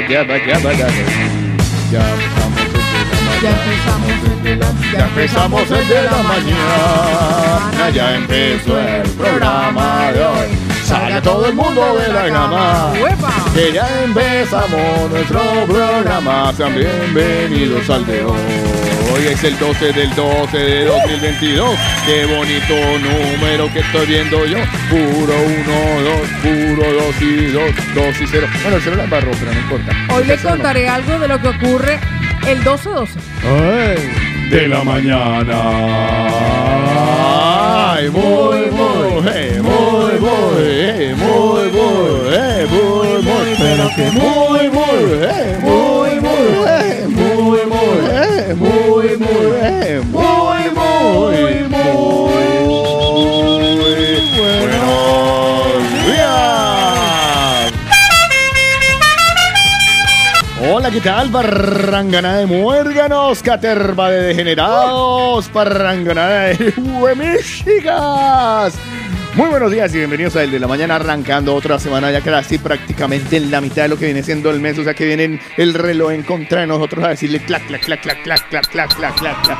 yabba yabba yabba Ya empezamos desde la mañana. Ya empezamos desde la mañana. Ya empezó el programa de hoy. Sale todo el mundo de la cama. Que ya empezamos nuestro programa. Sean bienvenidos al de hoy. Hoy es el 12 del 12 de 2022. Qué bonito número que estoy viendo yo. Puro 1, 2, puro 2 y 2, 2 y 0. Bueno, el 0 la embarró, pero no importa. Hoy le El cero no. contaré algo de lo que ocurre el 12-12. de la mañana. Ay, muy, muy, muy, muy, eh, muy, muy, eh, muy, muy, pero que muy, muy, eh, muy, muy, eh, muy, muy, eh, muy, muy, eh, muy, muy, muy, buenos días. Hola, ¿qué tal? Parrangana de muérganos, caterva de degenerados, parrangana de huemíchicas. Muy buenos días y bienvenidos a El de la Mañana, arrancando otra semana ya casi prácticamente en la mitad de lo que viene siendo el mes, o sea que viene el reloj en contra de nosotros a decirle clac, clac, clac, clac, clac, clac, clac, clac, clac, clac.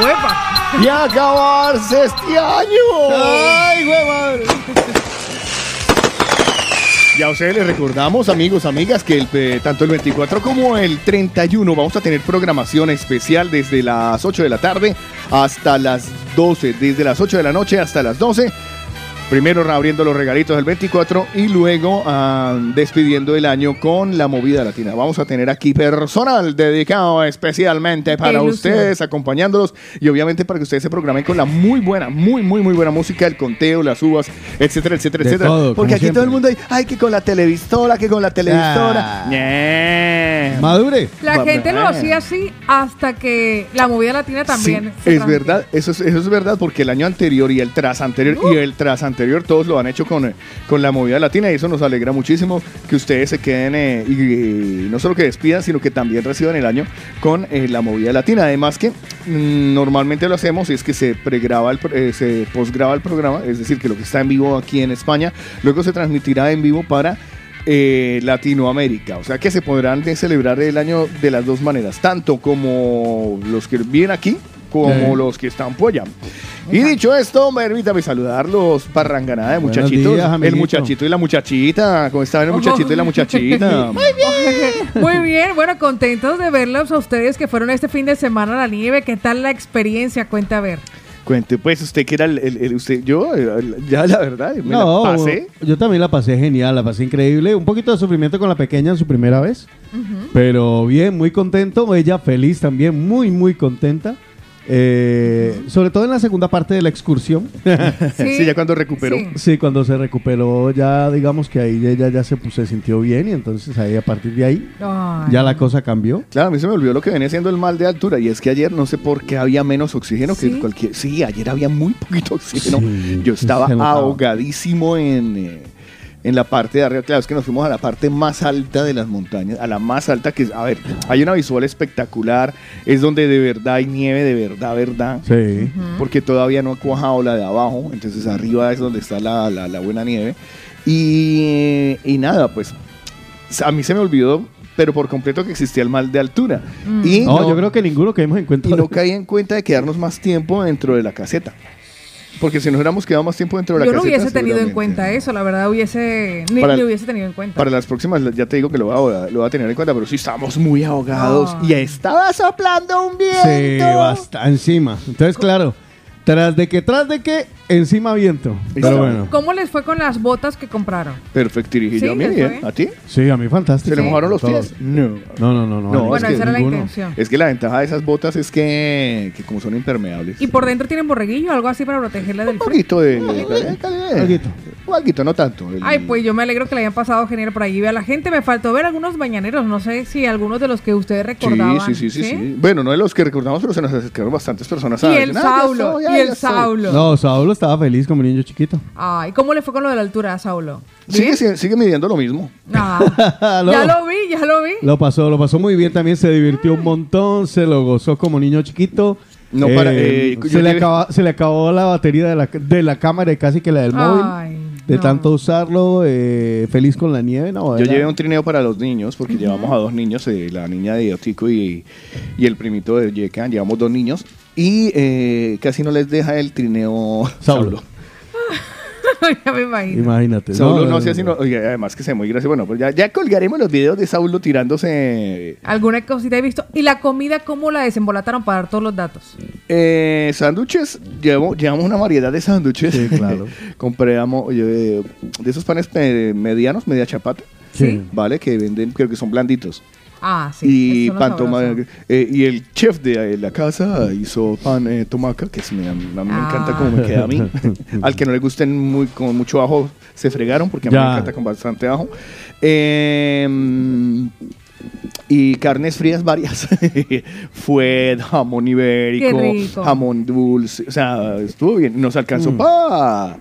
¡Uepa! Y acabarse este año. ¡Ay, huevón! Ya a ustedes les recordamos, amigos, amigas, que el, eh, tanto el 24 como el 31 vamos a tener programación especial desde las 8 de la tarde hasta las 12, desde las 8 de la noche hasta las 12. Primero abriendo los regalitos del 24 y luego ah, despidiendo el año con la movida latina. Vamos a tener aquí personal dedicado especialmente para ustedes, acompañándolos y obviamente para que ustedes se programen con la muy buena, muy, muy, muy buena música, el conteo, las uvas, etcétera, etcétera, De etcétera. todo, Porque aquí todo el mundo hay, ay, que con la televisora, que con la televisora. Ah. Madure. La gente lo hacía así hasta que la movida latina también. Sí, se es transmitió. verdad, eso es, eso es verdad, porque el año anterior y el tras anterior y el tras anterior todos lo han hecho con, eh, con la movida latina y eso nos alegra muchísimo que ustedes se queden eh, y, no solo que despidan, sino que también reciban el año con eh, la movida latina. Además que mm, normalmente lo hacemos es que se pregraba, el, eh, se posgraba el programa, es decir, que lo que está en vivo aquí en España, luego se transmitirá en vivo para Latinoamérica. O sea que se podrán celebrar el año de las dos maneras, tanto como los que vienen aquí como Sí. los que están por allá. Y dicho esto, permítame saludar los parranganada de muchachitos. días, el muchachito y la muchachita. ¿Cómo están el muchachito y la muchachita? Muy bien, bueno, contentos de verlos a ustedes que fueron este fin de semana a la nieve. ¿Qué tal la experiencia? Cuenta a ver. Cuente, pues, usted que era el, el- el- usted, yo, ya la verdad, me No, la pasé. yo también la pasé genial, la pasé increíble. Un poquito de sufrimiento con la pequeña en su primera vez. Pero bien, muy contento. Ella feliz también, muy, muy contenta. Eh, Sobre todo en la segunda parte de la excursión. Sí, ya cuando recuperó. Sí. sí, cuando se recuperó, ya digamos que ahí ella ya se, pues, se sintió bien y entonces ahí a partir de ahí Ay. ya la cosa cambió. Claro, a mí se me olvidó lo que venía siendo el mal de altura y es que ayer no sé por qué había menos oxígeno que ¿Sí? cualquier... Sí, ayer había muy poquito oxígeno. Sí, Yo estaba ahogadísimo en... eh, en la parte de arriba. Claro, es que nos fuimos a la parte más alta de las montañas, a la más alta que, a ver, hay una visual espectacular, es donde de verdad hay nieve, de verdad, verdad. Sí. Porque todavía no ha cuajado la de abajo, entonces arriba es donde está la, la- la buena nieve. Y, y nada, pues a mí se me olvidó, pero por completo que existía el mal de altura. Y No, no- yo creo que ninguno que hemos en cuenta. y no caí en cuenta de quedarnos más tiempo dentro de la caseta. Porque si nos hubiéramos quedado más tiempo dentro de la Yo no caseta. hubiese tenido en cuenta eso, la verdad hubiese ni, Para el- ni hubiese tenido en cuenta. Para las próximas, ya te digo que lo voy a, lo voy a tener en cuenta, pero sí estábamos muy ahogados. Ay. Y estaba soplando un viento. Sí, basta, encima. Entonces, claro, tras de que, tras de que, encima viento. Pero bueno. ¿Cómo les fue con las botas que compraron? Perfecto, dirigí Sí, yo a mí, les bien. fue. ¿A ti? Sí, a mí fantástico. ¿Se le mojaron los Todos. pies? No. No, no, no. no. No, es bueno, que esa era la ninguno. intención. Es que la ventaja de esas botas es que, que como son impermeables. ¿Y por dentro tienen borreguillo o algo así para protegerla del un frío? poquito de. Alguito. Un alguito, no tanto. El- Ay, pues yo me alegro que le hayan pasado genial por allí. Ve a la gente, me faltó ver algunos mañaneros. No sé si algunos de los que ustedes recordaban. Sí, sí, sí, sí, sí. Bueno, no de los que recordamos, pero se nos acercaron bastantes personas. Y a el decir, "Ah, Saulo, y el ya estoy". Saulo. No, Saulo estaba feliz como niño chiquito. Ay, ¿cómo le fue con lo de la altura, Saulo? Sigue, sigue, sigue midiendo lo mismo. Ah, Lo- ya lo vi, ya lo vi. Lo pasó, lo pasó muy bien también, se divirtió un montón, se lo gozó como niño chiquito. No, para- eh, se, yo le acaba- se le acabó la batería de la, de la cámara y casi que la del móvil. Ay, De no. tanto usarlo, eh, feliz con la nieve, no. Yo llevé un trineo para los niños, porque llevamos a dos niños, eh, la niña de Otico y, y el primito de Yecan, llevamos dos niños, y eh, casi no les deja el trineo Saulo. Ya me imagino. Imagínate. Saulo no, no, hacía sino, oye, además que se ve muy gracioso. Bueno, pues ya, ya colgaremos los videos de Saulo tirándose Alguna cosita he visto. ¿Y la comida cómo la desembolataron para dar todos los datos? eh, sándwiches. Llevamos, llevamos una variedad de sándwiches. Sí, claro. Compramos oye, eh, de esos panes eh, medianos, media chapata, Sí. ¿vale? Que venden, creo que son blanditos. Ah, sí. y pan toma- eh, y el chef de eh, la casa hizo pan eh, tomaca que es- me, a mí me encanta Ah. como me queda a mí al que no le gusten muy con mucho ajo se fregaron porque a mí Ya. me encanta con bastante ajo Eh, y carnes frías varias fue jamón ibérico jamón dulce o sea estuvo bien nos alcanzó para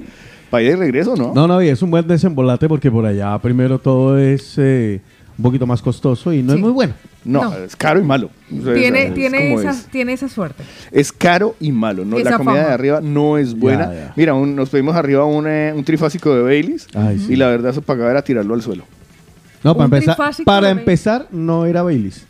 para ir de regreso no No, no, y es un buen desembolate porque por allá primero todo es eh, un poquito más costoso y no Sí. es muy bueno. no, No. es caro y malo O sea, Tiene, es tiene, esa, es. tiene esa suerte. Es caro y malo, ¿no? Esa La comida fama. de arriba no es buena. Ya, ya. Mira, un- nos pedimos arriba un, eh, un trifásico de Baileys Ay, sí. y la verdad eso pagaba era tirarlo al suelo. No, para empezar, para empezar no era Baileys.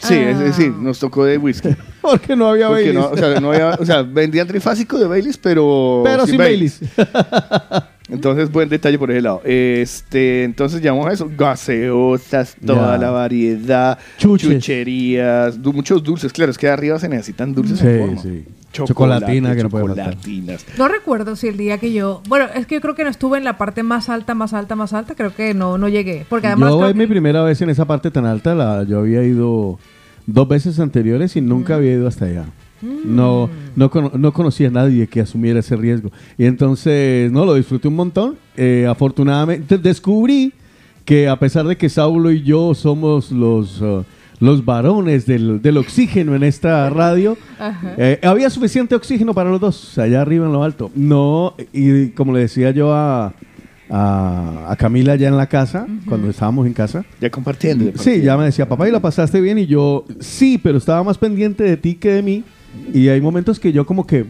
Sí, Ah. es decir, nos tocó de whisky. Porque no había Porque Baileys. no, o, sea, no había- o sea, vendían trifásico de Baileys, pero, Pero sin Baileys. Entonces, buen detalle por ese lado. Este, entonces llamamos a eso gaseosas, toda Ya. la variedad, Chuches. chucherías, du- muchos dulces. Claro, es que arriba se necesitan dulces Sí, en forma. sí. Chocolate, Chocolatina que no puede faltar. chocolatinas. No recuerdo si el día que yo. Bueno, es que yo creo que no estuve en la parte más alta, más alta, más alta. Creo que no, no llegué. Porque además. yo creo es mi primera vez en esa parte tan alta. La, yo había ido dos veces anteriores y nunca había ido hasta allá. No, no, cono- no conocía a nadie que asumiera ese riesgo. Y entonces, no, lo disfruté un montón. Eh, afortunadamente, descubrí que a pesar de que Saulo y yo somos los, uh, los varones del, del oxígeno en esta radio, eh, había suficiente oxígeno para los dos, allá arriba en lo alto. No, y como le decía yo a, a, a Camila allá en la casa, cuando estábamos en casa, Ya compartiendo. ya Sí, ya me decía, papá, ¿y la pasaste bien? Y yo, sí, pero estaba más pendiente de ti que de mí. Y hay momentos que yo como que,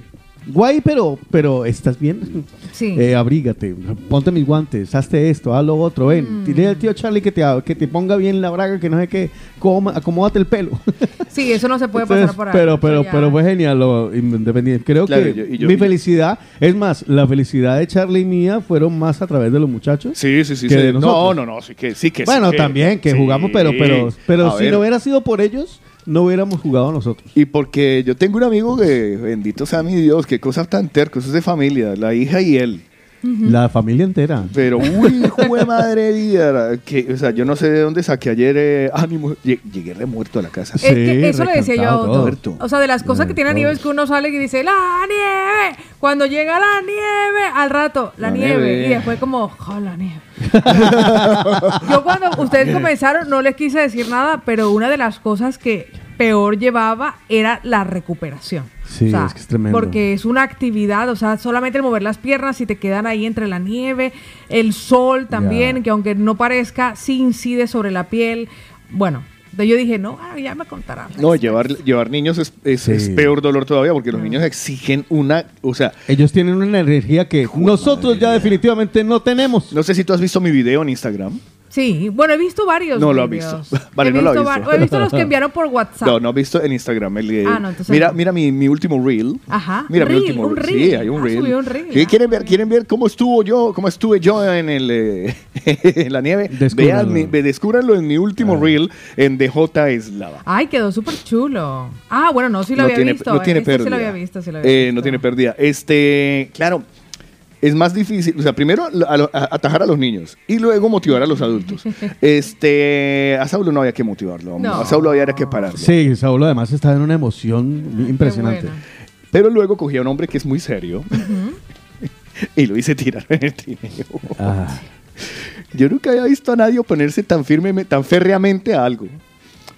guay, pero, pero ¿estás bien? Sí. Eh, abrígate, ponte mis guantes, hazte esto, haz lo otro, ven. Dile al tío Charlie que te, que te ponga bien la braga, que no sé qué, coma- acomódate el pelo. Sí, eso no se puede Entonces, pasar por ahí. pero, pero, pero fue genial, lo independiente. Creo Claro, que yo- y yo- mi felicidad, es más, la felicidad de Charlie y mía fueron más a través de los muchachos. Sí, sí, sí. que sí. de No, no, no, sí que sí que Bueno, sí también que sí. jugamos, pero, pero, pero A si ver, no hubiera sido por ellos, no hubiéramos jugado nosotros. Y porque yo tengo un amigo que, bendito sea mi Dios, qué cosas tan tercos, es de familia, la hija y él. La familia entera. Pero, uy, hijo de madre vida, que, o sea, yo no sé de dónde saqué ayer eh, ánimo. Llegué remuerto a la casa. Es que eso le decía yo a Otto. O sea, de las cosas que tiene nieve es que uno sale y dice, ¡la nieve! Cuando llega la nieve, al rato, la, La nieve. nieve. Y después como, ¡ja, la nieve! yo cuando ustedes comenzaron no les quise decir nada, pero una de las cosas que peor llevaba era la recuperación. Sí, O sea, es que es tremendo. Porque es una actividad, o sea, solamente el mover las piernas y te quedan ahí entre la nieve, el sol también, que aunque no parezca, sí incide sobre la piel. Bueno, yo dije, no, ah, ya me contarán. No, llevar, llevar niños es, es- Sí. es peor dolor todavía porque los niños exigen una, o sea, Ellos tienen una energía que nosotros ya definitivamente no tenemos. no sé si tú has visto mi video en Instagram. Sí, bueno, he visto varios. No lo ha visto. Vale, he no lo ha visto visto. He visto los que enviaron por WhatsApp. No, no has visto en Instagram. El, Ah, no, entonces mira, no. mira mi, mi último reel. Ajá, Mira mi último un reel. reel. Sí, hay un Ah, reel. subió un reel. Sí, Ah, ¿Quieren ver, muy quieren ver cómo estuvo yo, cómo estuve yo en el eh, en la nieve? Descúbranlo. Vean, mi- descúbranlo en mi último Ah. reel en DJ Eslava. Ay, quedó súper chulo. Ah, bueno, no, sí lo no había tiene, visto. no tiene pérdida. Sí lo había visto, sí lo había Eh, visto. no tiene pérdida. Este, claro, es más difícil. O sea, primero a lo- a- atajar a los niños y luego motivar a los adultos. Este, a Saulo no había que motivarlo. No. A Saulo había que pararlo. Sí, Saulo además está en una emoción impresionante. bueno. Pero luego cogí a un hombre que es muy serio y lo hice tirar en el trineo. Ah, Yo nunca había visto a nadie oponerse tan firme, tan férreamente a algo.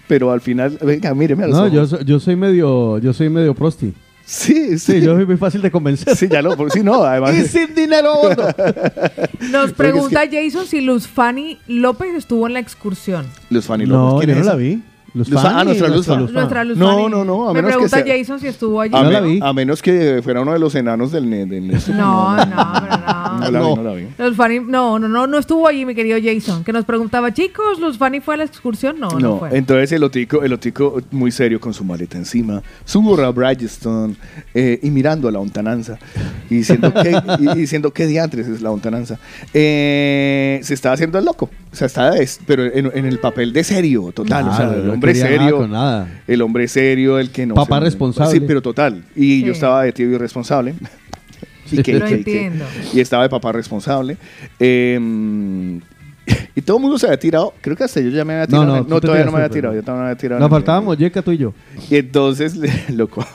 Pero al final, venga, míreme a los no, ojos. yo, yo soy medio, yo soy medio prosti. Sí, sí. Sí, yo soy muy fácil de convencer. Sí, ya lo, sí, no, además. y sin dinero. Nos Porque es pregunta Jason si Luz Fanny López estuvo en la excursión. Los Fanny López, No, ¿quién yo no es la esa? vi. Luz Luz- Fanny, ah, nuestra Luz Fanny. Fan. Nuestra Luz No, Fanny. no, no, a Me menos que pregunta sea- Jason si estuvo allí. A, No me- la vi. a menos que fuera uno de los enanos del... ne- del No, no, pero no. No la vi, no la. Luz Fanny, no, no, no, no estuvo allí, mi querido Jason, que nos preguntaba, chicos, Luz Fanny fue a la excursión. No, no, No, fue. entonces el otico, el otico muy serio con su maleta encima, su gorra Bridgestone eh, y mirando a la lontananza y diciendo que, y, y diciendo qué diantres es la lontananza. Eh, se estaba haciendo el loco, o sea, estaba es- pero en, en el papel de serio, total, o sea, el no hombre nada serio, nada. el hombre serio, el que no. Papá se- responsable. Sí, pero total. Y yo estaba de tío irresponsable. Y, que- Lo que- que- entiendo. y estaba de papá responsable. Eh, y todo el mundo se había tirado. Creo que hasta yo ya me había No, tirado. no, No, todavía no me había tirado. Yo todavía no me había tirado. Nos faltábamos, Yeka, tú y yo. Y entonces, loco.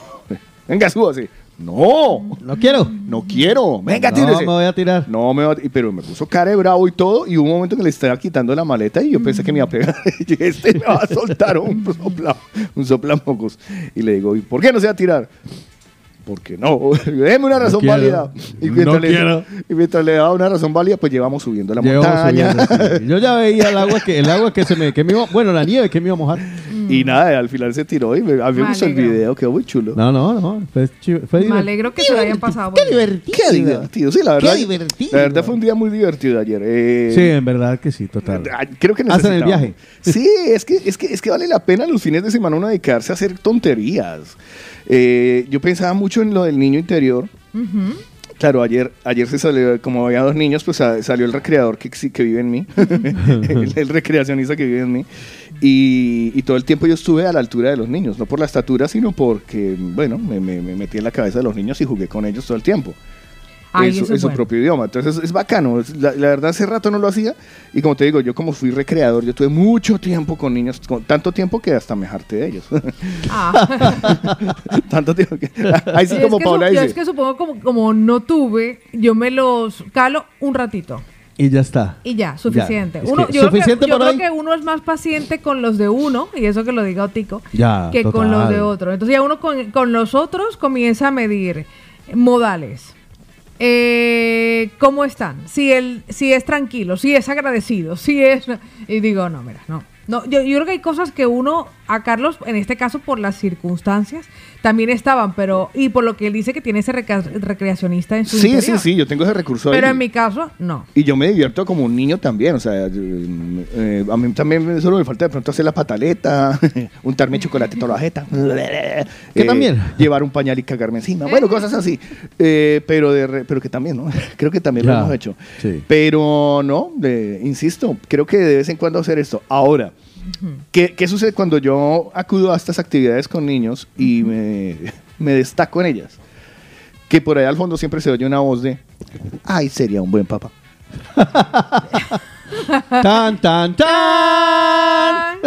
Venga, súbase. No, No quiero. no quiero. Venga, no, tírese. me voy a tirar. No, me va- y- pero me puso cara de bravo y todo. Y hubo un momento que le estaba quitando la maleta y yo pensé que me iba a pegar. Y este me va a soltar un sopla, un soplamocos. Y le digo, ¿y por qué no se va a tirar? Porque no, déme una razón válida. Y No mientras, le, y mientras le daba una razón válida, pues llevamos subiendo la Llevamos montaña. subiendo, sí. Yo ya veía el agua que el agua que se me que me iba, bueno, la nieve que me iba a mojar. Y nada, al final se tiró y me, a mí me Me gustó el alegro. video, quedó muy chulo. No, no, no, fue, chi- fue Me divertido. alegro que se lo hayan pasado. muy bien. Qué divertido, sí, la verdad. divertido. La verdad fue un día muy divertido ayer. eh, Sí, en verdad que sí, total. Ah, Creo que Hasta en el necesitaba. viaje. Sí, es que, es, que, es que vale la pena los fines de semana uno dedicarse a hacer tonterías. Eh, yo pensaba mucho en lo del niño interior. Ujú. Claro, ayer, ayer se salió, como había dos niños, pues sa- salió el recreador que, sí- que vive en mí, el, el recreacionista que vive en mí, y, y todo el tiempo yo estuve a la altura de los niños, no por la estatura, sino porque, bueno, me, me- me metí en la cabeza de los niños y jugué con ellos todo el tiempo Ay, en, su, en su bueno. propio idioma. Entonces es bacano. Es- La, la verdad, hace rato no lo hacía. Y como te digo, yo como fui recreador, yo tuve mucho tiempo con niños, con tanto tiempo que hasta me harté de ellos. Ah. tanto tiempo que. Ahí sí, como Paula su- yo dice. es que supongo como, como no tuve, yo me los calo un ratito. Y ya está. Y ya, suficiente. Ya, Uno, yo suficiente creo, que, yo creo que uno es más paciente con los de uno, y eso que lo diga Otico, Ya, que con los de otro. Entonces ya uno con, con los otros comienza a medir modales. Eh, ¿Cómo están? Si, el, si es tranquilo, si es agradecido, si es... Y digo, no, mira, no. no yo, yo creo que hay cosas que uno, a Carlos, en este caso por las circunstancias, también estaban, pero... Y por lo que él dice que tiene ese recreacionista en su Sí, sí, interior. sí, yo tengo ese recurso ahí. Pero en mi caso, no. Y yo me divierto como un niño también, o sea, yo, eh, a mí también solo me falta de pronto hacer la pataleta, untarme chocolate toda la jeta. Que también. Llevar un pañal y cagarme encima. Bueno, cosas así. Eh, pero, de re- pero que también, ¿no? Creo que también lo hemos hecho. sí. Pero no, de- insisto, creo que de vez en cuando hacer esto. Ahora, ¿qué, qué sucede cuando yo acudo a estas actividades con niños y me, me destaco en ellas? Que por ahí al fondo siempre se oye una voz de, ay, sería un buen papá. Tan, tan, tan.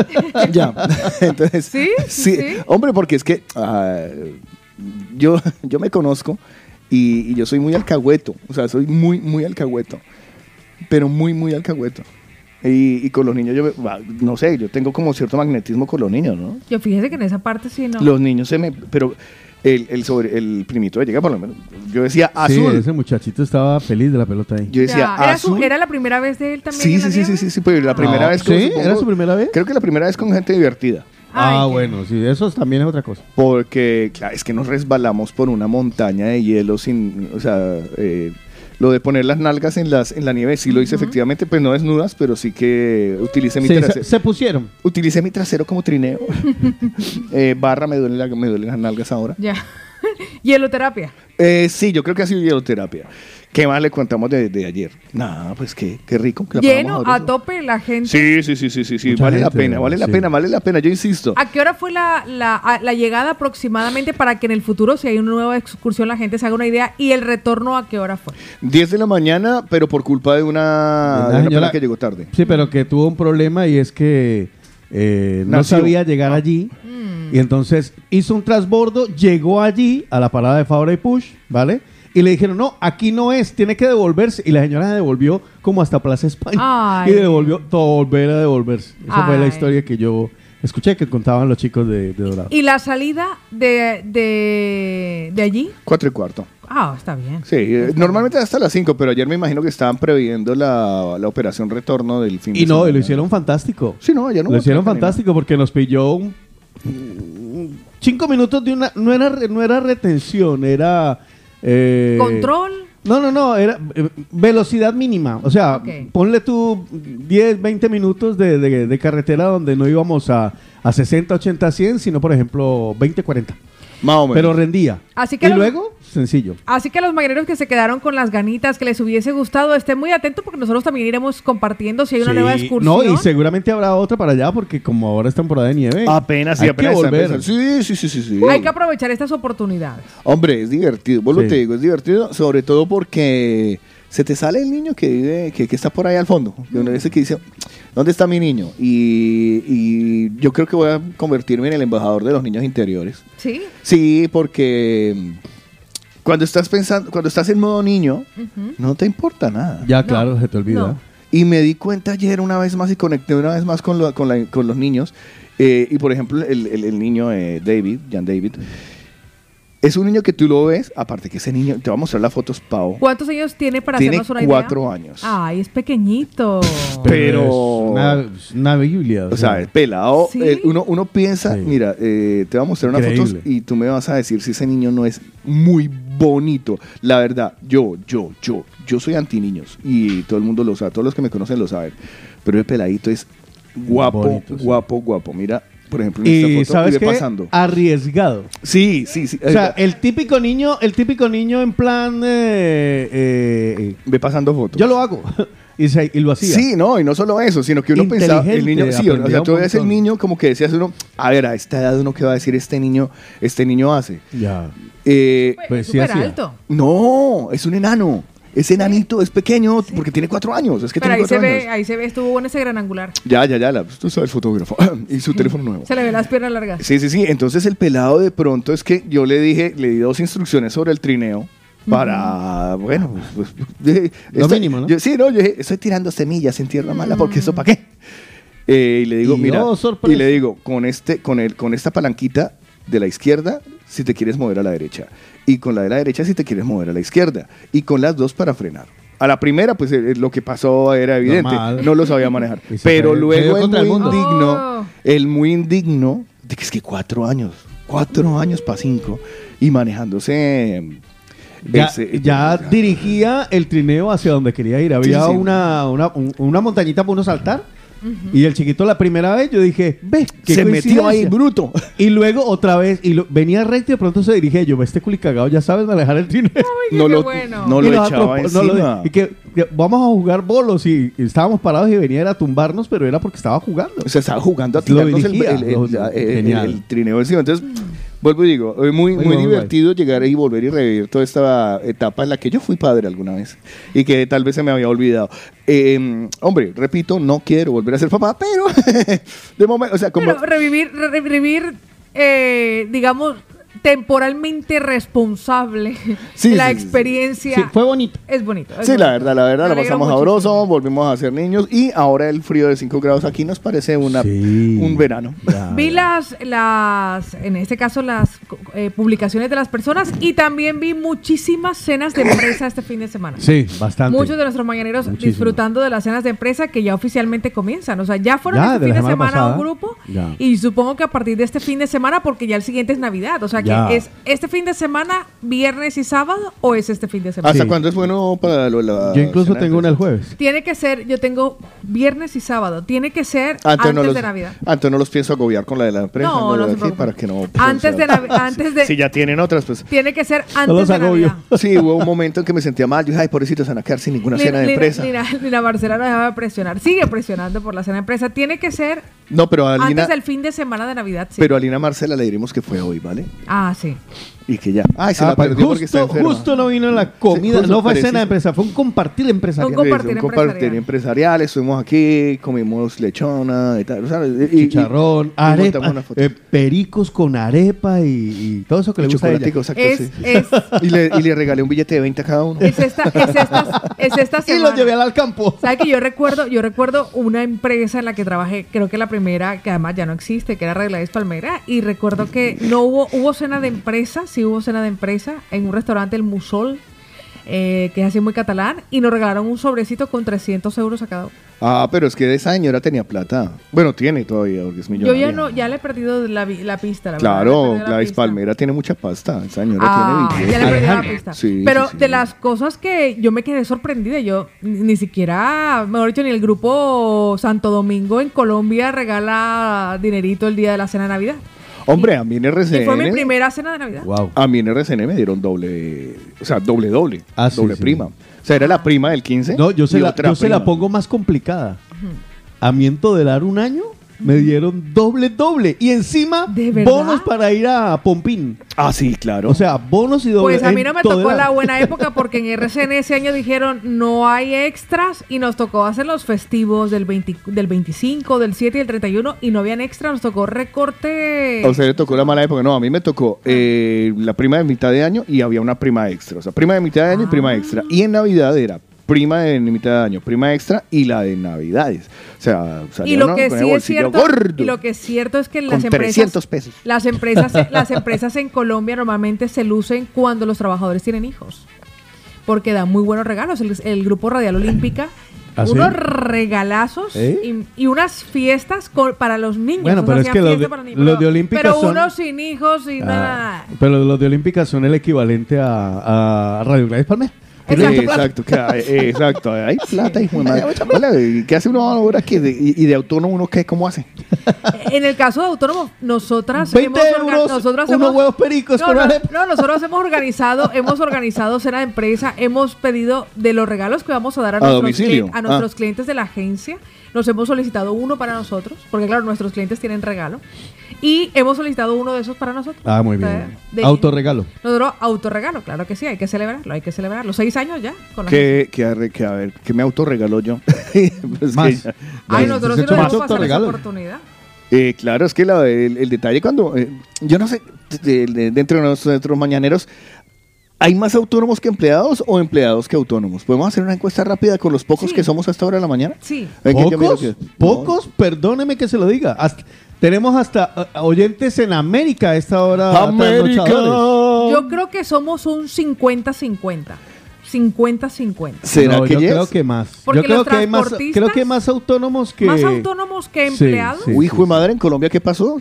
ya. Entonces, ¿Sí? sí. ¿Sí? Hombre, porque es que ah, yo, yo me conozco y, y yo soy muy alcahueto. O sea, soy muy, muy alcahueto. Pero muy, muy alcahueto. Y, y con los niños, yo me- no sé, yo tengo como cierto magnetismo con los niños, ¿no? Yo fíjese que en esa parte sí no. Los niños se me. Pero el, el, sobre, el primito de llega por lo menos. Yo decía Sí, azul. ese muchachito estaba feliz de la pelota ahí. Yo decía Ya, ¿era, su- azul. ¿Era la primera vez de él también? sí, en sí, la sí, sí, sí, sí, pues la primera Ah, vez. con- ¿sí? supongo- ¿Era su primera vez? Creo que la primera vez con gente divertida. Ay, ah, qué- bueno, sí, eso también es otra cosa. Porque, claro, es que nos resbalamos por una montaña de hielo sin, o sea, eh, lo de poner las nalgas en las en la nieve sí lo hice efectivamente, pues no desnudas, pero sí que utilicé mi Sí, trasero. se, se pusieron. Utilicé mi trasero como trineo. Eh, barra me duele la- me duelen las nalgas ahora. Ya. Hieloterapia. Eh, sí, yo creo que ha sido hieloterapia. ¿Qué más le contamos de, de ayer? Nada, pues qué, qué rico. que la Lleno a tope la gente. Sí, sí, sí, sí, sí, sí. Mucha Vale la pena, vale la sí. pena, vale la pena, yo insisto. ¿A qué hora fue la, la, a- la llegada aproximadamente para que en el futuro, si hay una nueva excursión, la gente se haga una idea? ¿Y el retorno a qué hora fue? 10 de la mañana, pero por culpa de una, La de una señora- persona que llegó tarde. Sí, pero que tuvo un problema y es que eh, no sabía llegar allí. Y entonces hizo un transbordo, llegó allí a la parada de Fabra y Push, ¿vale? Y le dijeron, no, aquí no es, tiene que devolverse. Y la señora se devolvió como hasta Plaza España. Ay. Y devolvió, todo volver a devolverse. Esa fue la historia que yo escuché que contaban los chicos de, de Dorado. ¿Y la salida de, de, de allí? 4 y cuarto. Ah, está bien. Sí, eh, normalmente hasta las 5, pero ayer me imagino que estaban previendo la, la operación retorno del fin de Y no, semana. y lo hicieron fantástico. Sí, no, ya no. lo hicieron fantástico porque nos pilló un, un- cinco minutos de una no era re- no era retención era eh, ¿Control? no no no era eh, velocidad mínima o sea Ok. ponle tú 10 20 minutos de, de- de carretera donde no íbamos a, a 60 80 100 sino por ejemplo 20 40 Más o menos. pero rendía Así que y los- luego sencillo Así que los mañaneros que se quedaron con las ganitas, que les hubiese gustado, estén muy atentos porque nosotros también iremos compartiendo si hay una Sí, nueva excursión. no y seguramente habrá otra para allá porque como ahora es temporada de nieve Apenas, sí, hay apenas que volver. Sí, sí, sí, sí, sí. Hay que aprovechar estas oportunidades. Hombre, es divertido. Vuelvo Sí. te digo, es divertido, sobre todo porque se te sale el niño que vive, que, que está por ahí al fondo. Uno dice que dice, ¿dónde está mi niño? Y, y yo creo que voy a convertirme en el embajador de los niños interiores. ¿Sí? Sí, porque mm, cuando estás pensando, cuando estás en modo niño, no te importa nada. ya No, claro se te olvida no. Y me di cuenta ayer una vez más y conecté una vez más con, lo- con, la- con los niños. Eh, y por ejemplo, el, el- el niño eh, David, Jan David, es un niño que tú lo ves, aparte que ese niño, te voy a mostrar las fotos, Pau. ¿Cuántos años tiene para Tiene hacernos una idea? cuatro años. Ay, es pequeñito. Pero- es una, es una Biblia O sea, el pelado, ¿Sí? eh, uno, uno piensa, Sí. mira, eh, te voy a mostrar unas Increíble. fotos y tú me vas a decir si ese niño no es muy bonito. La verdad, yo, yo, yo, yo soy anti niños y todo el mundo lo sabe, todos los que me conocen lo saben. Pero el peladito es guapo, Bonito, sí. guapo, guapo. Mira, por ejemplo, en y esta foto sabes qué pasando. arriesgado Sí, sí, sí. o sea el típico niño el típico niño en plan eh, eh, ve pasando fotos. yo lo hago y, se- y lo hacía Sí, no, y no solo eso, sino que uno pensaba, el niño, sí, o sea, tú ves el niño como que decías uno, a ver, a esta edad uno que va a decir este niño, este niño hace. ya Eh, Pues sí Súper hacía. alto. no, es un enano. Ese enanito es pequeño porque tiene cuatro años. Es que Pero tiene ahí se ve, ahí se ve, estuvo bueno ese gran angular. Ya, ya, ya, la, tú sabes el fotógrafo. y su teléfono nuevo. Se le ve las piernas largas. Sí, sí, sí. Entonces el pelado de pronto es que yo le dije, le di dos instrucciones sobre el trineo para, bueno, pues, pues, dije, Lo estoy- mínimo, ¿no? yo- sí, no, yo dije, estoy tirando semillas en tierra mala porque eso para qué. Eh, y le digo, Y, mira, sorpresa. y le digo, con este, con el, con esta palanquita de la izquierda, si te quieres mover a la derecha, y con la de la derecha si te quieres mover a la izquierda, y con las dos para frenar. A la primera, pues eh, lo que pasó era evidente, Normal. no lo sabía manejar. Y se Pero fue- se luego dio el contra muy el mundo. indigno, Oh. el muy indigno, de que es que cuatro años, cuatro años para cinco, y manejándose. eh, ya, ese- ya dirigía el trineo hacia donde quería ir había Sí, sí. Una, una, un- una montañita para uno saltar y el chiquito la primera vez yo dije ve qué se metió ahí coincidencia". bruto. y luego otra vez y lo- venía recto y de pronto se dirige yo ve este culicagado ya sabes manejar el trineo Ay, no qué lo, bueno. no lo echaba no lo- encima. y que, que vamos a jugar bolos y, y estábamos parados y venía a tumbarnos pero era porque estaba jugando O sea, estaba jugando a tirarnos el, dirigía, el- el- el trineo encima. Entonces, vuelvo y digo, muy, Muy divertido llegar ahí y volver y revivir toda esta etapa en la que yo fui padre alguna vez y que tal vez se me había olvidado. Eh, hombre, repito, no quiero volver a ser papá, pero de momento, o sea, como... Pero revivir, re- revivir, eh, digamos, temporalmente responsable Sí, la sí, sí, sí. experiencia. Sí, fue bonito. Es bonito. es Sí, la bonito. verdad, la verdad, Me la pasamos muchísimo. sabroso, volvimos a ser niños y ahora el frío de 5 grados aquí nos parece una, Sí. un verano. Ya, Vi las, las, en este caso, las eh, publicaciones de las personas y también vi muchísimas cenas de empresa este fin de semana. Sí, bastante. Muchos de nuestros mañaneros Muchísimo. disfrutando de las cenas de empresa que ya oficialmente comienzan. O sea, ya fueron Ya, este de fin la de semana semana un pasada. grupo Ya. y supongo que a partir de este fin de semana, porque ya el siguiente es Navidad. O sea, Ya. Es este fin de semana, viernes y sábado, o es este fin de semana. ¿Hasta Sí. cuándo es bueno para lo, la Yo incluso cena tengo una el jueves. Tiene que ser, yo tengo viernes y sábado. Tiene que ser Ah, antes entonces no los, de Navidad. entonces no los pienso agobiar con la de la empresa. No, no se para que no. Antes o de sea, antes de- Si ya tienen otras, pues. Tiene que ser los antes de agobio. Navidad. Sí, hubo un momento en que me sentía mal. Yo dije, ay, pobrecitos, se van a quedar sin ninguna cena de Lina- empresa. Lina, Lina Marcela no dejaba de presionar. Sigue presionando por la cena de empresa. Tiene que ser No, pero a antes del fin de semana de Navidad. sí. pero a Lina Marcela le diremos que fue hoy, ¿vale? Ah, sí. Y que ya. Ay, se Ah, la perdió porque está justo, justo no vino la comida, justo no fue preciso. cena de empresa, fue un compartir empresarial. Un compartir Sí, un compartir empresarial. empresarial. Estuvimos aquí, comimos lechona y tal. o sea, y- y- Chicharrón, y arepa, eh, pericos con arepa y, y todo eso que le gusta a ella. Chocolatico, exacto, Es, sí. es, Y le, y le regalé un billete de 20 a cada uno. es esta, es esta, es esta Y semana. lo llevé al, al campo. ¿Sabes que yo recuerdo, yo recuerdo una empresa en la que trabajé, creo que la primera, que además ya no existe, que era Regladis Palmera, y recuerdo que no hubo, hubo cena de empresa, sí hubo cena de empresa, en un restaurante, el Musol, eh, que es así muy catalán, y nos regalaron un sobrecito con 300 euros a cada uno. Ah, pero es que esa señora tenía plata. Bueno, tiene todavía, porque es Yo millonaria. ya no, ya le he perdido la, la pista, la he Claro, perdido la pista. Palmera tiene mucha pasta. Esa señora Ah, tiene ya billete. le perdí la Alejandro. pista. Sí, Pero sí, sí. de las cosas que yo me quedé sorprendida, yo ni siquiera, mejor dicho, ni el grupo Santo Domingo en Colombia regala dinerito el día de la cena de Navidad. Hombre, a mí en Y fue mi RCN. primera cena de Navidad. Wow. A mí en RCN me dieron doble. O sea, doble, doble. Ah, sí, doble sí. prima. O sea, era la prima del 15. No, yo se, la, yo se la pongo más complicada. A mi entodelar un año me dieron doble, doble. Y encima, bonos para ir a Pompín. Ah, sí, claro. O sea, bonos y doble. Pues a mí no me tocó la buena época porque en RCN ese año dijeron no hay extras y nos tocó hacer los festivos del, 20 del 25, del 7 y el 31 y no habían extras, nos tocó recorte. A usted le tocó la mala época. No, a mí me tocó eh, la prima de mitad de año y había una prima extra. O sea, prima de mitad de año y prima Ah. extra. Y en Navidad era prima de mitad de año, prima extra y la de Navidades. O sea, y lo uno que con el sí es cierto gordo. y lo que es cierto es que Con las empresas 300 pesos. las empresas las empresas en Colombia normalmente se lucen cuando los trabajadores tienen hijos porque dan muy buenos regalos el, el grupo Radial Olímpica ¿Ah, sí? unos regalazos ¿Eh? y, y unas fiestas para los niños Bueno, o sea, pero es que los de- para niños, los pero- de Olímpica pero son- unos sin hijos y Ah, nada pero los de Olímpica son el equivalente a, a Radio Gladys Exacto. Exacto, que hay, eh, exacto. Hay plata, hijo de madre. Vale, ¿Qué hace uno ahora que de, y, de autónomo uno qué? ¿Cómo hace? en el caso de autónomos nosotras 20 hemos orga- euros, nosotras unos hemos- huevos pericos no, no, no, nosotros hemos organizado, hemos organizado cena de empresa, hemos pedido de los regalos que vamos a dar a, A nuestros, a nuestros Ah. clientes de la agencia. Nos hemos solicitado uno para nosotros, porque claro, nuestros clientes tienen regalo. Y hemos solicitado uno de esos para nosotros. Ah, muy bien. de- Autorregalo. Nosotros autorregalo, claro que sí, hay que celebrarlo, hay que celebrarlo. Seis años ya con Que, que, a ver, que me autorregaló yo. Es Más. que ya- Ay, Más. nosotros sí Más nos debemos pasar esa autorregalo. oportunidad. Eh, claro, es que la- el, el detalle cuando, eh, yo no sé, de- de- dentro de nuestros mañaneros, ¿hay más autónomos que empleados o empleados que autónomos? ¿Podemos hacer una encuesta rápida con los pocos Sí. que somos a esta hora de la mañana? Sí. Que ¿Pocos? ¿Pocos? Perdóneme que se lo diga. Hasta- tenemos hasta eh, oyentes en América a esta hora. América. Yo creo que somos un 50-50. 50-50. ¿Será No, que yo yes? creo que más. Porque yo creo los que hay más, transportistas- creo que hay más autónomos que Más autónomos que Sí, empleados. sí. Uy, hijo de madre, ¿en Colombia qué pasó?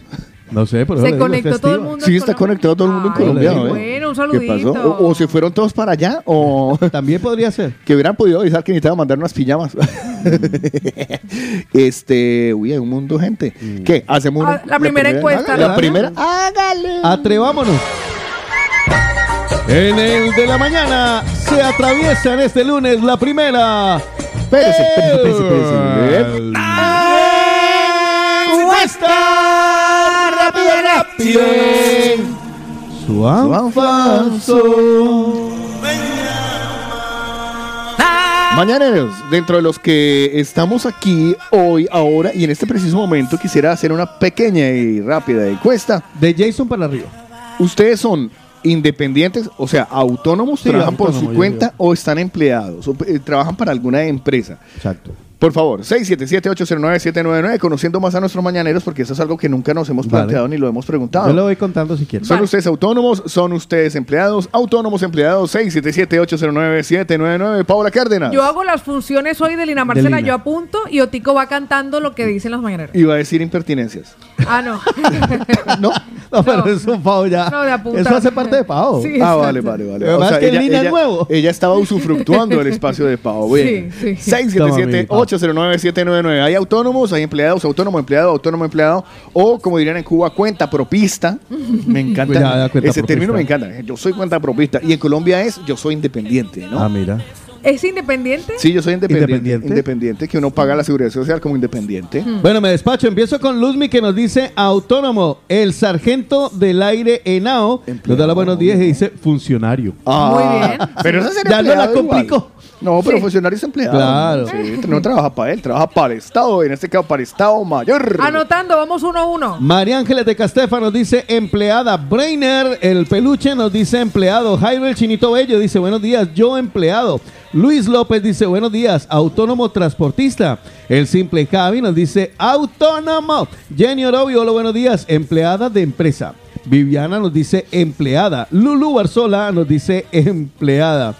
No sé, por eso Se conectó todo el mundo. Sí, en está Colombia. conectado todo el mundo en Colombia, qué ¿eh? Bueno, un ¿Qué saludito. pasó? O, o se fueron todos para allá o También podría ser. que hubieran podido avisar que necesitaban mandar unas pijamas. este, uy, hay un mundo de gente. ¿Qué? ¿Hacemos una- Ah, la primera encuesta, La ¿no? primera. Hágale. Atrevámonos. En el de la mañana se atraviesan este lunes la primera. Espérese, espérese, espérese, Su anfazo. Mañaneros, dentro de los que estamos aquí hoy, ahora y en este preciso momento, quisiera hacer una pequeña y rápida encuesta. De Jason para arriba. ¿Ustedes son independientes, o sea, autónomos, Sí, trabajan por autónomo, su yo cuenta o están empleados o eh, trabajan para alguna empresa? Exacto. Por favor, 677-809-799, conociendo más a nuestros mañaneros, porque eso es algo que nunca nos hemos Vale. planteado ni lo hemos preguntado. Yo lo voy contando si quieres. ¿Son Vale. ustedes autónomos? ¿Son ustedes empleados? Autónomos empleados, 677-809-799. Paola Cárdenas. Yo hago las funciones hoy de Lina Marcela, Lina. yo apunto y Otico va cantando lo que dicen los mañaneros. Iba a decir impertinencias. Ah, no. ¿No? No, pero No. eso es Pau ya. No, de apuntar. Eso hace parte de Pau. Sí. Ah, vale, vale, vale. Lo que Lina es nuevo. ella estaba usufructuando el espacio de Pau. Bien. Sí, sí. 677-809-799. Hay autónomos, hay empleados, autónomo, empleado, autónomo, empleado. O, como dirían en Cuba, cuenta propista. Me encanta. Cuenta Ese propista. término me encanta. Yo soy cuenta propista. Y en Colombia es yo soy independiente, ¿no? Ah, mira. ¿Es independiente? Sí, yo soy independiente, Independiente. independiente. que uno paga la seguridad social como independiente. Bueno, me despacho. Empiezo con Luzmi que nos dice autónomo. El sargento del aire Enao nos da los buenos días y dice funcionario. Muy bien. Ah, Pero esa sería Ya no la empleado igual. No, pero Sí. funcionario es empleado. Claro. Sí, no trabaja para él, trabaja para el Estado, en este caso para el Estado Mayor. Anotando, vamos uno a uno. María Ángeles de Castefa nos dice empleada. Brainer, el peluche, nos dice empleado. Jairo el Chinito Bello dice buenos días, yo empleado. Luis López dice buenos días, autónomo transportista. El simple Javi nos dice autónomo. Jenny Orobio, hola, buenos días, empleada de empresa. Viviana nos dice empleada. Lulu Barzola nos dice empleada.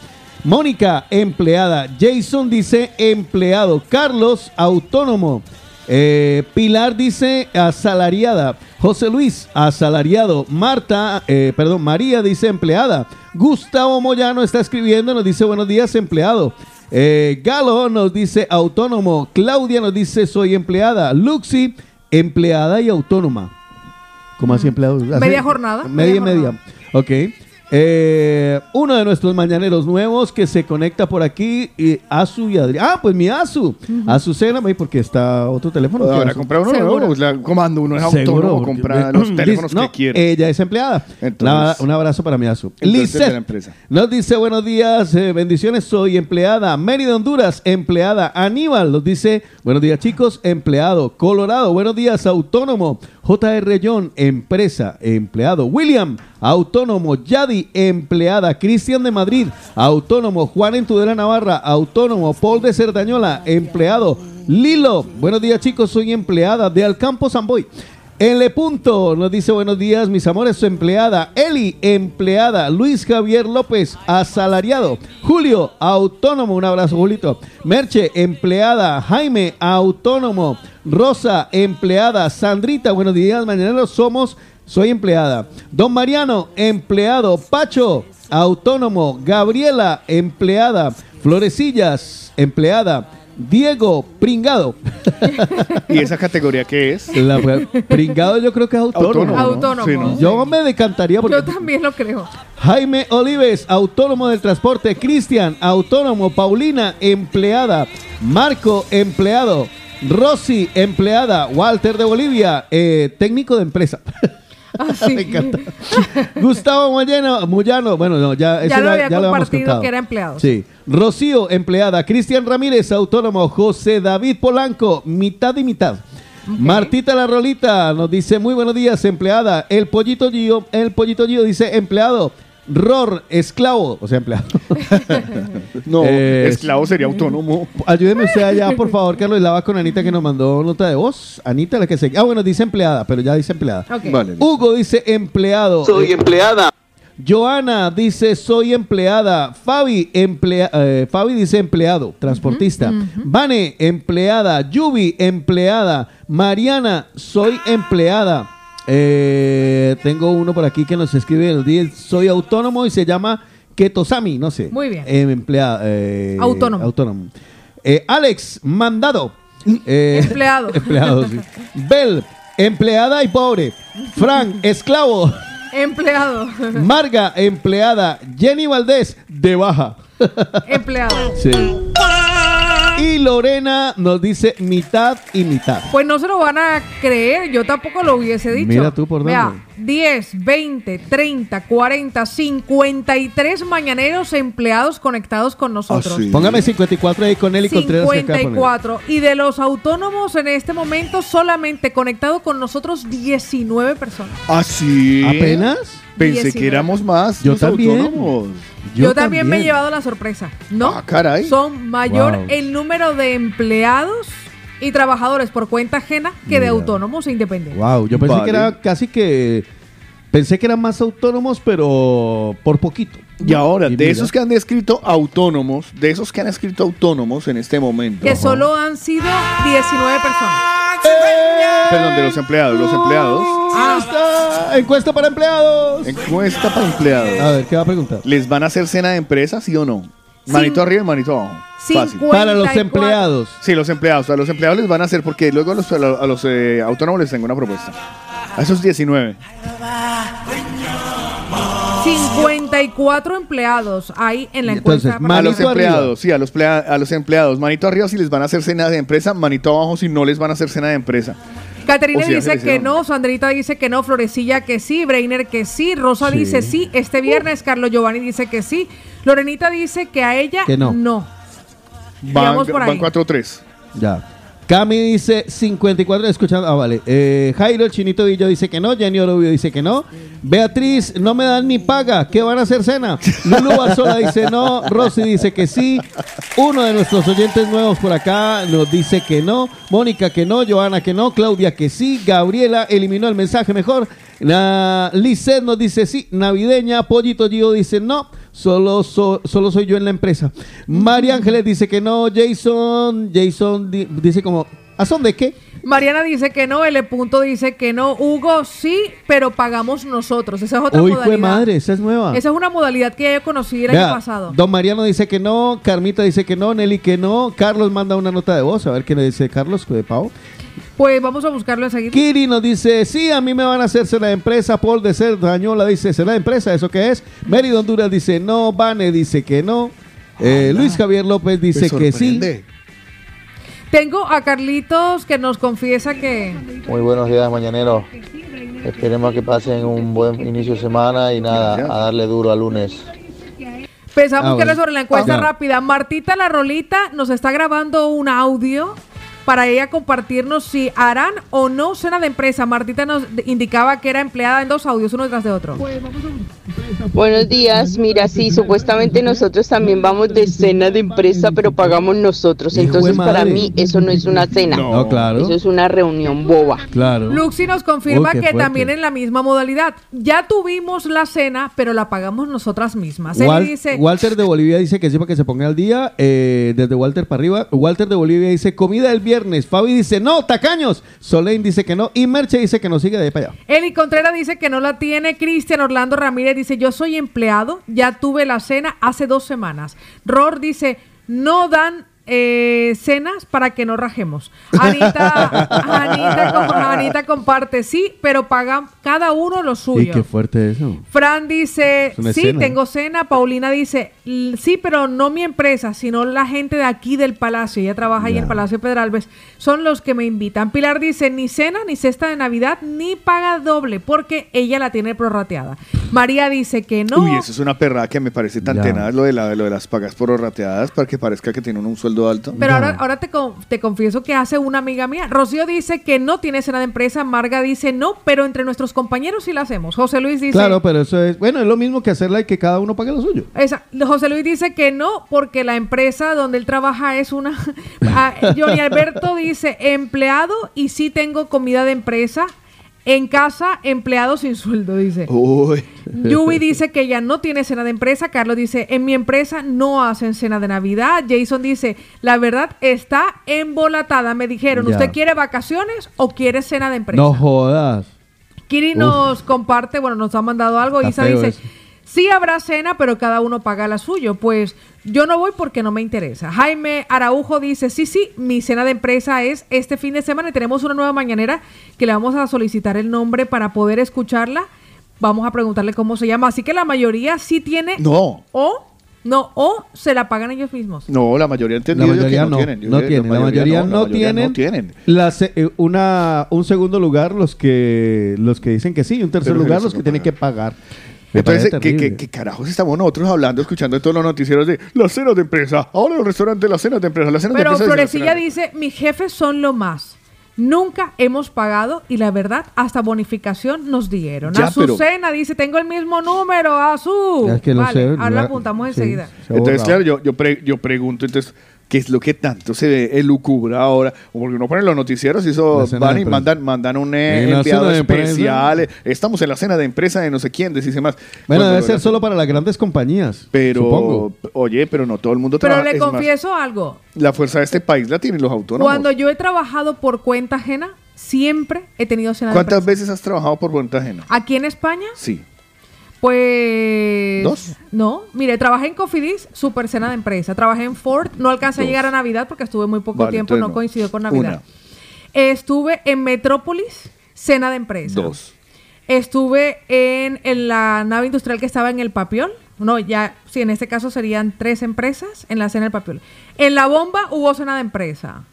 Mónica, empleada. Jason dice empleado. Carlos, autónomo. Eh, Pilar dice asalariada. José Luis, asalariado. Marta, eh, perdón, María dice empleada. Gustavo Moyano está escribiendo, nos dice buenos días, empleado. Eh, Galo nos dice autónomo. Claudia nos dice soy empleada. Luxi, empleada y autónoma. ¿Cómo así empleado? ¿Así? Media jornada, Media y media media. Ok. Eh, uno de nuestros mañaneros nuevos que se conecta por aquí, y Azu y Adrián. Ah, pues mi Azu. Azucena, ahí porque está otro teléfono. ¿Qué Ahora, comprar uno Seguro. nuevo, la- comando uno es Seguro, autónomo, porque- compra eh, los teléfonos no, que quiere. Ella es empleada. Entonces- La- un abrazo para mi Azu. Lizeth de nos dice buenos días, eh, bendiciones, soy empleada. Mérida, Honduras, empleada. Aníbal nos dice buenos días chicos, empleado. Colorado, buenos días, autónomo. JR John, empresa, empleado. William, autónomo. Yadi, empleada. Cristian de Madrid, autónomo. Juan en Tudela Navarra, autónomo. Paul de Cerdañola, empleado. Lilo, buenos días chicos, soy empleada de Alcampo Samboy. L. Punto nos dice buenos días, mis amores, su empleada. Eli, empleada. Luis Javier López, asalariado. Julio, autónomo. Un abrazo, Julito. Merche, empleada. Jaime, autónomo. Rosa, empleada. Sandrita, buenos días, mañaneros. Somos, soy empleada. Don Mariano, empleado. Pacho, autónomo. Gabriela, empleada. Florecillas, empleada. Diego, pringado. ¿Y esa categoría qué es? La- pringado yo creo que es autónomo. Autónomo. ¿no? Autónomo. Sí, ¿no? Yo me decantaría porque Yo también lo creo. Jaime Olives, autónomo del transporte. Cristian, autónomo. Paulina, empleada. Marco, empleado. Rosy, empleada. Walter de Bolivia, eh, técnico de empresa. Así. Me encanta. Gustavo Moyano, Moyano, bueno, no, ya, Ya lo había habíamos compartido que era empleado. Sí. Rocío, empleada. Cristian Ramírez, autónomo. José David Polanco, mitad y mitad. Martita La Rolita nos dice, muy buenos días, empleada. El Pollito Gio, el Pollito Gio dice, empleado. Ror, esclavo, o sea, empleado. No, Eh, esclavo sería autónomo. Ayúdeme usted allá, por favor, Carlos Lava con Anita que nos mandó nota de voz. Anita, la que se... Ah, bueno, dice empleada, pero ya dice empleada. Vale. Hugo dice empleado. Soy empleada. Joana dice soy empleada. Fabi, emplea, eh, Fabi dice empleado, transportista. Vane, empleada. Yubi, empleada. Mariana, soy empleada. Eh, tengo uno por aquí que nos escribe el día. Soy autónomo y se llama Ketosami, no sé. Muy bien. Eh, emplea- eh, Autónomo. autónomo. Eh, Alex, mandado. Eh, Empleado. empleado, sí. Bel, empleada y pobre. Frank, esclavo. Empleado. Marga, empleada. Jenny Valdés, de baja. Empleado. Sí. Y Lorena nos dice mitad y mitad. Pues no se lo van a creer, yo tampoco lo hubiese dicho. Mira tú por Vea, dónde. 10, 20, 30, 40, 53 mañaneros empleados conectados con nosotros. Ah, sí. Póngame 54 ahí con de poner. 54. Y de los autónomos en este momento, solamente conectado con nosotros 19 personas. ¿Ah, sí? ¿Apenas? Pensé 19. que éramos más Yo los también. autónomos. Yo, también, me he llevado la sorpresa. No, Ah, caray. son mayor Wow. el número de empleados y trabajadores por cuenta ajena que de autónomos e independientes. Wow, yo pensé Vale. que era casi que. Pensé que eran más autónomos, pero por poquito. Y ahora, Y de esos que han escrito autónomos, de esos que han escrito autónomos en este momento. Que solo han sido 19 personas. Perdón, de los empleados. Los empleados. Encuesta, encuesta para empleados. Encuesta para empleados. A ver, ¿qué va a preguntar? ¿Les van a hacer cena de empresa, sí o no? Manito Cin- arriba y manito abajo. Fácil. 50 Para los 44. empleados. Sí, los empleados. A los empleados les van a hacer, porque luego a los, a los, a los, eh, autónomos les tengo una propuesta. A esos 19. 54 empleados hay en la Entonces, encuesta. A Manito los arriba. empleados, sí, a los, plea- a los empleados. Manito arriba si les van a hacer cena de empresa, manito abajo si no les van a hacer cena de empresa. Caterina O dice que no, Sandrita dice que no, Florecilla que sí, Breiner que sí, Rosa Sí. dice sí, este viernes Carlos Giovanni dice que sí, Lorenita dice que a ella Que no. no. Van, van ahí. 4-3. Ya. Cami dice 54, escuchando, ah, vale. Eh, Jairo, el chinito Villo dice que no, Jenny Orobio dice que no. Beatriz, no me dan ni paga, ¿qué van a hacer cena? Lulu Barzola dice no, Rosy dice que sí. Uno de nuestros oyentes nuevos por acá nos dice que no. Mónica que no, Joana que no, Claudia que sí, Gabriela eliminó el mensaje mejor. La Lizeth nos dice sí, navideña, Pollito Gio dice no, solo, so- solo soy yo en la empresa. María Ángeles dice que no, Jason, Jason di- dice como, ¿a son de qué? Mariana dice que no, L. Punto dice que no, Hugo sí, pero pagamos nosotros. Esa es otra modalidad. fue madre, esa es nueva. Esa es una modalidad que yo conocí el Vea, año pasado. Don Mariano dice que no, Carmita dice que no, Nelly que no, Carlos manda una nota de voz, a ver qué le dice Carlos de Pau. Pues vamos a buscarlo enseguida. Kiri nos dice, sí, a mí me van a hacer cena de empresa. Paul de Ser Dañola dice, de empresa, ¿eso qué es? Mary de Honduras dice, no. Vane dice que no. Eh, Luis Javier López dice que sí. Tengo a Carlitos que nos confiesa que Muy buenos días, mañaneros. Esperemos que pasen un buen inicio de semana y nada, a darle duro al lunes. pensamos Ah, que era sobre la encuesta Ya. rápida. Martita la Rolita nos está grabando un audio para ella compartirnos si harán o no cena de empresa. Martita nos indicaba que era empleada en dos audios, uno detrás de otro. Buenos días, mira, sí, supuestamente nosotros también vamos de cena de empresa, pero pagamos nosotros. Entonces, para mí, eso no es una cena. No. Claro. Eso es una reunión boba. Claro. Luxi nos confirma Uy, que fuerte. también en la misma modalidad. Ya tuvimos la cena, pero la pagamos nosotras mismas. Él Wal- dice, Walter de Bolivia dice que sí para que se ponga al día. eh, desde Walter para arriba. Walter de Bolivia dice comida el viernes. Fabi dice no, tacaños. Solein dice que no. Y Merche dice que no sigue de ahí para allá. Eli Contreras dice que no la tiene. Cristian Orlando Ramírez dice, yo soy empleado, ya tuve la cena hace dos semanas. Ror dice, no dan eh, cenas para que no rajemos. Anita, Anita, Anita comparte, sí, pero pagan cada uno lo Y suyo. qué fuerte eso. Fran dice, Es sí, escena. tengo cena. Paulina dice, "L- sí, pero no mi empresa, sino la gente de aquí del Palacio. Ella trabaja ahí Ya. en Palacio Pedralbes. Son los que me invitan. Pilar dice, ni cena, ni cesta de Navidad, ni paga doble, porque ella la tiene prorrateada. María dice que no. Uy, eso es una perra que me parece tan Ya. tenaz lo de, la, lo de las pagas por rateadas para que parezca que tienen un sueldo alto. Pero ahora, ahora te, con- te confieso que hace una amiga mía. Rocío dice que no tiene cena de empresa. Marga dice no, pero entre nuestros compañeros sí la hacemos. José Luis dice... Claro, pero eso es. Bueno, es lo mismo que hacerla y que cada uno pague lo suyo. Esa- José Luis dice que no, porque la empresa donde él trabaja es una. Ah, Johnny Alberto dice empleado y sí tengo comida de empresa. En casa, empleado sin sueldo, dice. Uy. Yubi dice que ya no tiene cena de empresa. Carlos dice, en mi empresa no hacen cena de Navidad. Jason dice, la verdad está embolatada. Me dijeron, Ya. ¿usted quiere vacaciones o quiere cena de empresa? No jodas. Kiri nos comparte, bueno, nos ha mandado algo. Está Isa dice, eso. Sí habrá cena, pero cada uno paga la suyo. Pues yo no voy porque no me interesa. Jaime Araujo dice, sí, sí, mi cena de empresa es este fin de semana y tenemos una nueva mañanera que le vamos a solicitar el nombre para poder escucharla. Vamos a preguntarle cómo se llama. Así que la mayoría sí tiene No. o no o se la pagan ellos mismos. No, la mayoría La entendido mayoría que no, no, tienen. Yo no tienen, la mayoría no tienen. no tienen. La se- eh, una, un segundo lugar los que los que dicen que sí, y un tercer Pero lugar los que tienen que pagar. Me Entonces, ¿qué, qué, qué carajos estamos nosotros hablando, escuchando todos los noticieros de las cenas de empresa? Ahora los restaurantes, las cenas de empresa, las cenas Pero de empresa. Florecilla dice, mis jefes son lo más. Nunca hemos pagado y la verdad, hasta bonificación nos dieron. Ya, pero- Azucena dice, tengo el mismo número, Azul. Es que no vale, sé, ahora la- apuntamos sí, enseguida. Entonces, claro, yo, yo, pre- yo pregunto, entonces, ¿qué es lo que tanto se elucubra ahora? Porque uno pone los noticieros y eso van y mandan, mandan un eh, enviado especial. eh, Estamos en la cena de empresa de no sé quién, decís más. Bueno, debe ser solo para las grandes compañías. Pero, Supongo. oye, pero no todo el mundo Pero trabaja. le es más, confieso algo. la fuerza de este país la tienen los autónomos. Cuando yo he trabajado por cuenta ajena, siempre he tenido cena de ¿Cuántas veces has trabajado por cuenta ajena? Aquí en España, Sí. Pues... ¿Dos? No, mire, trabajé en Cofidis, super cena de empresa. Trabajé en Ford, no alcancé a llegar a Navidad porque estuve muy poco Vale, tiempo, no no. coincidió con Navidad. Una. Estuve en Metrópolis, cena de empresa. Dos. Estuve en, en la nave industrial que estaba en el Papiol. No, ya, sí, en este caso serían tres empresas en la cena del Papiol. En la bomba hubo cena de empresa.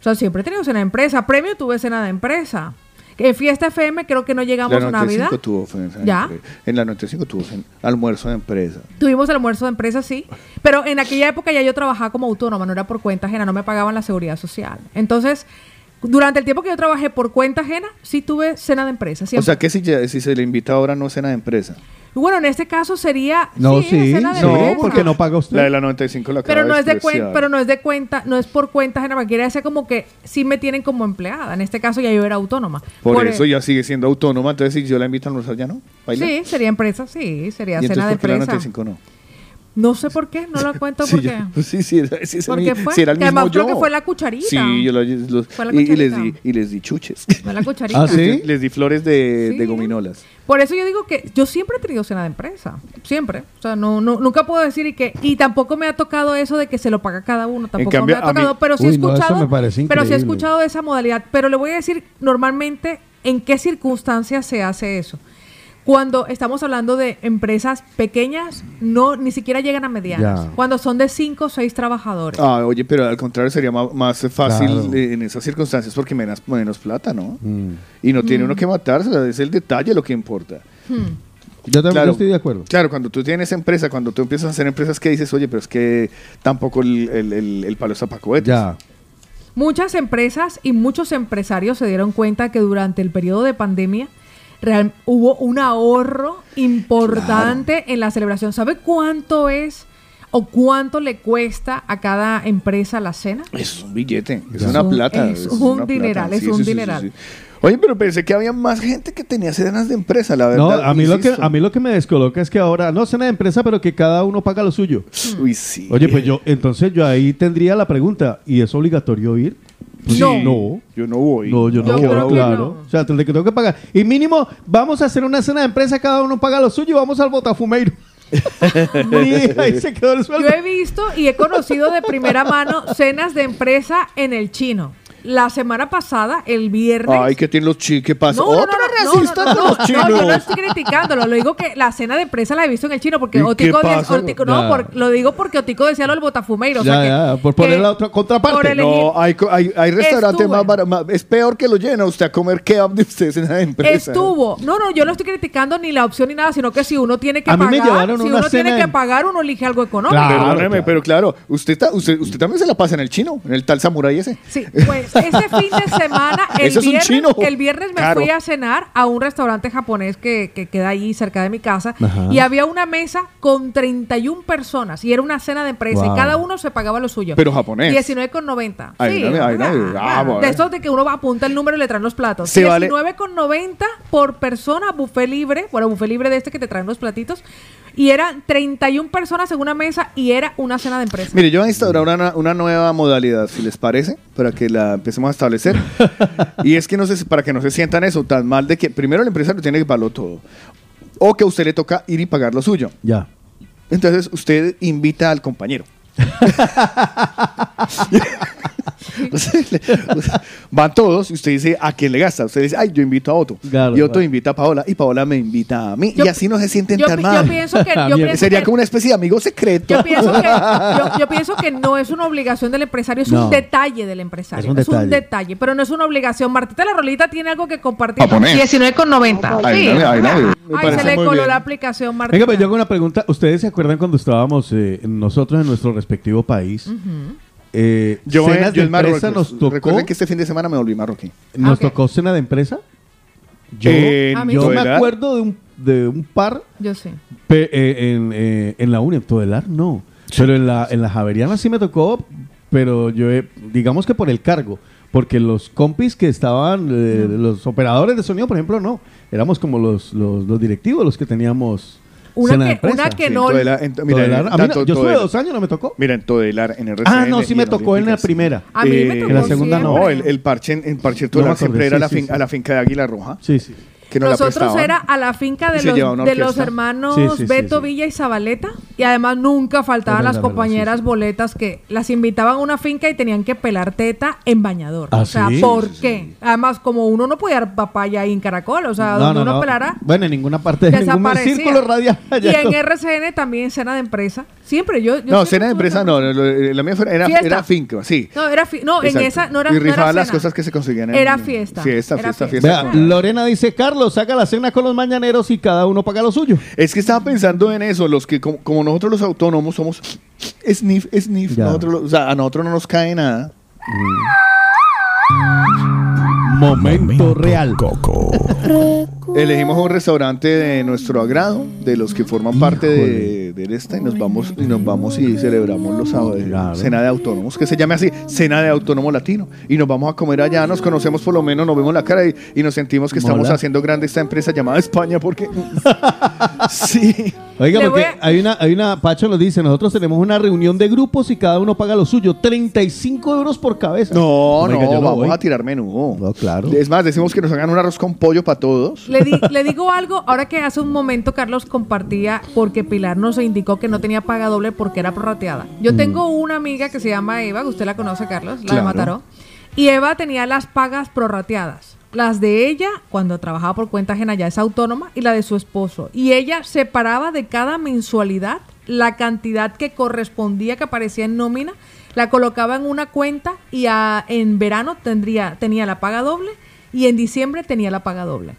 O sea, siempre he tenido cena de empresa. Premio tuve cena de empresa. En Fiesta FM creo que no llegamos la a Navidad. 95 tuvo ¿Ya? En la 95 tuvo almuerzo de empresa. Tuvimos almuerzo de empresa, sí. Pero en aquella época ya yo trabajaba como autónoma, no era por cuenta ajena, no me pagaban la seguridad social. Entonces, durante el tiempo que yo trabajé por cuenta ajena, sí tuve cena de empresa. O siempre. sea que si, si se le invita ahora no cena de empresa. Y bueno, en este caso sería No, sí, sí, de sí, empresa. porque no paga usted. La de la 95 la pero no es de cuenta, pero no es de cuenta, no es por cuenta porque quiere decir como que sí me tienen como empleada. En este caso ya yo era autónoma. Por, e- eso ya sigue siendo autónoma, entonces si yo la invito a almorzar ya no. ¿Baila? Sí, sería empresa, sí, sería ¿Y entonces cena de por qué la empresa. 95 no? No sé por qué, no lo cuento Sí, porque. yo- sí, sí, era- sí, ese ¿Por mi- qué fue? si era el Que mismo además creo yo. que fue la cucharita. Sí, yo la- los- Fue la y, y les cucharita. di, y les di chuches. Fue la cucharita. ¿Ah, sí? les di flores de, Sí. de gominolas. Por eso yo digo que yo siempre he tenido cena de empresa, siempre. O sea, no, no nunca puedo decir y que y tampoco me ha tocado eso de que se lo paga cada uno, tampoco cambio, me ha mí- tocado, pero sí he Uy, no, escuchado, me parece pero sí he escuchado esa modalidad, pero le voy a decir normalmente en qué circunstancias se hace eso. Cuando estamos hablando de empresas pequeñas, no ni siquiera llegan a medianas. Ya. Cuando son de cinco o seis trabajadores. Ah, oye, pero al contrario sería más, fácil Claro. eh, en esas circunstancias porque menos, menos plata, ¿no? Mm. Y no tiene Mm. uno que sea, es el detalle lo que importa. Hmm. Yo también Claro. estoy de acuerdo. Claro, cuando tú tienes empresa, cuando tú empiezas a hacer empresas que dices, oye, pero es que tampoco el, el, el- el palo está para cohetes. Ya. Muchas empresas y muchos empresarios se dieron cuenta que durante el periodo de pandemia real- hubo un ahorro importante en la celebración. ¿Sabe cuánto es o cuánto le cuesta a cada empresa la cena? Es un billete, es una un- plata. es un dineral, es un dineral. Oye, pero pensé que había más gente que tenía cenas de empresa, la No, verdad. a mí, lo que, a mí lo que me descoloca es que ahora, no cena de empresa, pero que cada uno paga lo suyo. Uy, sí. Oye, pues yo, entonces yo ahí tendría la pregunta, ¿y es obligatorio ir? Pues No. No. Yo no voy. No, yo no Yo voy, creo que claro. no. O sea, que tengo que pagar. Y mínimo, vamos a hacer una cena de empresa, cada uno paga lo suyo y vamos al botafumeiro. y ahí se quedó el sueldo. Yo he visto y he conocido de primera mano cenas de empresa en el chino. La semana pasada, el viernes. Ay, ¿qué tienen los chinos? ¿Qué pasa? No, no, ¿Otra no, no, racista no, no, los no, chinos? yo no estoy criticándolo, lo digo que la cena de empresa la he visto en el chino porque ¿Y Otico, no, lo digo porque Otico decía lo del botafumeiro, o Ya, que- por poner que- la otra contraparte. No, hay, co- hay, hay restaurantes más baratos. Es peor que lo llena usted a comer kebab de usted cena de empresa. Estuvo. No, no, yo no estoy criticando ni la opción ni nada, sino que si uno tiene que A mí me pagar, llevaron si una uno tiene que en- pagar, uno elige algo económico. Claro. Perdóneme, claro. pero claro, usted, está, usted, usted también se la pasa en el chino, en el tal samurái ese. Sí, pues este fin de semana, el Ese es un viernes, chino. el viernes me fui a cenar a un restaurante japonés que, que queda ahí cerca de mi casa Ajá. y había una mesa con 31 personas y era una cena de empresa Wow. y cada uno se pagaba lo suyo. Pero japonés. 19,90. Ahí Sí, no, no, ah, ah, bueno. de estos de que uno va apunta el número y le traen los platos. Vale- 19,90 por persona, buffet libre, bueno, buffet libre de este que te traen los platitos y eran 31 personas en una mesa y era una cena de empresa. Mire, yo voy a instaurar una, una nueva modalidad, si les parece, para que la empecemos a establecer. y es que no sé, para que no se sientan eso tan mal de que primero el empresario tiene que pagarlo todo. O que a usted le toca ir y pagar lo suyo. Ya. Entonces usted invita al compañero. Van todos y usted dice a quién le gasta. Usted dice, ay, yo invito a Otto. Claro, y Otto claro. invita a Paola y Paola me invita a mí. Yo- y así no se sienten yo, tan pi- mal. yo pienso que, yo Bien. pienso Sería que- como una especie de amigo secreto. Yo pienso, que, yo, yo pienso que no es una obligación del empresario, es No. un detalle del empresario. Es Es un detalle. pero no es una obligación. Martita la Rolita tiene algo que compartir. Japonés. 19,90. Ay, Sí. no, ay, se le coló bien. la aplicación, Martita. Venga, pues yo hago una pregunta. ¿Ustedes se acuerdan cuando estábamos eh, nosotros en nuestro respectivo país? Eh, Yo, cenas en- yo de empresa nos tocó, Recuerden que este fin de semana me volví marroquí. nos Ah, tocó cena de empresa. Yo, Eh, me acuerdo de un, de un par Yo sí. pe- eh, en, eh, en la uni, en Todelar no. Pero en la, en la Javeriana sí me tocó, pero yo, he- digamos que por el cargo. Porque los compis que estaban, eh, los operadores de sonido, por ejemplo, no. Éramos como los, los, los directivos los que teníamos Una que, una que Sí, no. Todelar- en- mira, Todelar. en A mí no- tanto yo estuve dos años, no me tocó. Mira, en Todelar, en RCN. Ah, no, sí me en tocó en la primera. A mí me Eh, tocó en la segunda no. No, siempre. el, el parche, en- en parche Todelar siempre era sí, la sí, fin- sí. a la finca de Águila Roja. Sí, sí. Que nos la Nosotros prestaban. era a la finca de los, de los hermanos Sí, sí, sí, Beto sí. Villa y Zabaleta. Y además nunca faltaban las compañeras boletas que las invitaban a una finca y tenían que pelar teta en bañador. ¿Ah, o sea, sí? ¿por Sí, sí, qué? Además, como uno no podía dar papaya ahí en Caracol, o sea, No, donde no, uno no. pelara, Bueno, en ninguna parte, en ningún círculo radial. Y en. RCN también cena de empresa. Siempre yo. yo No, cena de empresa no, no, lo- la mía fue- era, era finca, sí. No, era fi- no en esa no era Y no era rifaban las cena. cosas que se conseguían en Era fiesta. Fiesta, fiesta, fiesta. Lorena dice, Carlos, saca la cena con los mañaneros y cada uno paga lo suyo. Es que estaba pensando en eso, los que como, como nosotros los autónomos somos sniff, sniff, nosotros, o sea, a nosotros no nos cae nada. Momento real. Elegimos un restaurante de nuestro agrado, de los que forman parte de, de esta y nos vamos y nos vamos y celebramos los sábados, Claro. cena de autónomos, que se llame así, cena de autónomo latino. Y nos vamos a comer allá, nos conocemos por lo menos, nos vemos la cara y, y nos sentimos que estamos haciendo grande esta empresa llamada España porque sí. Oiga, Le porque a- hay una, hay una, Pacho nos dice, nosotros tenemos una reunión de grupos y cada uno paga lo suyo, 35 euros por cabeza. No, Oiga, no, yo vamos voy. a tirar menú. No, claro. Es más, decimos que nos hagan un arroz con pollo para todos. Le, di- le digo algo, ahora que hace un momento Carlos compartía, porque Pilar nos indicó que no tenía paga doble porque era prorrateada. Yo Mm. tengo una amiga que se llama Eva, que usted la conoce, Carlos, la de Claro. Mataró, y Eva tenía las pagas prorrateadas. Las de ella, cuando trabajaba por cuenta ajena, ya es autónoma, y la de su esposo. Y ella separaba de cada mensualidad la cantidad que correspondía, que aparecía en nómina, la colocaba en una cuenta y a- en verano tendría, tenía la paga doble y en diciembre tenía la paga doble.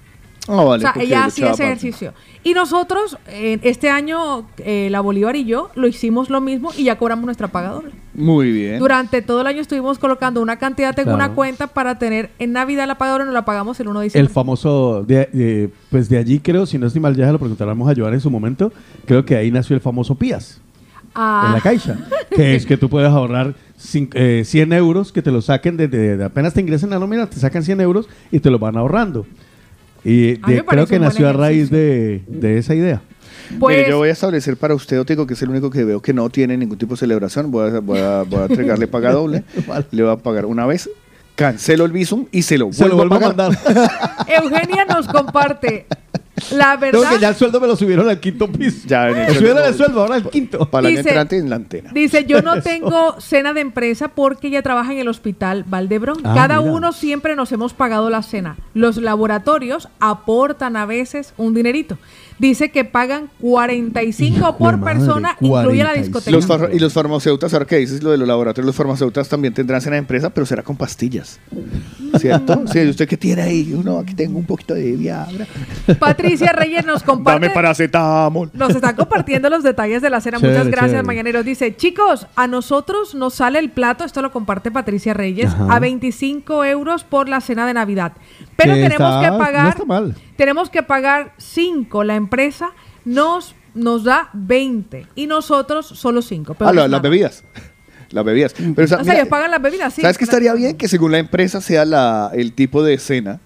Vale, o sea, porque ella hacía ese ejercicio. Y nosotros, eh, este año, eh, la Bolívar y yo, lo hicimos lo mismo y ya cobramos nuestra paga doble. Muy bien. Durante todo el año estuvimos colocando una cantidad en Claro. una cuenta para tener en Navidad la paga doble, nos la pagamos el 1 de El diciembre. famoso, de, de- pues de allí creo, si no estoy mal, ya se lo preguntaremos a Joan en su momento, creo que ahí nació el famoso Pías, Ah, en la Caixa, que es que tú puedes ahorrar cin- eh, 100 euros, que te lo saquen desde de apenas te ingresan la nómina, te sacan 100 euros y te lo van ahorrando. Y de- creo que nació a raíz de, de esa idea. pues, Mire, yo voy a establecer para usted, Otico, que es el único que veo que no tiene ningún tipo de celebración. Voy a, voy a, voy a entregarle paga doble. Le voy a pagar una vez, cancelo el visum y se lo Se lo vuelvo, vuelvo a pagar. mandar. Eugenia nos comparte la No, verdad. que ya el sueldo me lo subieron al quinto piso. Ya, en el me subieron el sueldo. ahora al quinto. Para Dice- entrante en la antena. Dice, yo no tengo cena de empresa porque ella trabaja en el hospital Valdebrón. Ah, Cada mira. uno siempre nos hemos pagado la cena. Los laboratorios aportan a veces un dinerito. Dice que pagan 45 Hijo por madre, persona, incluye la 45. discoteca. Los y los farmacéuticos, ahora que dices lo de los laboratorios, los farmacéuticos también tendrán cena de empresa, pero será con pastillas. ¿Cierto? Sí, ¿usted qué tiene ahí? Uno, aquí tengo un poquito de Viagra. Patricia Reyes nos comparte. Dame paracetamol. Nos están compartiendo los detalles de la cena. Chévere, Muchas gracias, chévere. Mañaneros. Dice, chicos, a nosotros nos sale el plato, esto lo comparte Patricia Reyes, Ajá. a 25 euros por la cena de Navidad. Pero Que tenemos está- que no pagar, está mal. tenemos que pagar 5. La empresa nos, nos da 20 y nosotros solo 5. Ah, la- las bebidas. Las bebidas. Pero, o sea, O sea, mira, ellos pagan las bebidas, sí. ¿Sabes qué estaría bien? Que según la empresa sea la, el tipo de cena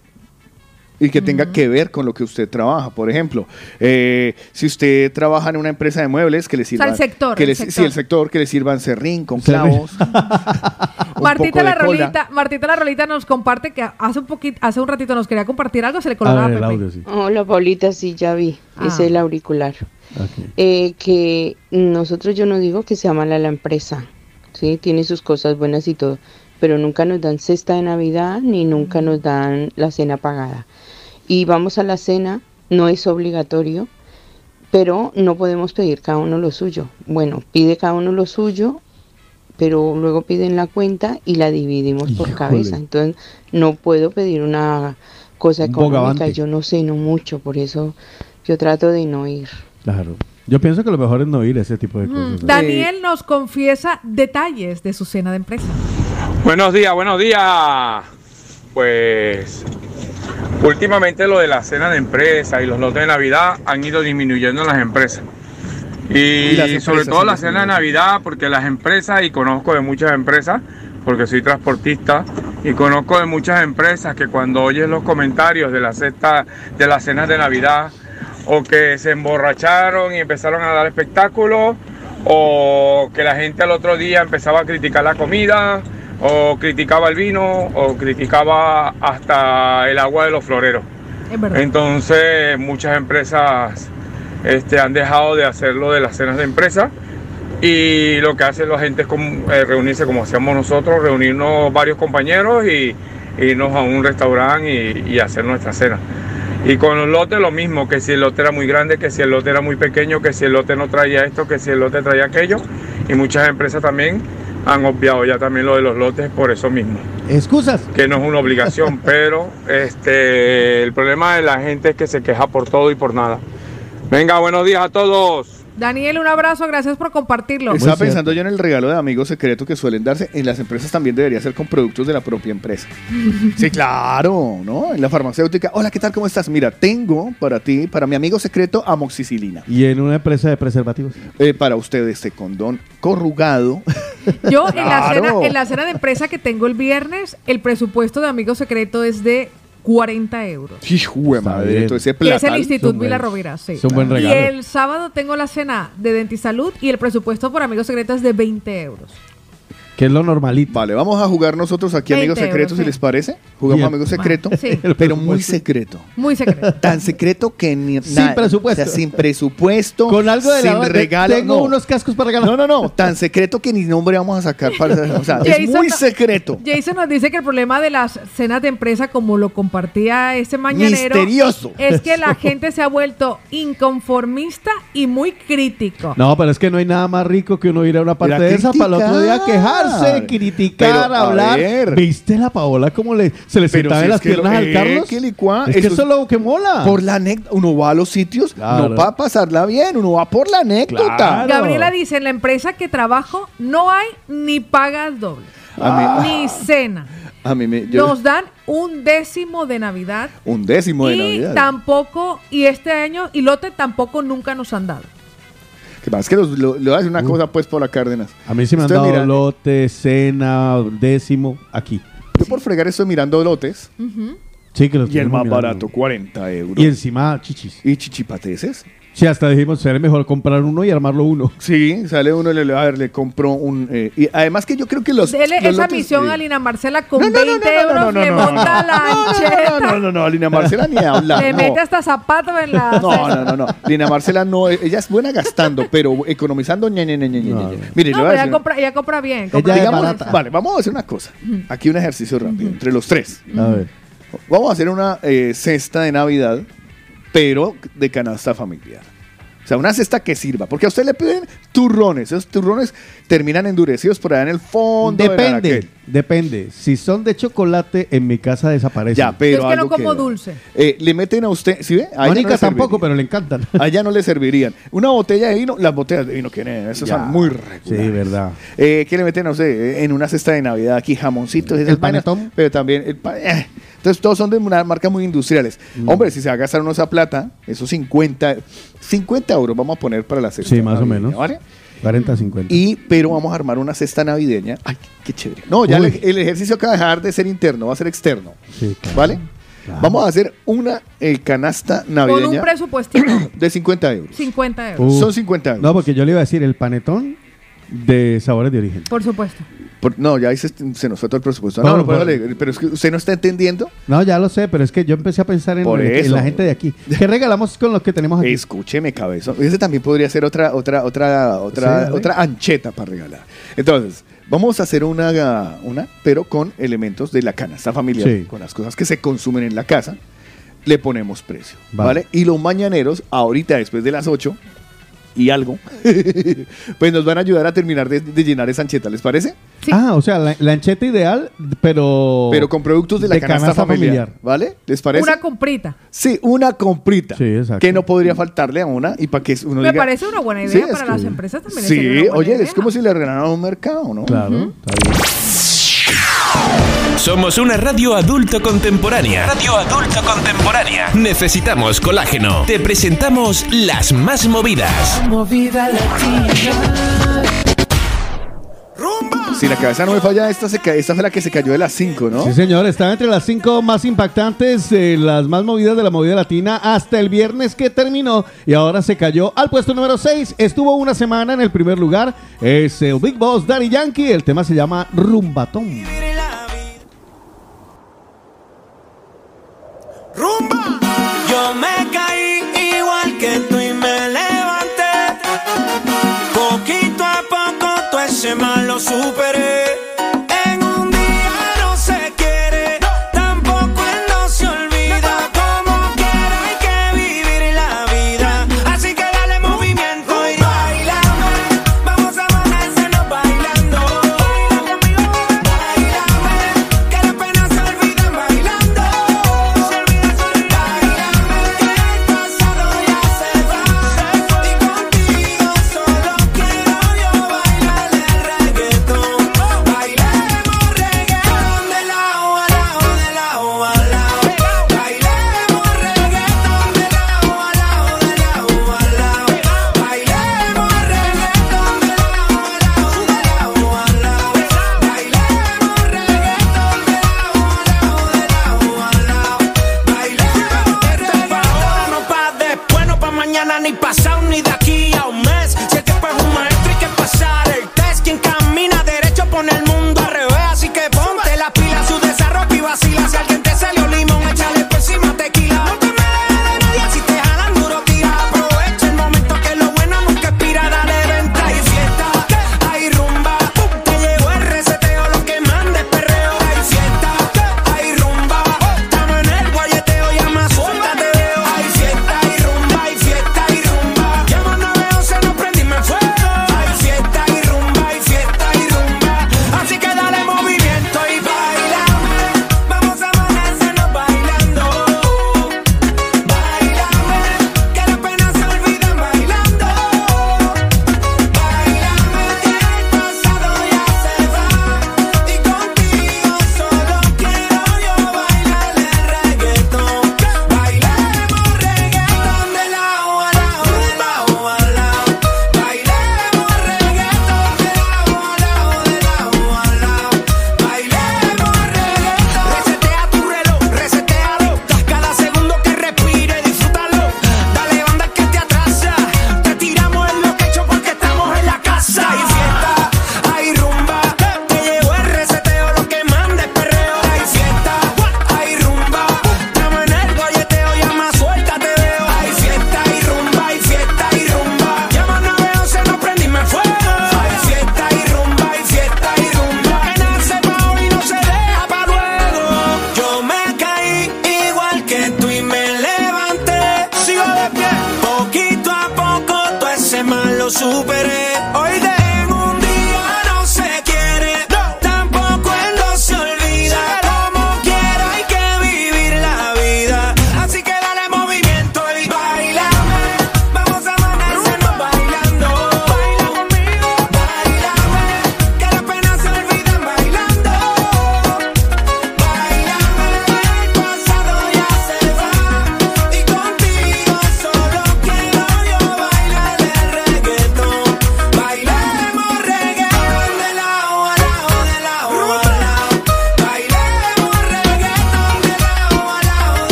y que tenga que ver con lo que usted trabaja. Por ejemplo, eh, si usted trabaja en una empresa de muebles, que le sea, sirvan... el sector, Que el le- sector. Sí, el sector, que le sirvan serrín con clavos. Martita la. Rolita, Martita la Rolita nos comparte que hace un poquito, hace un ratito nos quería compartir algo, se le A colgaba ver, el Pepe. audio, sí. Hola, Paulita, sí, ya vi. Ah. Es el auricular. Eh, que nosotros, yo no digo que sea mala la empresa, ¿sí? Tiene sus cosas buenas y todo, pero nunca nos dan cesta de Navidad ni nunca nos dan la cena pagada. Y vamos a la cena, no es obligatorio, pero no podemos pedir cada uno lo suyo. Bueno, pide cada uno lo suyo, pero luego piden la cuenta y la dividimos por Híjole. cabeza. Entonces, no puedo pedir una cosa económica, bogavante. yo no sé, no mucho, por eso yo trato de no ir. Claro. Yo pienso que lo mejor es no ir a ese tipo de cosas. Daniel nos confiesa detalles de su cena de empresa. Buenos días, buenos días. Pues últimamente lo de la cena de empresa y los lotes de Navidad han ido disminuyendo en las empresas. Y Y, las empresas sobre todo la las cena de. Navidad, porque las empresas, y conozco de muchas empresas, porque soy transportista, y conozco de muchas empresas que cuando oyes los comentarios de la cesta, de las cenas de Navidad, o que se emborracharon y empezaron a dar espectáculos, o que la gente al otro día empezaba a criticar la comida, o criticaba el vino, o criticaba hasta el agua de los floreros. Es verdad. Entonces muchas empresas este, han dejado de hacerlo de las cenas de empresa y lo que hace la gente es como, eh, reunirse como hacíamos nosotros, reunirnos varios compañeros y irnos a un restaurante y, y hacer nuestra cena. Y con los lotes lo mismo, que si el lote era muy grande, que si el lote era muy pequeño, que si el lote no traía esto, que si el lote traía aquello. Y muchas empresas también han obviado ya también lo de los lotes por eso mismo Excusas. que no es una obligación, pero este, el problema de la gente es que se queja por todo y por nada. Venga, buenos días a todos. Daniel, un abrazo, gracias por compartirlo. Estaba pensando yo en el regalo de amigos secreto que suelen darse. En las empresas también debería ser con productos de la propia empresa. Sí, claro, ¿no? En la farmacéutica. Hola, ¿qué tal? ¿Cómo estás? Mira, tengo para ti, para mi amigo secreto, amoxicilina. Y en una empresa de preservativos. Eh, para usted este condón corrugado. Yo en, la cena, en la cena de empresa que tengo el viernes, el presupuesto de amigo secreto es de 40 euros. Hijo madre, todo ese Que es el platal. Instituto Vila. Rovira, sí. Es un buen Y regalo. el sábado tengo la cena de Dentisalud y el presupuesto por amigo secreto es de 20 euros. Que es lo normalito. Vale, vamos a jugar nosotros aquí 20 amigos secretos, si les parece. Jugamos amigos secreto, Sí. pero muy secreto. Muy secreto. Tan secreto que ni Sin nada, presupuesto. o sea, sin presupuesto. Con algo de sin la regalo. Tengo no. unos cascos para regalar. No, no, no. Tan secreto que ni nombre vamos a sacar para. O sea, es muy secreto. Jason nos dice que el problema de las cenas de empresa, como lo compartía ese mañanero, Misterioso. es que la gente se ha vuelto inconformista y muy crítico. No, pero es que no hay nada más rico que uno ir a una parte de esa para el otro día criticar. Quejarse, criticar, Pero, a hablar. ver. ¿Viste la Paola cómo le, se le Pero sentaba si en las piernas al Carlos? que licua- es que eso es lo que mola. Por la anécdota. Uno va a los sitios, Claro. no para pasarla bien, uno va por la anécdota. Claro. Gabriela dice, en la empresa que trabajo no hay ni pagas dobles, A mí, ni cena. a mí me. yo- Nos dan un décimo de Navidad un décimo de y Navidad. tampoco, y este año, y lote tampoco nunca nos han dado. Que pasa es que los- lo- le voy a decir una cosa, pues, por la Cárdenas. A mí sí me han dado mirando- lote, cena, décimo, aquí. Yo por fregar estoy mirando lotes. Sí, que los Y el más mirando. barato, 40 euros. Y encima, chichis. ¿Y chichipateses? Sí, hasta dijimos, sería mejor comprar uno y armarlo uno. Sí, sale uno y le, a ver, le compro un... eh, y además que yo creo que los... Dele los esa lotes, misión eh, a Lina Marcela con No, no, no, 20 no, no, euros, no, no, le no, monta no, la No, ancheta, no, no, no, Lina Marcela ni habla. le no. mete hasta zapatos en la No, no, no, no. Lina Marcela no, ella es buena gastando, pero economizando, No, ñe. no. Mire, voy a ella decir- compra, ella compra bien. compra Ella barata. Vale, vamos a hacer una cosa. Aquí un ejercicio rápido, entre los tres. A ver. Vamos a hacer una eh, cesta de Navidad, pero de canasta familiar. O sea, una cesta que sirva. Porque a usted le piden turrones. Esos turrones terminan endurecidos por allá en el fondo. Depende, depende. Si son de chocolate, en mi casa desaparecen. Ya, pero Es que no como queda. dulce. Eh, le meten a usted, ¿sí ve? A Mónica no tampoco, pero le encantan. A ella no le servirían. Una botella de vino, las botellas de vino que esas Ya. son muy regulares. Sí, verdad. Eh, ¿Qué le meten a usted? Eh, En una cesta de Navidad aquí, jamoncitos, esas ¿El vainas, panetón? pero también el pa- eh. Entonces todos son de una marca muy industriales. Mm. Hombre, si se va a gastar uno esa plata, esos 50, 50 euros vamos a poner para la cesta. Sí, más o navideña, menos. ¿vale? 40, 50. Y, pero vamos a armar una cesta navideña. Ay, qué chévere. No, ya el, el ejercicio acaba de dejar de ser interno, va a ser externo. Sí, claro. ¿Vale? Claro. Vamos a hacer una eh, canasta Con un navideña presupuestito, de 50 euros. 50 euros. Uh. Son 50 euros. No, porque yo le iba a decir el panetón de sabores de origen. Por supuesto. Por- no, ya ahí se, se nos fue todo el presupuesto. Bueno, No, no, por- pero, pero es que usted no está entendiendo. No, ya lo sé, pero es que yo empecé a pensar en, la gente de aquí. ¿Qué regalamos con los que tenemos aquí? Escúcheme, cabezón. Ese también podría ser otra, otra, otra, otra, otra ancheta para regalar. Entonces, vamos a hacer una, una, pero con elementos de la canasta familiar, Sí. con las cosas que se consumen en la casa. Le ponemos precio, Vale. ¿vale? Y los mañaneros, ahorita después de las 8, y algo, pues nos van a ayudar a terminar de, de llenar esa ancheta, ¿les parece? Ah, o sea, la, la ancheta ideal, pero... Pero con productos de la canasta, familiar, ¿vale? ¿Les parece? Una comprita. Sí, una comprita. Sí, exacto. Que no podría faltarle a una y para que uno Me diga... parece una buena idea Sí, para que- las empresas también. Sí, oye, idea. es como si le regalaran un mercado, ¿no? Claro, está bien. Somos una radio adulto contemporánea. Radio adulto contemporánea. Necesitamos colágeno. Te presentamos las más movidas. Movida latina. Si la cabeza no me falla, esta, se ca- esta fue la que se cayó de las 5, ¿no? Sí, señor, está entre las cinco más impactantes, eh, las más movidas de la movida latina hasta el viernes que terminó y ahora se cayó al puesto número 6. Estuvo una semana en el primer lugar, es el Big Boss Daddy Yankee, el tema se llama Rumbatón. Yo me caí igual que tú y me levanté. Poquito a poco todo ese mal lo superé.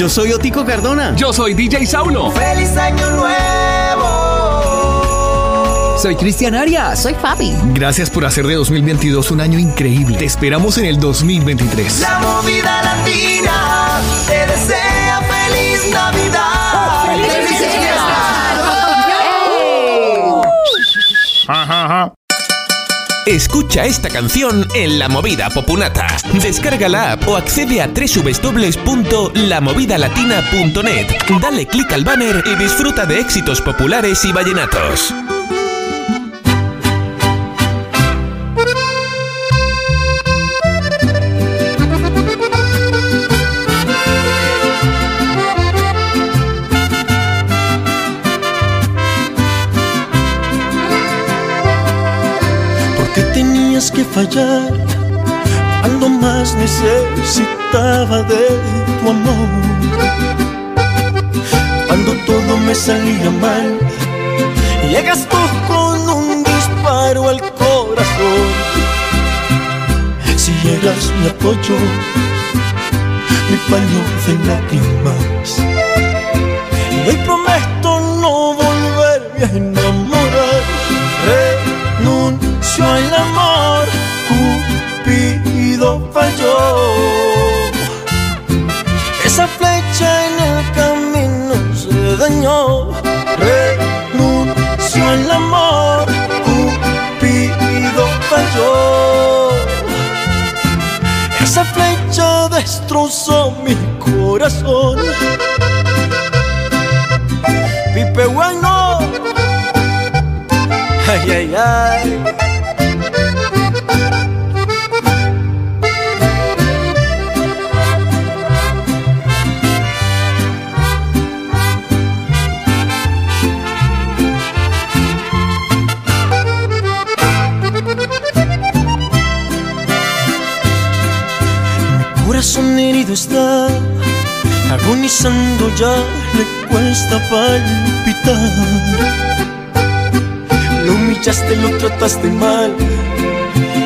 Yo soy Otico Cardona. Yo soy DJ Saulo. Feliz año nuevo. Soy Cristian Arias. Soy Fabi. Gracias por hacer de 2022 un año increíble. Te esperamos en el 2023. La movida latina te desea feliz Navidad. ¡Felices fiestas! Escucha esta canción en La Movida Popunata. Descarga la app o accede a www.lamovidalatina.net. Dale clic al banner y disfruta de éxitos populares y vallenatos. Fallar cuando más necesitaba de tu amor? Cuando todo me salía mal, llegas tú con un disparo al corazón. Si eras mi apoyo, mi paño de lágrimas. Y hoy prometo no volverme a enamorar. Renuncio al amor, Pipe bueno. Ay, ay, ay. Corazón herido está, agonizando ya le cuesta palpitar. Lo humillaste, lo trataste mal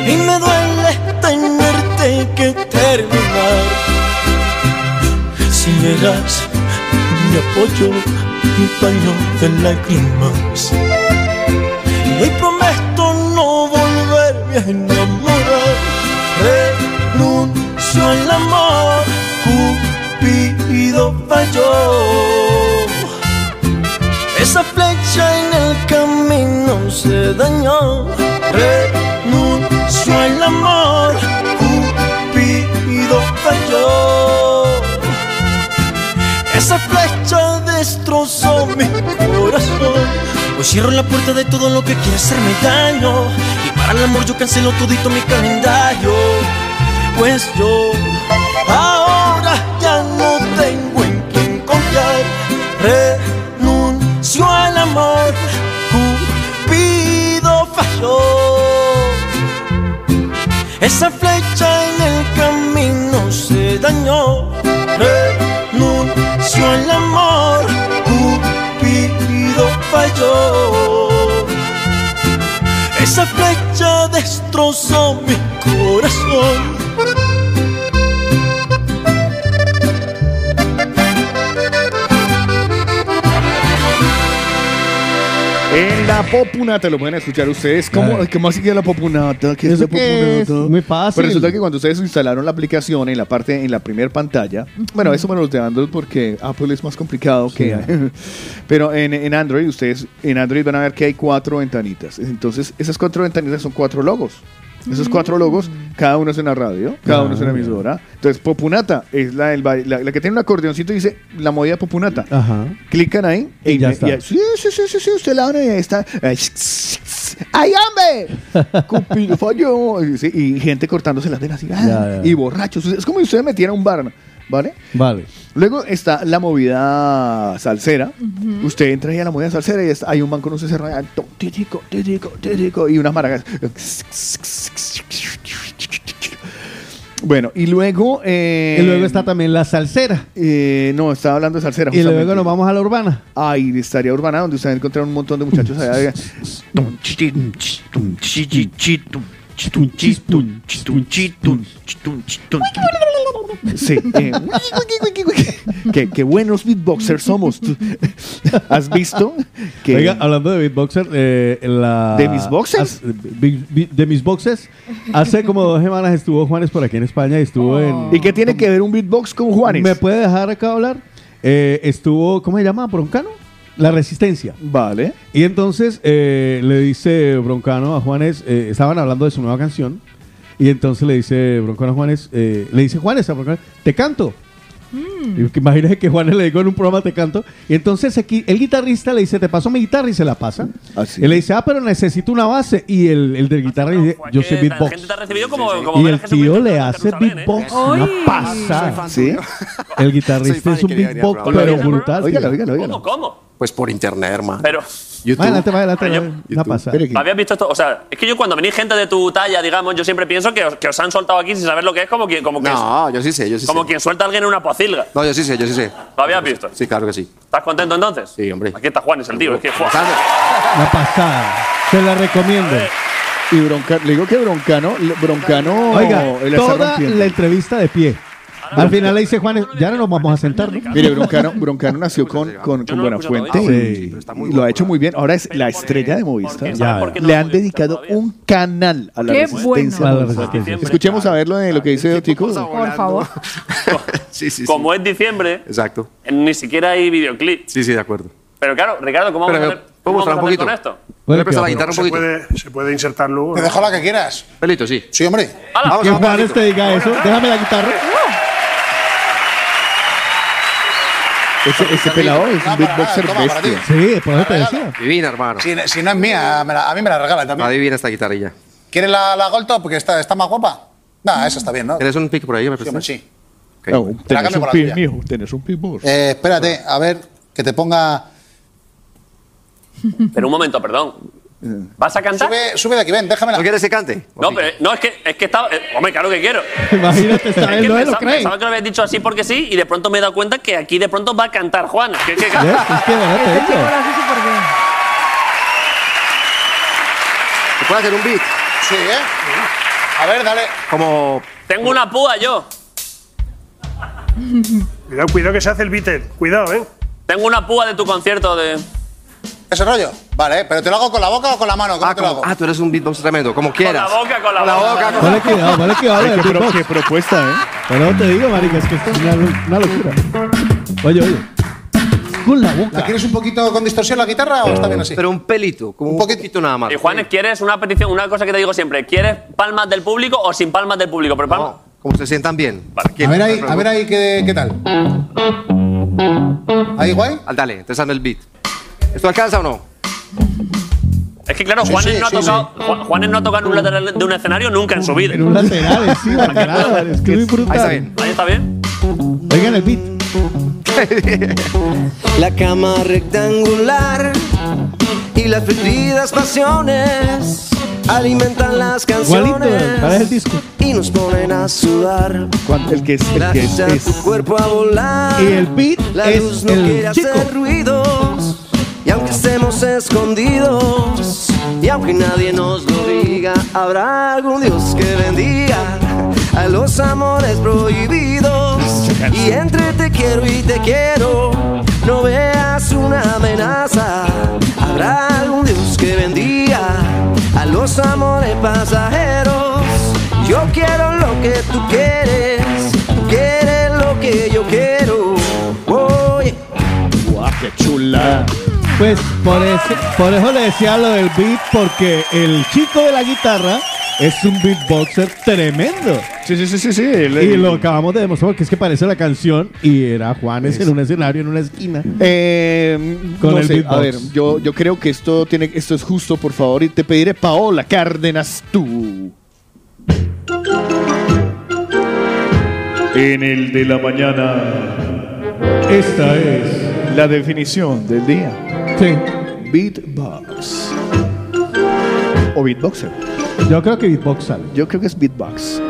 y me duele tenerte que terminar. Si eras mi apoyo, mi paño de lágrimas. Y hoy prometo no volverme a enamorar. Renuncio al amor, se dañó. Renuncio al amor, Cupido falló. Esa flecha destrozó mi corazón. Hoy cierro la puerta de todo lo que quiere hacerme daño. Y para el amor yo cancelo todito mi calendario. Pues yo Esa flecha en el camino se dañó. Renuncio al amor. Cupido falló. Esa flecha destrozó mi corazón. La popunata lo pueden escuchar ustedes. ¿Cómo, Claro. ¿cómo así que la popunata? ¿Qué es ¿Eso la popunata? Muy fácil. Pues resulta que cuando ustedes instalaron la aplicación en la parte, en la primera pantalla, bueno, eso me lo estoy dando porque Apple es más complicado que... Pero en, en Android, ustedes en Android van a ver que hay cuatro ventanitas. Entonces, esas cuatro ventanitas son cuatro logos. Esos cuatro logos, cada uno es una radio, cada uno es una Ah, emisora. Entonces, Popunata es la, del ba- la, la que tiene un acordeoncito y dice la movida Popunata. Ajá. Clican ahí Y ya me- está. sí, sí, sí, sí, sí, usted la abre y ahí está. ¡Ay, hombre! Cupido falló. Y, sí, y gente cortándose las venas así. ah, Ya, ya. Y borrachos. Es como si usted metiera un bar, ¿vale? Vale. Luego está la movida salsera. Usted entra ahí a la movida salsera y está- hay un man con un to- titico, titico, titico, y unas maracas. Bueno, y luego... eh, Y luego está también la salsera. eh, no, estaba hablando de salsera. Y luego nos vamos a la urbana. Ay, estaría urbana, donde ustedes encontraron un montón de muchachos allá. Sí. eh, qué, qué buenos beatboxers somos. ¿Tú- ¿Has visto? Que Oiga, hablando de beatboxer, eh, la... ¿De mis bi- de mis boxes. Hace como dos semanas estuvo Juanes por aquí en España y estuvo en... ¿Y qué tiene que ver un beatbox con Juanes? ¿Me puede dejar acá hablar? Eh, estuvo, ¿cómo se llama? ¿Broncano? La Resistencia. Vale. Y entonces eh, le dice Broncano a Juanes, eh, estaban hablando de su nueva canción, y entonces le dice Broncano a Juanes, eh, le dice Juanes a Broncano, te canto. Y que Imagínese que Juanes le dijo en un programa te canto. Y entonces aquí, el guitarrista le dice, te paso mi guitarra y se la pasa. Y le dice, ah, pero necesito una base. Y el, el del guitarra le dice, yo sé La beatbox. gente te ha recibido como, como Y el tío le hace ¿eh? beatbox, una pasada. ¿Sí? El guitarrista es un beatbox, pero brutal. Óigalo, tío. óigalo, óigalo. ¿Cómo? ¿Cómo? Pues por internet, hermano. Pero, YouTube. Va adelante, va adelante. Pero va, Una pasada. ¿habías visto esto? O sea, es que yo cuando venís gente de tu talla, digamos, yo siempre pienso que os, que os han soltado aquí sin saber lo que es, como quien, como que No, yo sí sé, yo sí como sé. quien suelta a alguien en una pocilga. No, yo sí sé, yo sí sé. ¿Lo habías visto? Sí, claro que sí. ¿Estás contento entonces? Sí, hombre. Aquí está Juan, es el tío. Es que, ¡fua! Una pasada. Se la recomiendo. Y Bronca, le digo que Broncano, Broncano Oiga, él la está toda rompiendo. la entrevista de pie. Al final le dice Juanes, ya no nos vamos a sentar, ¿no? Mire, Broncano, Broncano nació con, con, con Buenafuente Sí. y lo ha hecho muy bien. Ahora es la estrella de Movistar. Ya, qué Le han dedicado un canal a la Qué resistencia. bueno. Escuchemos a ver lo de lo que dice Otico. Por favor. Sí, sí, sí. Como es diciembre, Exacto. ni siquiera hay videoclip. Sí, sí, de acuerdo. Pero claro, Ricardo, ¿cómo Pero, vamos a ¿puedo mostrar un con poquito? esto? ¿Puedes prestar la guitarra un Se poquito? puede, se puede insertar luego. Te dejo la que quieras. Pelito, sí. Sí, hombre. ¡Hala! Que Juanes te diga eso. Déjame la guitarra. Ese, ese pelado es un beatboxer bestia. Sí, por eso te decía. Divina, hermano. Si, si no es mía, me la- a mí me la regalan también. divina esta guitarrilla. ¿Quieres la, la Gold Top? Porque está, está más guapa. Nah, esa está bien, ¿no? ¿Tienes un pick por ahí? ¿Me Sí, hombre, prestas? sí. Ok. No, la tenés cambio un por la pi- tuya. mijo, tenés un beatbox. Eh, espérate, a ver, que te ponga... Pero un momento, perdón. ¿Vas a cantar? Sube, sube de aquí, ven, déjame la... ¿No quieres que cante? No, pero no, es que, es que estaba. eh, hombre, claro que quiero. Imagínate, Es esta que no pensaba, que lo habías dicho así porque sí y de pronto me he dado cuenta que aquí de pronto va a cantar Juan. Que, que. Es te Este chico digo. lo hace súper bien. ¿Te puedes hacer un beat? Sí, ¿eh? A ver, dale. Como... Tengo una púa yo. Cuidado, cuidado que se hace el beater. Cuidado, ¿eh? Tengo una púa de tu concierto de. ¿Ese rollo? Vale, ¿eh? pero ¿te lo hago con la boca o con la mano? ¿Cómo Ah, te lo como- hago? ah, tú eres un beatbox tremendo, como Con quieras. la boca, con la, Con la boca. boca, con Vale cuidado, vale cuidado. Qué, pro- qué propuesta, ¿eh? Pero te digo, marica, es que es una, una locura. Oye, oye. Con la ¿La boca. quieres un poquito con distorsión la guitarra o está bien así? Pero un pelito, como un, Un poquito. poquito nada más. Y Juan, ¿quieres una petición? Una cosa que te digo siempre. ¿Quieres palmas del público o sin palmas del público? Pero palmas. No, como se sientan bien. A ver ahí, a ver ahí qué, qué tal. ¿Ahí guay? Ah, Dale, entonces hazme el beat. ¿Esto alcanza o no? Es que claro, Sí, Juanes sí, no ha sí, tocado, Juan- Juanes no ha tocado en un lateral de un escenario nunca en su vida. En un lateral, lateral. Es que es muy Ahí está brutal. bien. Ahí está bien. Oigan el beat. La cama rectangular y las fluidas pasiones alimentan las Igualito, canciones parece el disco. y nos ponen a sudar. El que es, el que es, es- tu cuerpo a volar. Y el beat La es luz no quiere el chico. hacer ruidos y aunque estemos escondidos y aunque nadie nos lo diga, habrá algún Dios que bendiga a los amores prohibidos y entre te quiero y te quiero no veas una amenaza. Habrá algún Dios que bendiga a los amores pasajeros. Yo quiero lo que tú quieres, tú quieres lo que yo quiero. Oye. ¡Guau, qué chula! Pues por eso, por eso le decía lo del beat, porque el chico de la guitarra es un beatboxer tremendo. Sí, sí, sí, sí. sí el- Y lo acabamos de demostrar porque es que parece la canción y era Juanes en un escenario, en una esquina. Eh, Con no el sé, beatbox. a ver, yo, yo creo que esto tiene, esto es justo, por favor, y te pediré Paola Cárdenas tú. En el de la mañana, esta es la definición del día. Sí. Beatbox. O beatboxer. Yo creo que beatbox sale. Yo creo que es beatbox.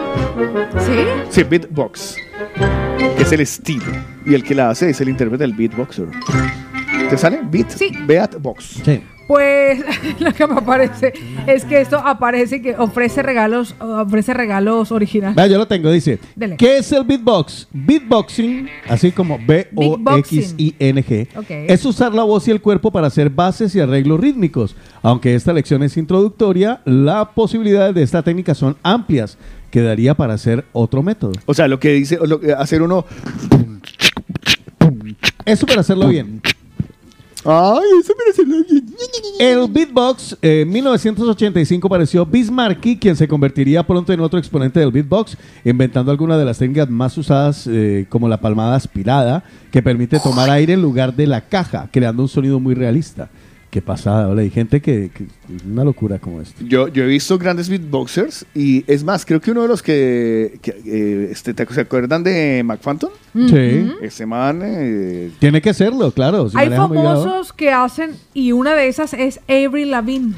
¿Sí? Sí, beatbox. Que es el estilo. Y el que la hace es el intérprete del beatboxer. ¿Te sale? Beat. Sí. Beatbox. Sí. Pues lo que me aparece es que esto aparece que ofrece regalos, ofrece regalos originales. Yo lo tengo, dice. Dele. ¿Qué es el beatbox? Beatboxing, así como B-O-X-I-N-G, es usar la voz y el cuerpo para hacer bases y arreglos rítmicos. Aunque esta lección es introductoria, las posibilidades de esta técnica son amplias. Quedaría para hacer otro método. O sea, lo que dice, lo que- hacer uno. Eso para hacerlo bien. Ay, eso bien. El beatbox, eh, en 1985 apareció Bismarcky, quien se convertiría pronto en otro exponente del beatbox, inventando algunas de las técnicas más usadas, eh, como la palmada aspirada, que permite tomar aire en lugar de la caja, creando un sonido muy realista. Qué pasada, ¿vale? Hay gente que, que- una locura como esto. Yo, yo he visto grandes beatboxers y es más, creo que uno de los que, que, eh, este, ¿te- ¿se acuerdan de McFanton? Sí. Ese man eh, Tiene que serlo, claro. si Hay famosos que hacen, y una de esas es Avril Lavigne.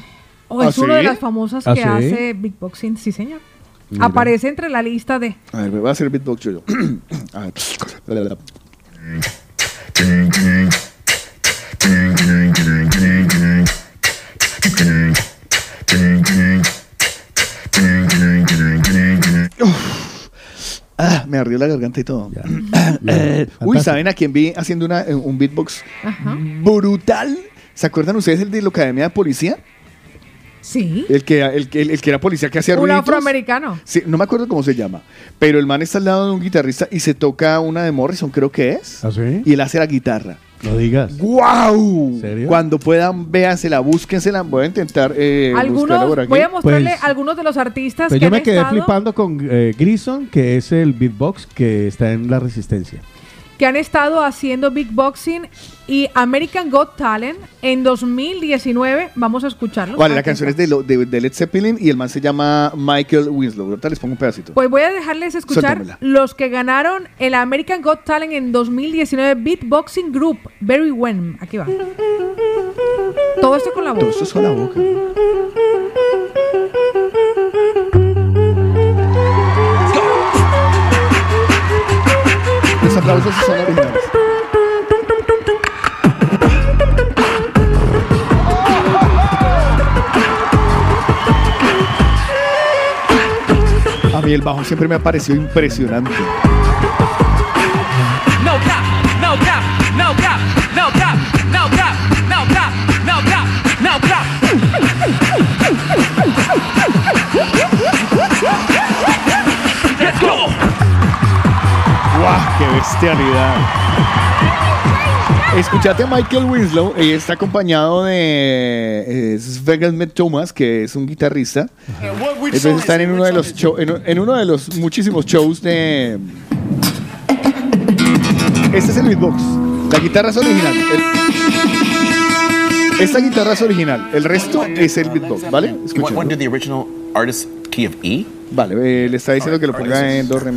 O ¿Ah, es una de sí? las famosas ¿Ah, que sí? hace beatboxing, sí señor. Mira. Aparece entre la lista de... A ver, me voy a hacer beatbox yo. A ver. Uf. Ah, me ardió la garganta y todo. Eh, uy. ¿saben a quién vi haciendo una- eh, un beatbox Ajá. brutal? ¿Se acuerdan ustedes el de la Academia de Policía? Sí. El que, el, que- el que era policía que hacía Un ruiditos. afroamericano. Sí, no me acuerdo cómo se llama. Pero el man está al lado de un guitarrista y se toca una de Morrison, creo que es. ¿Ah, sí? Y él hace la guitarra. No digas. ¡Guau! serio? Cuando puedan, véansela, búsquensela. Voy a intentar eh, por Algunos, aquí. voy a mostrarle Pues- algunos de los artistas Pues que yo han me quedé estado, flipando con eh, Grison, que es el beatbox que está en la resistencia. Que han estado haciendo beatboxing y American Got Talent en 2019. Vamos a escucharlo. Vale, la canción es de, lo- de- de Led Zeppelin y el man se llama Michael Winslow. Ahorita les pongo un pedacito. Pues voy a dejarles escuchar Suéltamela. los que ganaron el American Got Talent en 2019 Beatboxing Group. Very When. Aquí va. Todo esto con la voz. Todo esto es con la boca. Aplausos sí son originales. A mí el bajo siempre me ha parecido impresionante. No cap, no cap, no cap, no cap, ¡Qué bestialidad! Escuchate a Michael Winslow, ella está acompañado de eh, Sven Thomas, que es un guitarrista. Entonces están en uno de los show- en, en uno de los muchísimos shows de. Este es el beatbox. La guitarra es original. El- Esta guitarra es original. El resto es el beatbox, ¿vale? Escuchen. when did the original artist key of E? Vale, eh, le está diciendo que lo ponga en do, re,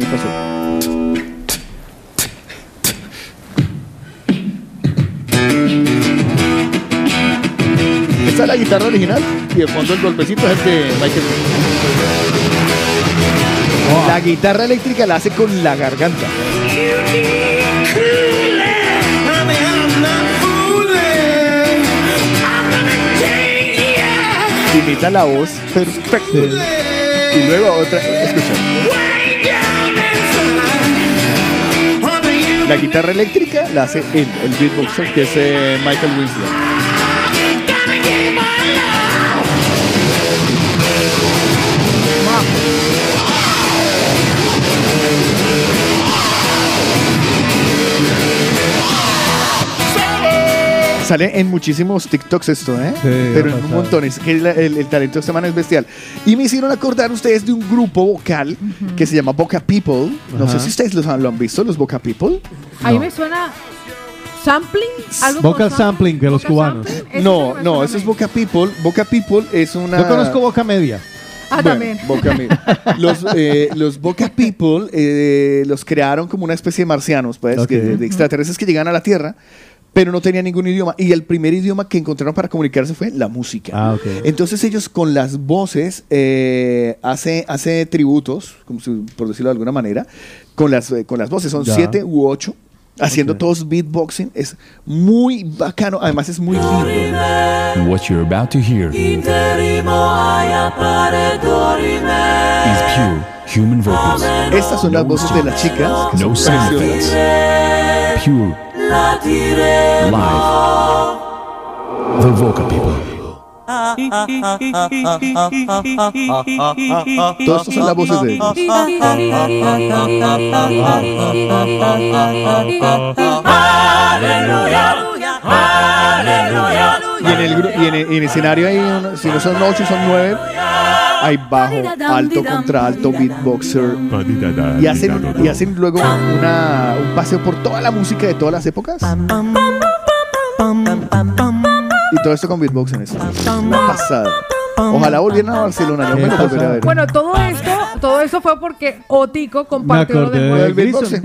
la guitarra original y de fondo el golpecito es el de Michael Jackson. La guitarra eléctrica la hace con la garganta. Imita la voz perfecto. Y luego otra, escucha. La guitarra eléctrica la hace él, el beatboxer, que es eh, Michael Winslow. Sale en muchísimos TikToks esto, ¿eh? Pero en un montón. Es que la- el, el talento de esta es bestial. Y me hicieron acordar ustedes de un grupo vocal que se llama Boca People. No Ajá. sé si ustedes los han, lo han visto, los Boca People. Ahí me suena sampling. Algo Vocal sampling de los cubanos. No, no, eso es Boca People. Boca People es una. Yo conozco Boca Media. Ah, Bueno, también. Boca Media. Los, eh, los Boca People eh, los crearon como una especie de marcianos, pues, Ok. que- de extraterrestres que llegan a la Tierra pero no tenía ningún idioma. Y el primer idioma que encontraron para comunicarse fue la música. Ah, ok. Entonces ellos con las voces eh, hace, hace tributos, como si- por decirlo de alguna manera, con las, eh, con las voces. Son Ya. siete u ocho. Haciendo todos beatboxing. Es muy bacano. Además es muy lindo. What you're about to hear is pure human vocals. Estas son las voces de las chicas. que No son. Pure live. The Vocal People. Todas estas son las voces de ellos. Y en el, y en el, en el escenario hay, si no son ocho, son nueve. Hay bajo, alto, contralto, beatboxer. Y hacen, y hacen luego una, un paseo por toda la música de todas las épocas. Y todo esto con beatboxing. Es una pasada. Ojalá volvieran a Barcelona. Yo me lo volveré a ver. Bueno, todo esto, todo esto fue porque Otico compartió lo del del beatbox.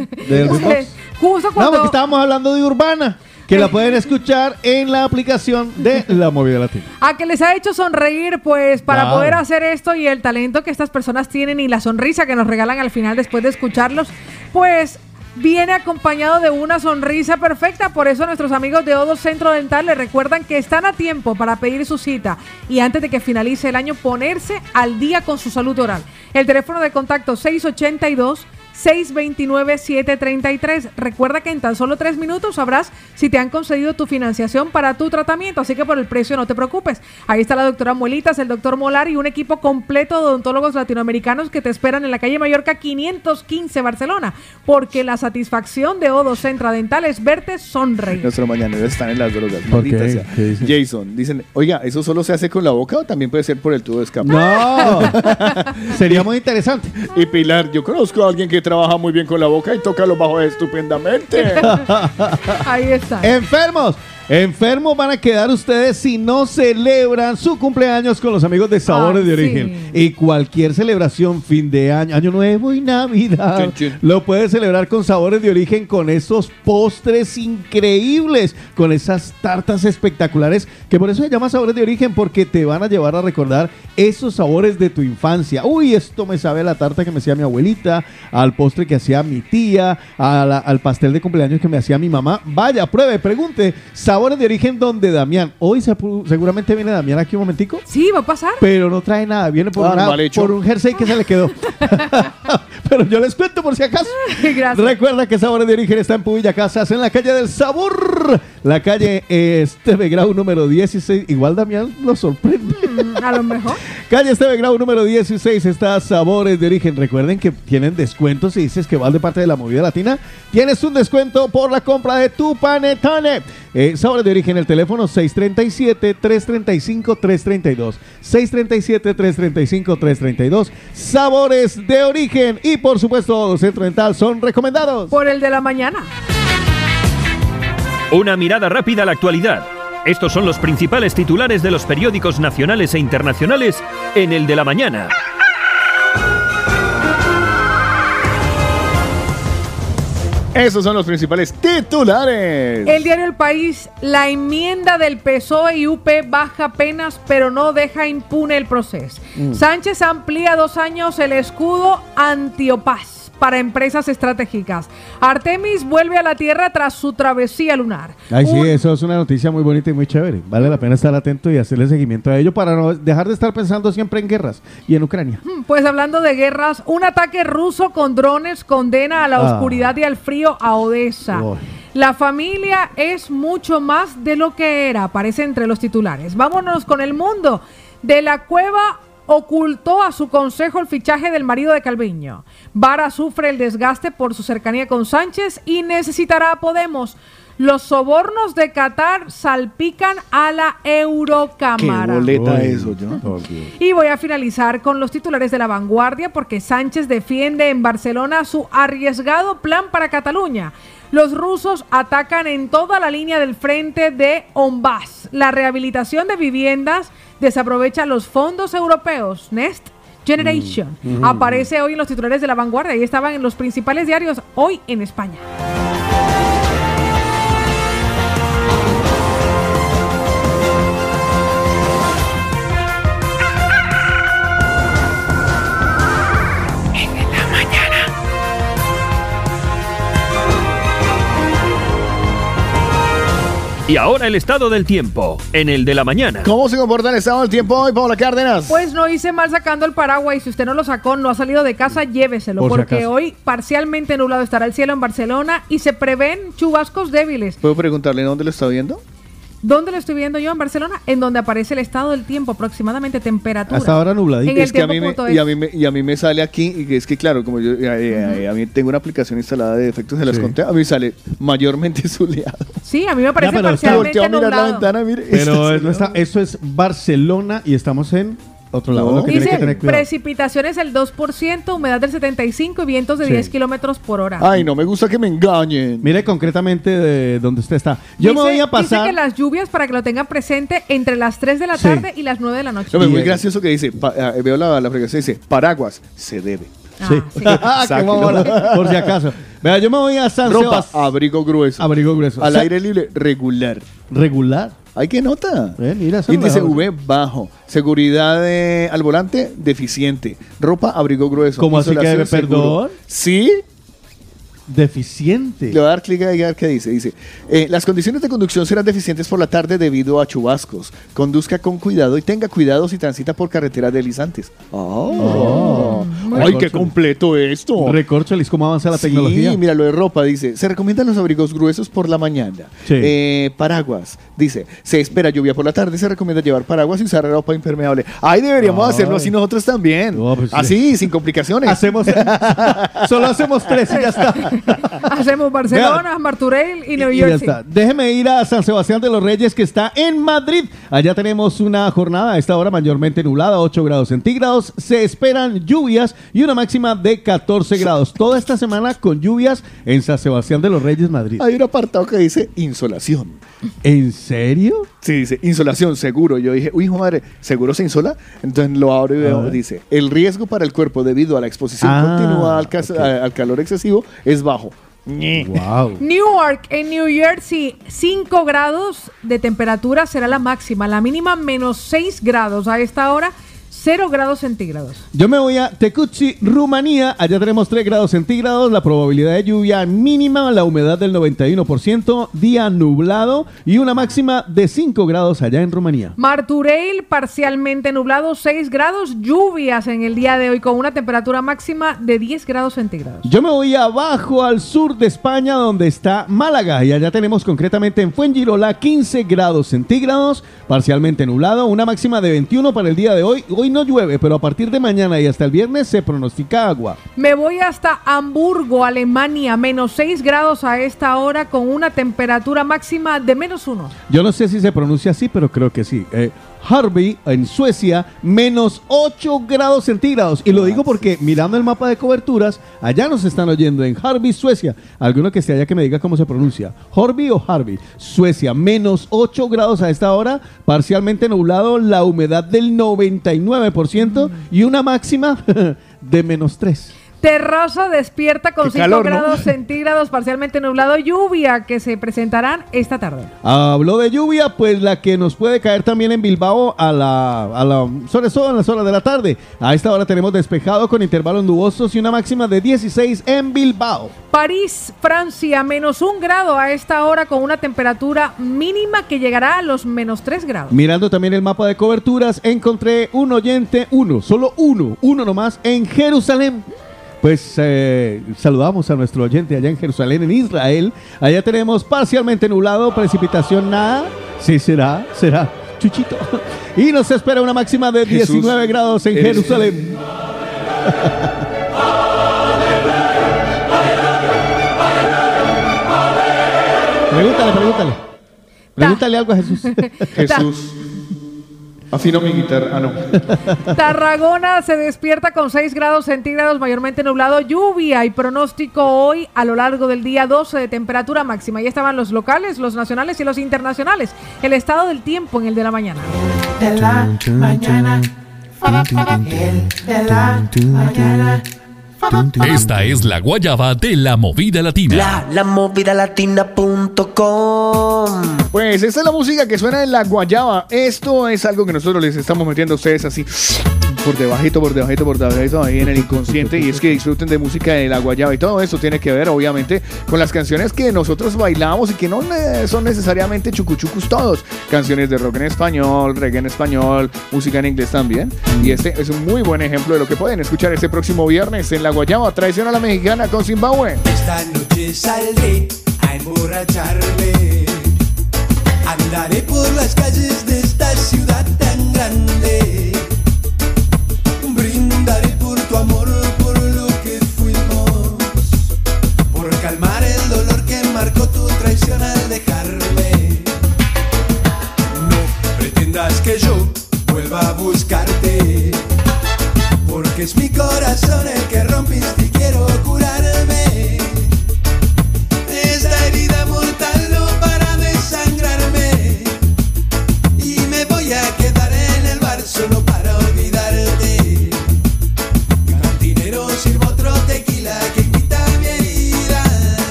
Justo No, cuando porque estábamos hablando de Urbana, que la pueden escuchar en la aplicación de La Movida Latina. a que les ha hecho sonreír, pues para poder hacer esto y el talento que estas personas tienen y la sonrisa que nos regalan al final después de escucharlos, pues viene acompañado de una sonrisa perfecta. Por eso nuestros amigos de Odo Centro Dental les recuerdan que están a tiempo para pedir su cita y antes de que finalice el año ponerse al día con su salud oral. El teléfono de contacto 682 629-733. Recuerda que en tan solo tres minutos sabrás si te han concedido tu financiación para tu tratamiento, así que por el precio no te preocupes. Ahí está la doctora Muelitas, el doctor Molar y un equipo completo de odontólogos latinoamericanos que te esperan en la calle Mallorca 515 Barcelona, porque la satisfacción de Odo Centra Dental es verte sonreír. Nuestros mañaneros están en las drogas. Jason, dicen, oiga, ¿eso solo se hace con la boca o también puede ser por el tubo de escape? No, sería muy interesante. Y Pilar, yo conozco a alguien que trabaja muy bien con la boca y toca los bajos estupendamente. Ahí está. Enfermos. Enfermos van a quedar ustedes si no celebran su cumpleaños con los amigos de Sabores Ay, de Origen. sí. Y cualquier celebración, fin de año, año nuevo y Navidad, lo puedes celebrar con Sabores de Origen, con esos postres increíbles, con esas tartas espectaculares, que por eso se llama Sabores de Origen, porque te van a llevar a recordar esos sabores de tu infancia. Uy, esto me sabe a la tarta que me hacía mi abuelita, al postre que hacía mi tía, a la- al pastel de cumpleaños que me hacía mi mamá. Vaya, pruebe, pregunte. Sabores de origen donde Damián. Hoy se pu- seguramente viene Damián aquí un momentico. Sí, va a pasar. Pero no trae nada, viene por, Ah, una- mal hecho. por un jersey que se le quedó. Pero yo les cuento por si acaso. Gracias. Recuerda que Sabores de Origen está en Pubilla Casas, en la calle del Sabor. La calle Esteve Grau número 16. Igual Damián lo sorprende. Mm, a lo mejor. Calle Esteve Grau número 16 está Sabores de Origen. Recuerden que tienen descuentos si dices que vas de parte de la movida latina. Tienes un descuento por la compra de tu panetone. Eh, Sabores de Origen, el teléfono 637-335-332. 637-335-332. Sabores de Origen. Y por supuesto, Centro Dental son recomendados. Por el de la mañana. Una mirada rápida a la actualidad. Estos son los principales titulares de los periódicos nacionales e internacionales en el de la mañana. Esos son los principales titulares. El diario El País, la enmienda del PSOE y UP baja penas, pero no deja impune el proceso. Mm. Sánchez amplía dos años el escudo antiopaz para empresas estratégicas. Artemis vuelve a la Tierra tras su travesía lunar. Ay, sí, eso es una noticia muy bonita y muy chévere. Vale la pena estar atento y hacerle seguimiento a ello para no dejar de estar pensando siempre en guerras y en Ucrania. Pues hablando de guerras, un ataque ruso con drones condena a la Ah. oscuridad y al frío a Odessa. La familia es mucho más de lo que era, aparece entre los titulares. Vámonos con el mundo. De la cueva ocultó a su consejo el fichaje del marido de Calviño. Vara sufre el desgaste por su cercanía con Sánchez y necesitará a Podemos. Los sobornos de Qatar salpican a la Qué Eurocámara. boleta Uy, eso, yo. Y voy a finalizar con los titulares de la vanguardia porque Sánchez defiende en Barcelona su arriesgado plan para Cataluña. Los rusos atacan en toda la línea del frente de Onbass. La rehabilitación de viviendas desaprovecha los fondos europeos. Next Generation. Mm. Aparece hoy en los titulares de la vanguardia y estaban en los principales diarios hoy en España. Y ahora el estado del tiempo, en el de la mañana. ¿Cómo se comporta el estado del tiempo hoy, Paula Cárdenas? Pues no hice mal sacando el paraguas y si usted no lo sacó, no ha salido de casa, lléveselo. Por si porque acaso. hoy parcialmente nublado estará el cielo en Barcelona y se prevén chubascos débiles. ¿Puedo preguntarle dónde lo está viendo? ¿Dónde lo estoy viendo yo? En Barcelona, en donde aparece el estado del tiempo, aproximadamente temperatura. Hasta ahora nubladito. En el es que a mí, me, tiempo.es. y, a mí me, y a mí me sale aquí, y que es que claro, como yo eh, eh, a mí tengo una aplicación instalada de efectos, se las Sí. conté, a mí sale mayormente soleado. Sí, a mí me parece pero está- parcialmente Volteo a mirar la nublado. ventana, mire. Pero no está- eso es Barcelona y estamos en otro lado. No. Lo que tiene que Dice tener precipitaciones del 2%, humedad del 75% y vientos de Sí. 10 kilómetros por hora. Ay, no me gusta que me engañen. Mire concretamente de donde usted está. Yo me Dice- voy a Dice pasar. que las lluvias, para que lo tengan presente, entre las muy de la Sí. tarde y las 9 de la noche. No, es muy Y- gracioso que dice, pa- eh, veo la, la frecuencia, dice, paraguas, se debe. Sí. Ah, Sáquelo. mamona, Por si acaso. Vea, yo me voy a San Ropa, Sebastián. abrigo grueso. Abrigo grueso. Al Sa- aire libre, regular. Regular. Hay que nota. Eh, mira, Índice mejor. V bajo. Seguridad eh, al volante deficiente. Ropa, abrigo grueso. ¿Cómo así que seguro. perdón? Sí. Deficiente. Le voy a dar clic ahí a ver qué dice. Dice, eh, las condiciones de conducción serán deficientes por la tarde debido a chubascos. Conduzca con cuidado y tenga cuidado si transita por carreteras deslizantes. Oh. ¡Ay, qué completo esto! Recorcholis, ¿cómo avanza la Sí, tecnología? mira lo de ropa, dice, se recomiendan los abrigos gruesos por la mañana. Sí. Eh, paraguas, dice, se espera lluvia por la tarde, se recomienda llevar paraguas y usar ropa impermeable. Ay, deberíamos Ay. hacerlo así nosotros también. pues sí. así, sin complicaciones. Hacemos, solo hacemos tres y ya está. Hacemos Barcelona, Marturell y New Y ya Jersey. está. Déjeme ir a San Sebastián de los Reyes, que está en Madrid. Allá tenemos una jornada a esta hora mayormente nublada, 8 grados centígrados. Se esperan lluvias y una máxima de 14 grados. Toda esta semana con lluvias en San Sebastián de los Reyes, Madrid. Hay un apartado que dice insolación. ¿En serio? Sí, dice insolación, seguro. Yo dije, uy, hijo madre, ¿seguro se insola? Entonces lo abro y veo, ver. dice, el riesgo para el cuerpo debido a la exposición Ah, continua al, al calor excesivo es bajo. Wow. Newark, en New Jersey, 5 grados de temperatura será la máxima. La mínima, menos 6 grados. A esta hora, 0 grados centígrados. Yo me voy a Tecuci, Rumanía. Allá tenemos 3 grados centígrados. La probabilidad de lluvia mínima, la humedad del 91%, día nublado y una máxima de 5 grados allá en Rumanía. Marturell, parcialmente nublado, 6 grados. Lluvias en el día de hoy con una temperatura máxima de 10 grados centígrados. Yo me voy abajo al sur de España donde está Málaga y allá tenemos concretamente en Fuengirola 15 grados centígrados, parcialmente nublado, una máxima de 21 para el día de hoy. Hoy no llueve, pero a partir de mañana y hasta el viernes se pronostica agua. Me voy hasta Hamburgo, Alemania, menos 6 grados a esta hora con una temperatura máxima de menos 1. Yo no sé si se pronuncia así, pero creo que sí. Eh, Harvey, en Suecia, menos 8 grados centígrados. Y lo digo porque mirando el mapa de coberturas, allá nos están oyendo en Harvey, Suecia. Alguno que esté allá que me diga cómo se pronuncia. Harvey o Harvey. Suecia, menos 8 grados a esta hora, parcialmente nublado, la humedad del 99% y una máxima de menos 3. Terraza despierta con Qué 5 calor, ¿no? grados centígrados, parcialmente nublado, lluvia que se presentarán esta tarde. Habló de lluvia, pues la que nos puede caer también en Bilbao a la, a la, sobre todo en las horas de la tarde. A esta hora tenemos despejado con intervalos nubosos y una máxima de 16 en Bilbao. París, Francia, menos un grado a esta hora con una temperatura mínima que llegará a los menos 3 grados. Mirando también el mapa de coberturas, encontré un oyente, uno, solo uno, uno nomás, en Jerusalén. Pues eh, saludamos a nuestro oyente allá en Jerusalén, en Israel. Allá tenemos parcialmente nublado, precipitación nada. Sí, será, será, chuchito. Y nos espera una máxima de Jesús, 19 grados en Jerusalén. Pregúntale, pregúntale. Pregúntale algo a Jesús. Jesús. Afino mi guitarra. Ah, no. Tarragona se despierta con 6 grados centígrados, mayormente nublado, lluvia y pronóstico hoy a lo largo del día 12 de temperatura máxima. Ya estaban los locales, los nacionales y los internacionales. El estado del tiempo en el de la mañana. de la mañana. El de la mañana. Esta es la guayaba de la movida latina. La, la movida latina.com. Pues esta es la música que suena en la guayaba. Esto es algo que nosotros les estamos metiendo a ustedes así por debajito, por debajito, por debajito, ahí en el inconsciente. Y es que disfruten de música de la guayaba y todo eso tiene que ver, obviamente, con las canciones que nosotros bailamos y que no son necesariamente chucuchucus todos. Canciones de rock en español, reggae en español, música en inglés también. Y este es un muy buen ejemplo de lo que pueden escuchar este próximo viernes en la guayaba. Traición a la mexicana con Zimbabue. Esta noche saldré a emborracharme. Andaré por las calles de esta ciudad tan grande. Que yo vuelva a buscarte. Porque es mi corazón el que rompiste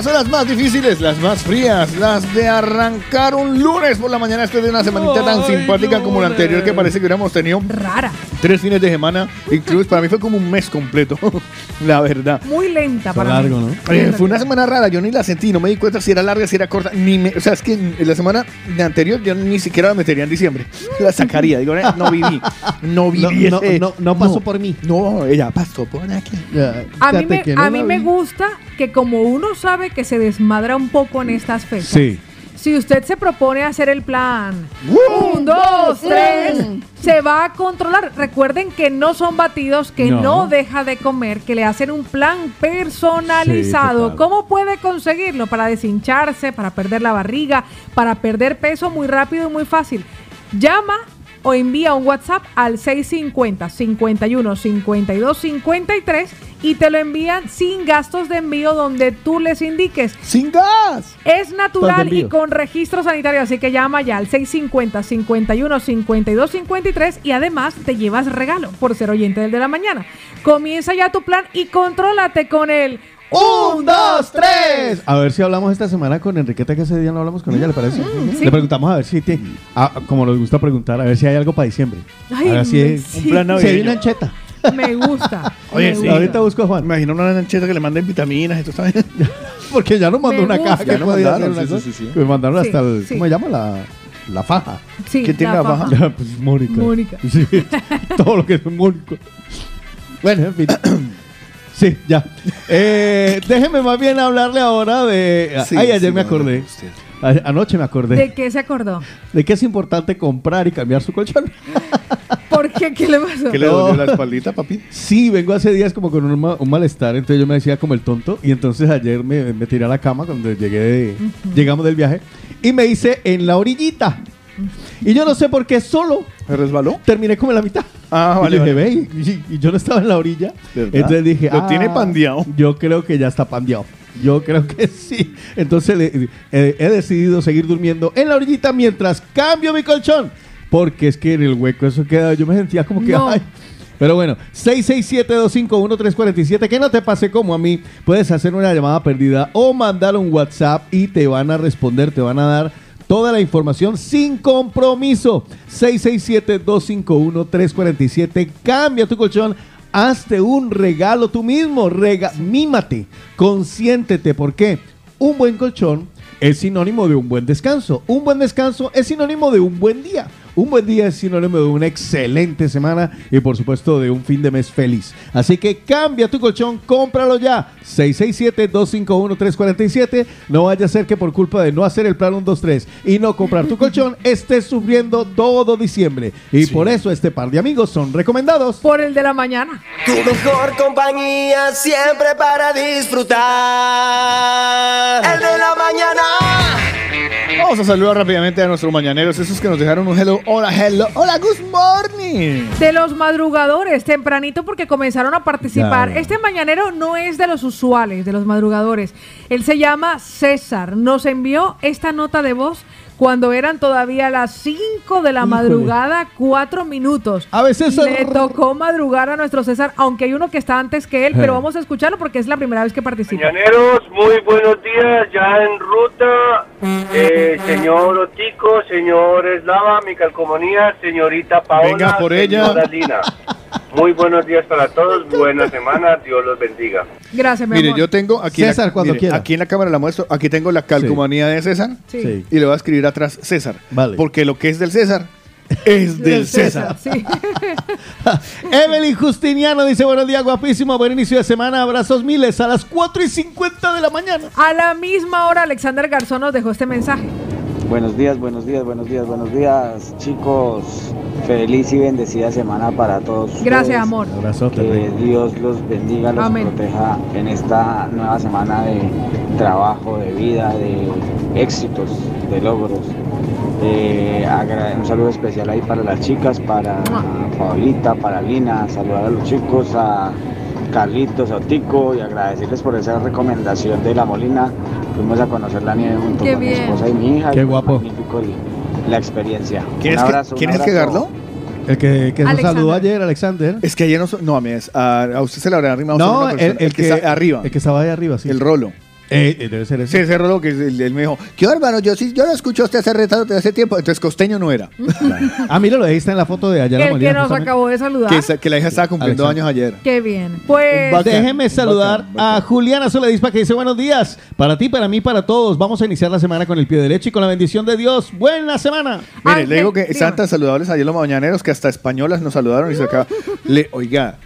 En las horas más difíciles, las más frías, las de arrancar un lunes por la mañana, este de una semanita tan simpática como la lunes. anterior que parece que hubiéramos tenido Rara. tres fines de semana. Incluso para mí fue como un mes completo, la verdad. Muy lenta para mí. Eh, fue una semana rara, yo ni la sentí, no me di cuenta si era larga, si era corta, ni me, o sea, es que en la semana de anterior yo ni siquiera la metería en diciembre, la sacaría, digo, eh, no viví, no viví No, no, ese- no, no pasó por mí. No, ella pasó por aquí. A mí, me, no a mí me gusta que como uno sabe que se desmadra un poco en estas fechas, Sí. si usted se propone hacer el plan, ¡Uh! un, dos, tres, se va a controlar. Recuerden que no son batidos, que no, No. deja de comer, que le hacen un plan personalizado. Sí. ¿Cómo puede conseguirlo? Para deshincharse, para perder la barriga, para perder peso muy rápido y muy fácil. Llama o envía un WhatsApp al 650 51 52 53 y te lo envían sin gastos de envío donde tú les indiques. ¡Sin gas! Es natural y con registro sanitario, así que llama ya al 650 51 52 53 y además te llevas regalo por ser oyente del de la mañana. Comienza ya tu plan y contrólate con el ¡Un, dos, tres! A ver si hablamos esta semana con Enriqueta, que ese día no hablamos con ella, ¿le parece? sí. Le preguntamos a ver si, tiene, ah, como nos gusta preguntar, a ver si hay algo para diciembre. Ay, a ver si sí. Un plan navideño. una ancheta. Me gusta. Oye, me sí. gusta. Ahorita busco a Juan. Imagino una lancheta que le manden vitaminas y todo está bien. Porque ya nos mandó Me una gusta. caja que Ya nos podía hacer mandaron, una sí, cosa. sí, sí, sí. Me mandaron Sí, hasta el, sí. ¿cómo se llama? La, la faja. Sí, ¿Quién tiene la faja. faja? pues Mónica. Mónica. Sí, todo lo que es Mónica. Bueno, en fin. Sí, ya. Eh, déjeme más bien hablarle ahora de... Sí, Ay, ayer sí, me no, acordé. usted. Anoche me acordé ¿De qué se acordó? de que es importante comprar y cambiar su colchón. ¿Por qué? ¿Qué le pasó? ¿Qué le dolió la espaldita, papi? Sí, vengo hace días como con un, ma- un malestar, entonces yo me decía como el tonto y entonces ayer me, me tiré a la cama cuando llegué de- llegamos del viaje y me hice en la orillita. Y yo no sé por qué solo ¿Me resbaló? terminé como en la mitad. Ah, y vale, yo dije, vale. ve, y, y yo no estaba en la orilla. ¿Verdad? Entonces dije, Lo ah, tiene pandeado. Yo creo que ya está pandeado. Yo creo que sí. Entonces eh, he decidido seguir durmiendo en la orillita mientras cambio mi colchón. Porque es que en el hueco eso queda, yo me sentía como que, No. ay. Pero bueno, 667-251-347, que no te pase como a mí. Puedes hacer una llamada perdida o mandar un WhatsApp y te van a responder, te van a dar toda la información sin compromiso. 667-251-347. Cambia tu colchón. Hazte un regalo tú mismo. Rega mímate. Consiéntete. ¿Por qué? Un buen colchón es sinónimo de un buen descanso. Un buen descanso es sinónimo de un buen día. Un buen día es sinónimo de una excelente semana y por supuesto de un fin de mes feliz. Así que cambia tu colchón, cómpralo ya. 667-251-347. No vaya a ser que por culpa de no hacer el plan 123 y no comprar tu colchón estés sufriendo todo diciembre. Y por eso este par de amigos son recomendados. Por el de la mañana. Tu mejor compañía siempre para disfrutar. El de la mañana. Vamos a saludar rápidamente a nuestros mañaneros, esos que nos dejaron un hello, hola, hello, hola, good morning. De los madrugadores, tempranito porque comenzaron a participar. Este mañanero no es de los usuales, de los madrugadores. Él se llama César. Nos envió esta nota de voz cuando eran todavía las 5 de la Híjole. madrugada, 4 minutos. A veces Le tocó madrugar a nuestro César, aunque hay uno que está antes que él, pero Eh. vamos a escucharlo porque es la primera vez que participa. Mañaneros, muy buenos días, ya en ruta, eh, señor Otico, señor Eslava, mi calcomanía, señorita Paola, Venga por ella. Lina. Muy buenos días para todos, buena semana, Dios los bendiga. Gracias, mi Mire, amor. yo tengo aquí, César, la, cuando mire, quiera. aquí en la cámara la muestro, aquí tengo la calcomanía de César Sí. Sí. y le voy a escribir atrás César. Vale. Porque lo que es del César es del Del César. sí. Evelyn Justiniano dice buenos días, guapísimo, buen inicio de semana, abrazos miles a las 4 y 50 de la mañana. A la misma hora, Alexander Garzón nos dejó este mensaje. Buenos días, buenos días, buenos días, buenos días, chicos. Feliz y bendecida semana para todos. Gracias, ustedes. amor. Abrazote, Que. Dios los bendiga, los Amén. proteja en esta nueva semana de trabajo, de vida, de éxitos, de logros. Eh, un saludo especial ahí para las chicas, para Paulita, para Lina, saludar a los chicos, a Carlitos, a Tico y agradecerles por esa recomendación de la Molina. Fuimos a conocer la nieve junto Qué con bien. mi esposa y mi hija. Qué guapo. Magnífico el- la experiencia. ¿Quién Un es que, abrazo, un ¿quién es el que? El que, que nos saludó ayer, Alexander. Es que ayer no, no a, mí es- a, a usted se le habrá arrimado No, el, el que, está arriba, El que estaba ahí arriba, sí. el rolo. Eh, eh, debe ser Sí, ese. ese rolo que es el- él me dijo, qué bárbaro, yo sí, yo lo escucho a usted hace retrato de hace tiempo, entonces costeño no era. Ah, míralo, ahí está en la foto de allá en la El Molina. que nos justamente. acabó de saludar. que, que la hija estaba cumpliendo Alexander. años ayer. Qué bien. Pues. Bacán, Déjeme saludar bacán, bacán. a Juliana Soledispa que dice buenos días. Para ti, para mí, para todos. Vamos a iniciar la semana con el pie derecho y con la bendición de Dios. Buena semana. Mire, Ángel, le digo que dígame. tan saludables ayer los mañaneros que hasta españolas nos saludaron y se acaba. Le, oiga,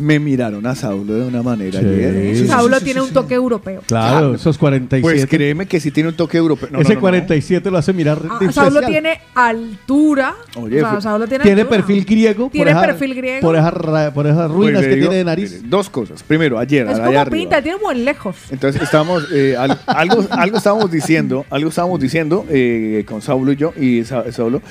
me miraron a Saulo de una manera. Sí. ayer. Sí, sí, Saulo sí, tiene sí, un toque europeo. Claro, esos 47. Pues créeme que sí tiene un toque europeo. No, Ese no, no. 47 lo hace mirar Ah. Saulo tiene altura. Oye, o sea, Saulo tiene, Tiene altura. perfil griego. Tiene esa- perfil griego. Por esas, ra- por esas ruinas Pues que digo, tiene de nariz. mire, dos cosas. Primero, ayer, Es como arriba. pinta, tiene muy lejos. Entonces estábamos, eh, al- algo, algo estábamos diciendo, algo estábamos diciendo eh, con Saulo y yo, y Sa- Saulo,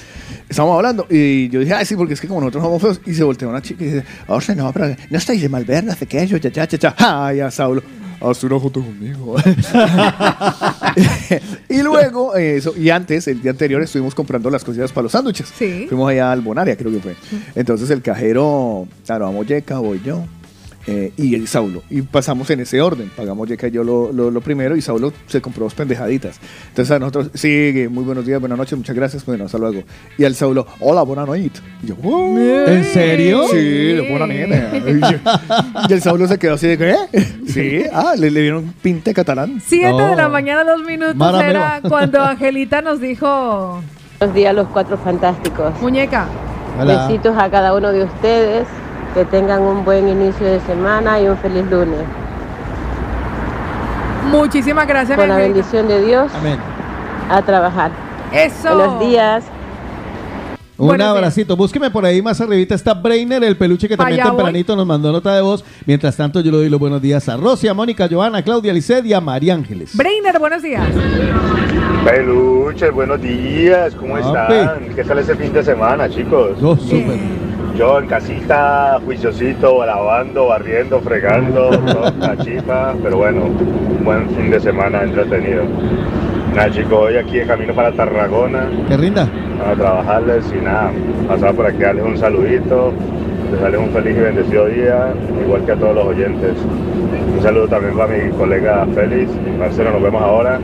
estábamos hablando, y yo dije, ay, sí, porque es que como nosotros somos feos, y se volteó una chica y dice, o sea, no, pero no estáis de mal ver, no sé qué, yo, ya, ya, ya, ay, a Saulo, haz una foto conmigo. y luego, eso, y antes, el día anterior, estuvimos comprando las cosillas para los sándwiches. Sí. Fuimos allá al Bonaria, creo que fue. Entonces el cajero, claro, vamos Yeca, voy yo. Eh, y el Saulo. Y pasamos en ese orden. Pagamos Yeca y yo lo, lo- lo primero y Saulo se compró dos pendejaditas. Entonces a nosotros, sí, muy buenos días, buenas noches, muchas gracias, bueno, hasta luego. Y al Saulo, hola, buena noche. Y yo, "Oh". ¿En serio? Sí, buena noche. Y, yo- y el Saulo se quedó así de, ¿qué? Sí, ah, le, le dieron pinte catalán. Siete de la Oh. mañana, dos minutos Marameo. era cuando Angelita nos dijo... Buenos días, los cuatro fantásticos. Muñeca. Hola. Besitos a cada uno de ustedes. Que tengan un buen inicio de semana y un feliz lunes. Muchísimas gracias, Con la bendición de Dios. A trabajar. Eso. Buenos días. Un Buenos días. abracito. Búsqueme por ahí más arribita. Está Brainer, el peluche que también Allá voy. tempranito nos mandó nota de voz. Mientras tanto, yo le doy los buenos días a Rosy, a Mónica, a Joana, a Claudia, a Lisset y a María Ángeles. Brainer, buenos días. Peluches, buenos días, ¿cómo están? ¿Qué tal ese fin de semana, chicos? No, súper. Yo en casita, juiciosito, lavando, barriendo, fregando, la chifa, pero bueno, un buen fin de semana entretenido. Nada, chicos, hoy aquí de camino para Tarragona, Que rinda. a trabajarles y nada, pasar por aquí darles un saludito, desearles un feliz y bendecido día, igual que a todos los oyentes. Un saludo también para mi colega Félix, Marcelo, nos vemos ahora.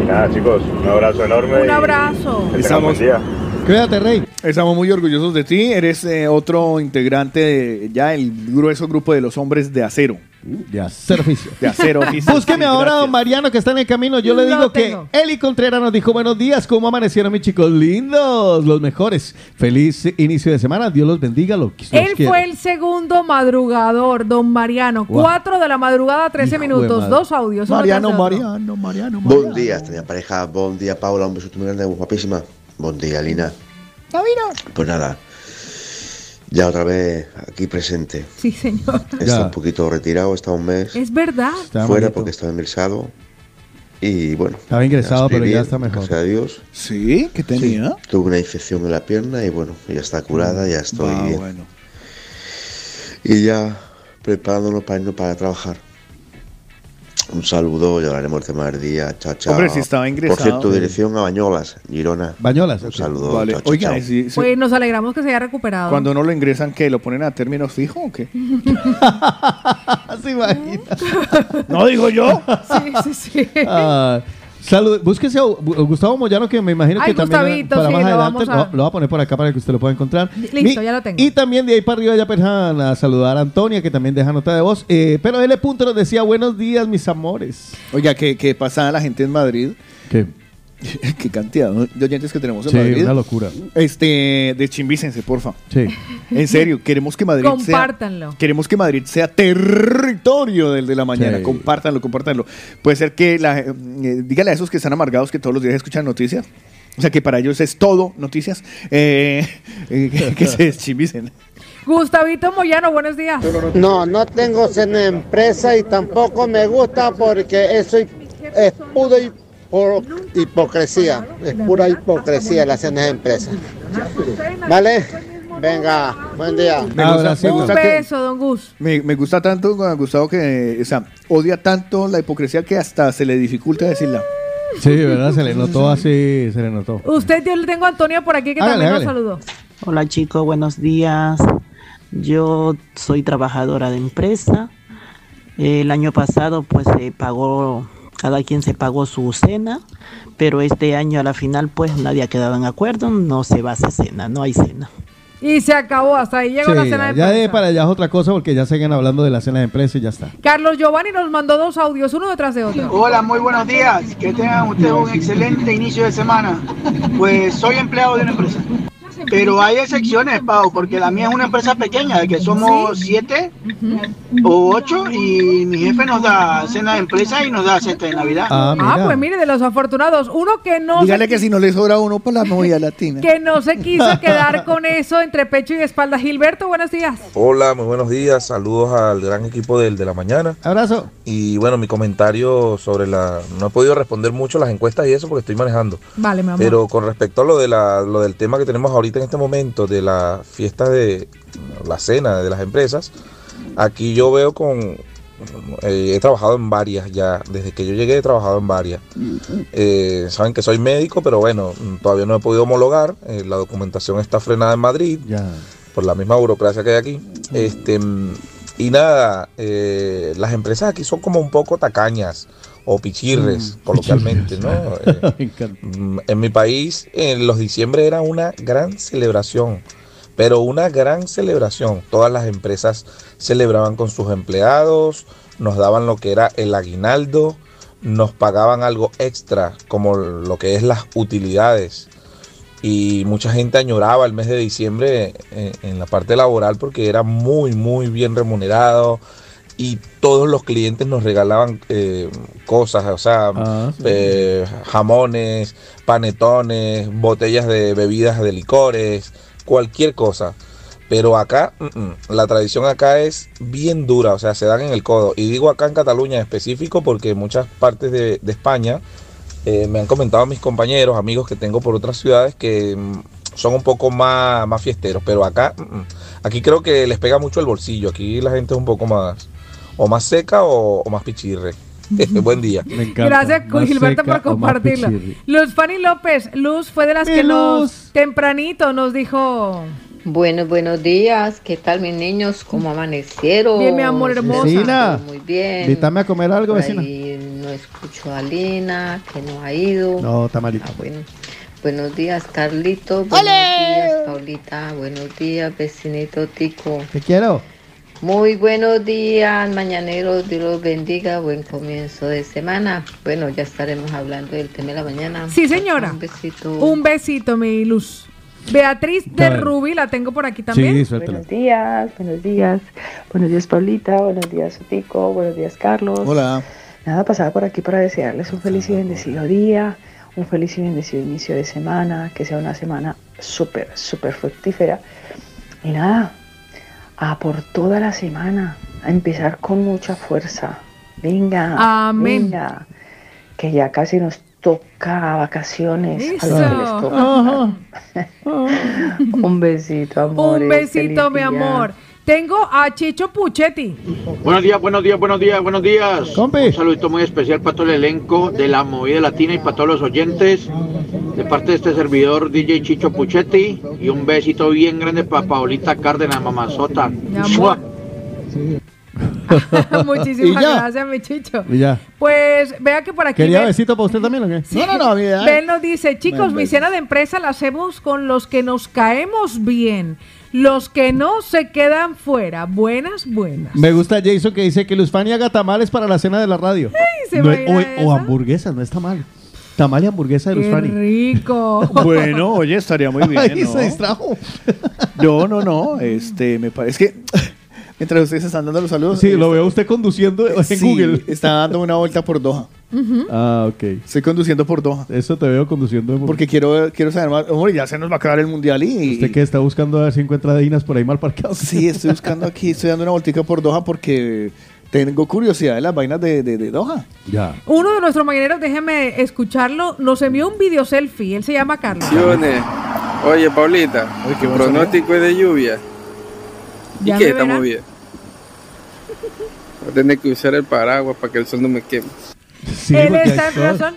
Y nada, chicos, un abrazo enorme. Un y abrazo. Que buen día. Cuídate, Rey. Estamos muy orgullosos de ti. Eres eh, otro integrante de ya el grueso grupo de los hombres de acero. De acero oficio. De acero oficio. Búsqueme Sí, ahora a don Mariano que está en el camino. Yo le digo tengo. que Eli Contreras nos dijo buenos días. ¿Cómo amanecieron mis chicos lindos? Los mejores. Feliz inicio de semana. Dios los bendiga. Lo los Él quiero. fue el segundo madrugador, don Mariano. Cuatro de la madrugada, 13 Hijo minutos. Dos audios. Mariano, otro. Mariano, Mariano, Buen día, esta pareja. Buen día, Paula. Un beso muy grande, guapísima. Buen día, Lina. Pues nada, ya otra vez aquí presente. Sí, señor. Está un poquito retirado, está un mes Es verdad. fuera porque estaba ingresado. Y bueno. Estaba ingresado, pero ya está mejor. Gracias a Dios. Sí, ¿qué tenía? Sí, tuve una infección en la pierna y bueno, ya está curada, ya estoy Va, bien. bueno. Y ya preparándonos para irnos para trabajar. Un saludo, ya hablaremos el tema del día. Chao, chao. Hombre, si estaba ingresado. Por cierto, dirección a Bañolas, Girona. Bañolas. Un saludo. Vale. chao, chao, Oiga, chao. si- si- Pues nos alegramos que se haya recuperado. cuando no lo ingresan, ¿qué? ¿Lo ponen a término fijo o qué? Se imagina. No digo yo. Sí, sí, sí. Ah, salud. Búsquese a Gu- Gustavo Moyano, que me imagino Ay, que también para sí, más lo adelante vamos a- lo, lo voy a poner por acá para que usted lo pueda encontrar. Listo, ya lo tengo. Y también de ahí para arriba ya empiezan a saludar a Antonia, que también deja nota de voz. Eh, pero L. Punto nos decía, buenos días, mis amores. Oiga, ¿qué, qué pasa la gente en Madrid? ¿Qué? Qué cantidad de oyentes que tenemos en Sí, Madrid. una locura. Este, de Chimbicense, porfa. Sí. En serio, queremos que Madrid Compártanlo. sea. Queremos que Madrid sea territorio del de la mañana. Sí. Compártanlo, compártanlo. Puede ser que la, eh, dígale a esos que están amargados que todos los días escuchan noticias. O sea que para ellos es todo noticias. eh, eh, que, que se deschimbicen. Gustavito Moyano, buenos días. No, no tengo cena de empresa y tampoco me gusta porque eso es es pura hipocresía. Es pura hipocresía la cena de empresa. ¿Vale? Venga, buen día. Me gusta, me Un que- beso, don Gus. me, me gusta tanto, Gustavo, que o sea, odia tanto la hipocresía que hasta se le dificulta decirla. Sí, ¿verdad? Se le notó así, se le notó. Usted, yo le tengo a Antonia por aquí que Hágale, también nos saludó. Hola chicos, buenos días. Yo soy trabajadora de empresa. El año pasado pues se pagó, cada quien se pagó su cena, pero este año a la final pues nadie ha quedado en acuerdo, no se va a hacer cena, no hay cena. Y se acabó, hasta ahí llegó Sí, la cena de ya de empresa. para allá es otra cosa porque ya siguen hablando de la cena de empresa y ya está. Carlos Giovanni nos mandó dos audios, uno detrás de otro. Hola, muy buenos días. Que tengan ustedes un excelente inicio de semana. Pues soy empleado de una empresa. Pero hay excepciones, Pau, porque la mía es una empresa pequeña, de que somos siete o ocho y mi jefe nos da cena de empresa y nos da cesta de Navidad. Ah, pues mire, de los afortunados, uno que no Dígale se que si no le sobra uno para la movida latina. que no se quiso quedar con eso entre pecho y espalda. Gilberto, buenos días. Hola, muy buenos días. Saludos al gran equipo del de la mañana. Abrazo. Y bueno, mi comentario sobre la. No he podido responder mucho las encuestas y eso porque estoy manejando. Vale, mi amor. Pero con respecto a lo, de la, lo del tema que tenemos ahorita en este momento, de la fiesta de la cena de las empresas, aquí yo veo con. eh, he trabajado en varias ya. Desde que yo llegué he trabajado en varias. Eh, saben que soy médico, pero bueno, todavía no he podido homologar. Eh, la documentación está frenada en Madrid por la misma burocracia que hay aquí. Este, y nada, las empresas aquí son como un poco tacañas o pichirres, coloquialmente, ¿no? Eh, mm, en mi país, en los diciembre era una gran celebración, pero una gran celebración. Todas las empresas celebraban con sus empleados, nos daban lo que era el aguinaldo, nos pagaban algo extra, como lo que es las utilidades. Y mucha gente añoraba el mes de diciembre en, en la parte laboral porque era muy, muy bien remunerado y todos los clientes nos regalaban eh, cosas, o sea, eh, jamones, panetones, botellas de bebidas de licores, cualquier cosa. Pero acá, la tradición acá es bien dura, o sea, se dan en el codo. Y digo acá en Cataluña en específico porque en muchas partes de, de España eh, me han comentado mis compañeros, amigos que tengo por otras ciudades que mm, son un poco más, más fiesteros. Pero acá, aquí creo que les pega mucho el bolsillo. Aquí la gente es un poco más, o más seca o, o más pichirre. Buen día. Gracias, Gilberto, por compartirlo. Luz Fanny López, Luz fue de las Mi que nos tempranito nos dijo. Buenos, buenos días. ¿Qué tal, mis niños? ¿Cómo amanecieron? Bien, mi amor hermosa. Vecina, Muy bien. invítame a comer algo, Por vecina. ahí no escucho a Lina, que no ha ido. No, está malito. Ah, bueno. Buenos días, Carlito. Buenos días, Paulita. Buenos días, vecinito Tico. Te quiero. Muy buenos días, mañaneros. Dios los bendiga. Buen comienzo de semana. Bueno, ya estaremos hablando del tema de la mañana. Sí, señora. Un besito. Un besito, mi Luz. Beatriz de. Ruby, la tengo por aquí también. Buenos días, buenos días. Buenos días, Paulita. Buenos días, Tico. Buenos días, Carlos. Hola. Nada, pasaba por aquí para desearles un feliz y bendecido día, un feliz y bendecido inicio de semana, que sea una semana súper, súper fructífera. Y nada, a por toda la semana, a empezar con mucha fuerza. Venga, Amén. venga, que ya casi nos toca vacaciones a los que les toca. un besito, amor. Un besito, mi amor. Tengo a Chicho Puchetti. Buenos días, buenos días, buenos días, buenos días. Un saludito muy especial para todo el elenco de la movida latina y para todos los oyentes. De parte de este servidor, DJ Chicho Puchetti. Y un besito bien grande para Paulita Cárdenas, mamazota. Muchísimas gracias, mi Chicho. Y ya. Pues vea que por aquí. ¿Quería Ben- besito para usted también o qué? Sí. Ben nos dice, chicos, mi cena de empresa la hacemos con los que nos caemos bien. Los que no se quedan fuera. Buenas, buenas. Me gusta Jason que dice que Luz Fanny haga tamales para la cena de la radio. ¿se No es- imagina o, o hamburguesas, no está mal. Tamal y hamburguesa de Luz Qué Fanny. rico. Bueno, oye, estaría muy bien. Ay, ¿no? se distrajo. No, no, no. Este, me parece que mientras ustedes están dando los saludos. Sí, lo veo usted conduciendo en sí, Google. Está dando una vuelta por Doha. Ah, ok. Estoy conduciendo por Doha. Eso te veo conduciendo. en- Porque quiero, quiero saber más. Hombre, ya se nos va a acabar el mundial y. ¿Usted qué está buscando a ver si encuentra Dinas por ahí mal parqueados? Sí, estoy buscando aquí, estoy dando una vueltica por Doha porque tengo curiosidad de las vainas de, de, de Doha. Ya. Uno de nuestros mañaneros, déjeme escucharlo, nos envió un video selfie. Él se llama Carlos. Oye, Paulita, qué buen pronóstico es de lluvia. ¿Y Ya qué? Estamos bien. Voy a tener que usar el paraguas para que el sol no me queme. Él está en razón.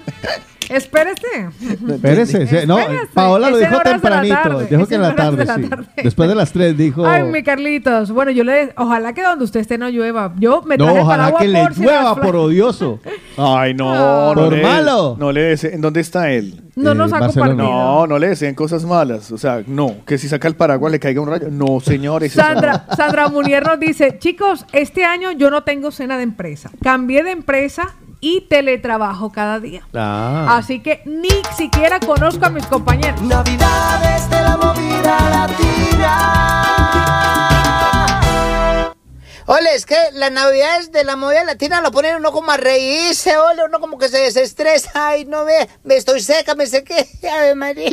Espérese. Espérese, sí, no, Espérese. Paola lo Es dijo tempranito. Dijo que en la de tarde, la sí. tarde. Después de las 3 dijo. Ay, mi Carlitos. Bueno, yo le. Ojalá que donde usted esté no llueva. Yo me No, traje ojalá paraguas que le si llueva por odioso. Ay, no. No Por le- malo. No le deseen- ¿En dónde está él? No nos ha compartido. No, no le deseen cosas malas. O sea, no. Que si saca el paraguas le caiga un rayo. No, señores. Sandra, Sandra Munier nos dice, chicos, este año yo no tengo cena de empresa. Cambié de empresa y teletrabajo cada día. Ah. Así que ni siquiera conozco a mis compañeros. Navidades de la movida latina. Ole, es que las navidades de la movida latina lo ponen uno como a reírse, ole, uno como que se desestresa, ay, no ve, me, estoy seca, me sequé, Ave María.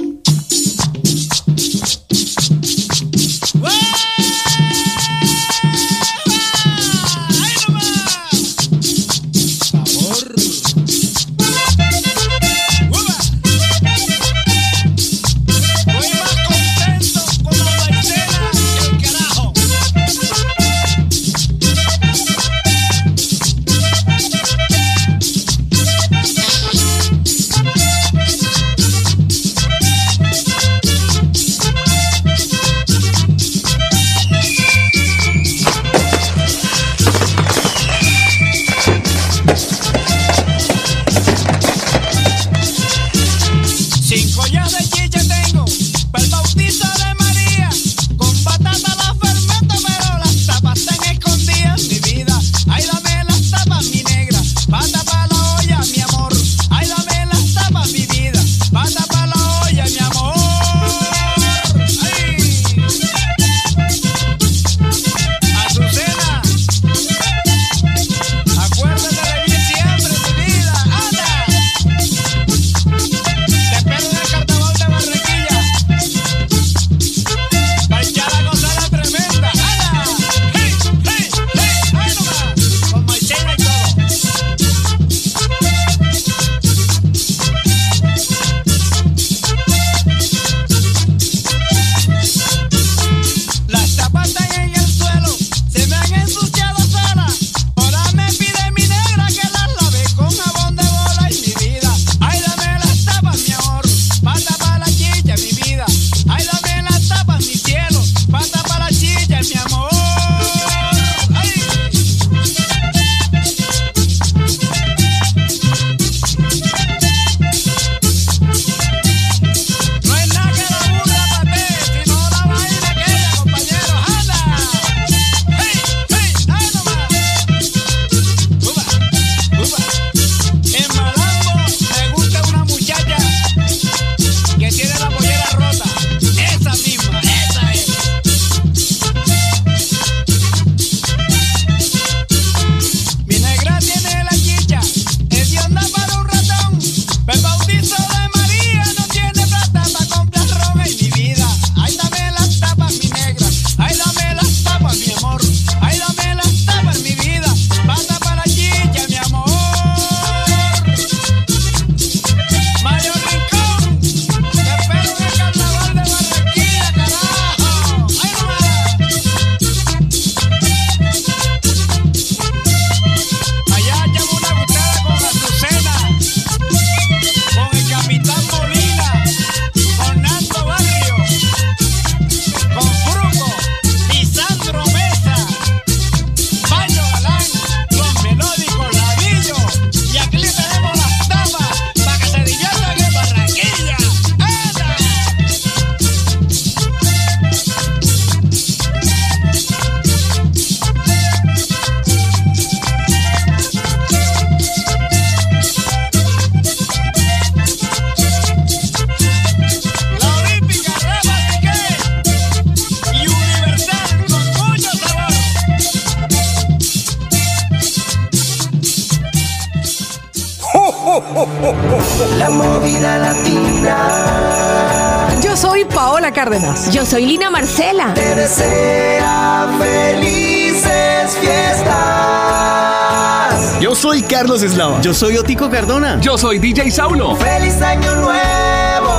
Yo soy Otico Cardona. Yo soy DJ Saulo. ¡Feliz Año Nuevo!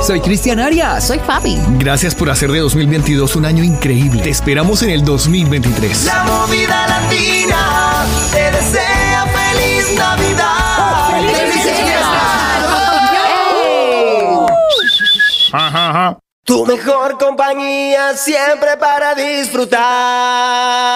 Soy Cristian Arias. Soy Fabi. Gracias por hacer de 2022 un año increíble. Te esperamos en el 2023. La movida latina te desea feliz Navidad. ¡Feliz, feliz, ajá. Tu mejor compañía siempre para disfrutar.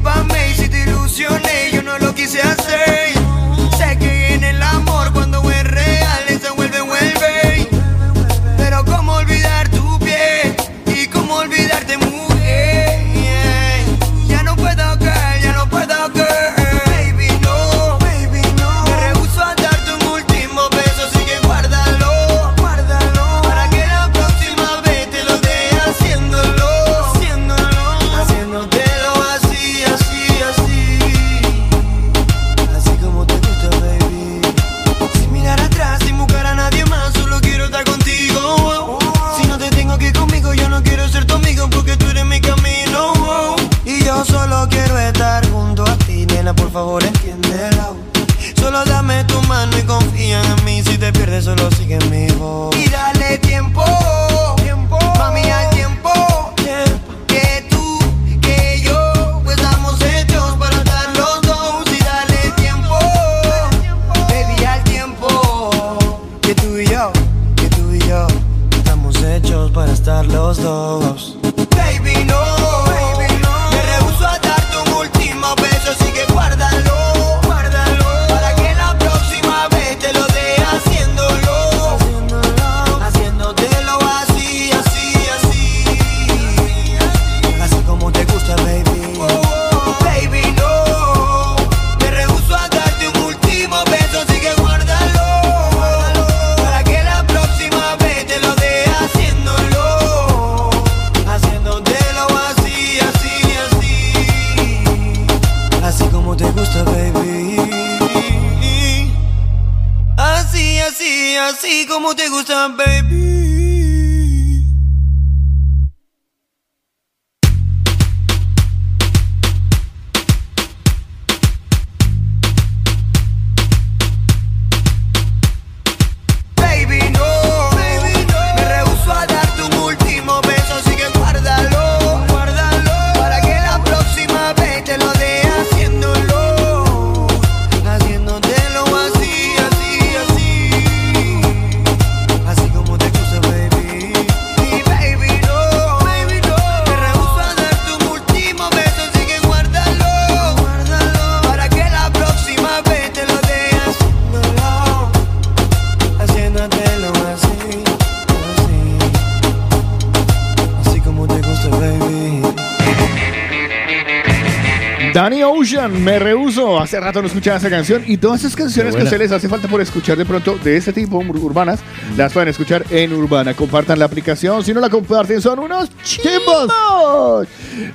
discúlpame si te ilusioné, yo no lo quise hacer. Solo dame tu mano y confía en mí. Si te pierdes, solo sigue mi voz. Y dale tiempo, Hace rato no escuchaba esa canción y todas esas canciones que a ustedes les hace falta por escuchar de pronto de este tipo, ur- urbanas, las pueden escuchar en Urbana. Compartan la aplicación. Si no la comparten, son unos chimbos.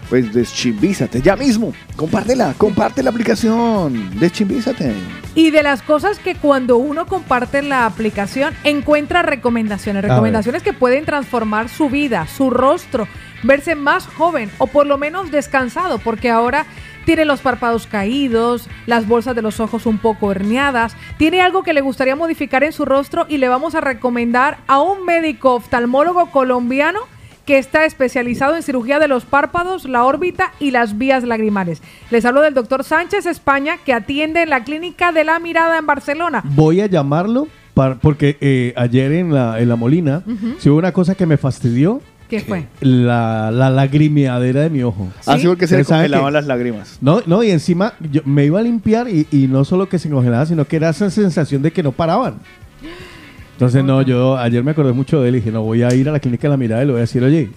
Pues deschimbízate ya mismo. Compártela, comparte la aplicación. Deschimbízate. Y de las cosas que cuando uno comparte la aplicación encuentra recomendaciones, recomendaciones que pueden transformar su vida, su rostro, verse más joven o por lo menos descansado, porque ahora tiene los párpados caídos, las bolsas de los ojos un poco herniadas, tiene algo que le gustaría modificar en su rostro y le vamos a recomendar a un médico oftalmólogo colombiano que está especializado en cirugía de los párpados, la órbita y las vías lagrimales. Les hablo del doctor Sánchez España, que atiende en la clínica de la mirada en Barcelona. Voy a llamarlo para, porque eh, ayer en la, en la Molina, si hubo una cosa que me fastidió, ¿Qué fue? la, la lagrimeadera de mi ojo. Así ¿Sí? porque se le congelaban las lágrimas. No, no, y encima yo me iba a limpiar y, y no solo que se congelaba, sino que era esa sensación de que no paraban. Entonces, no, yo ayer me acordé mucho de él y dije, no, voy a ir a la clínica de la mirada y le voy a decir, oye,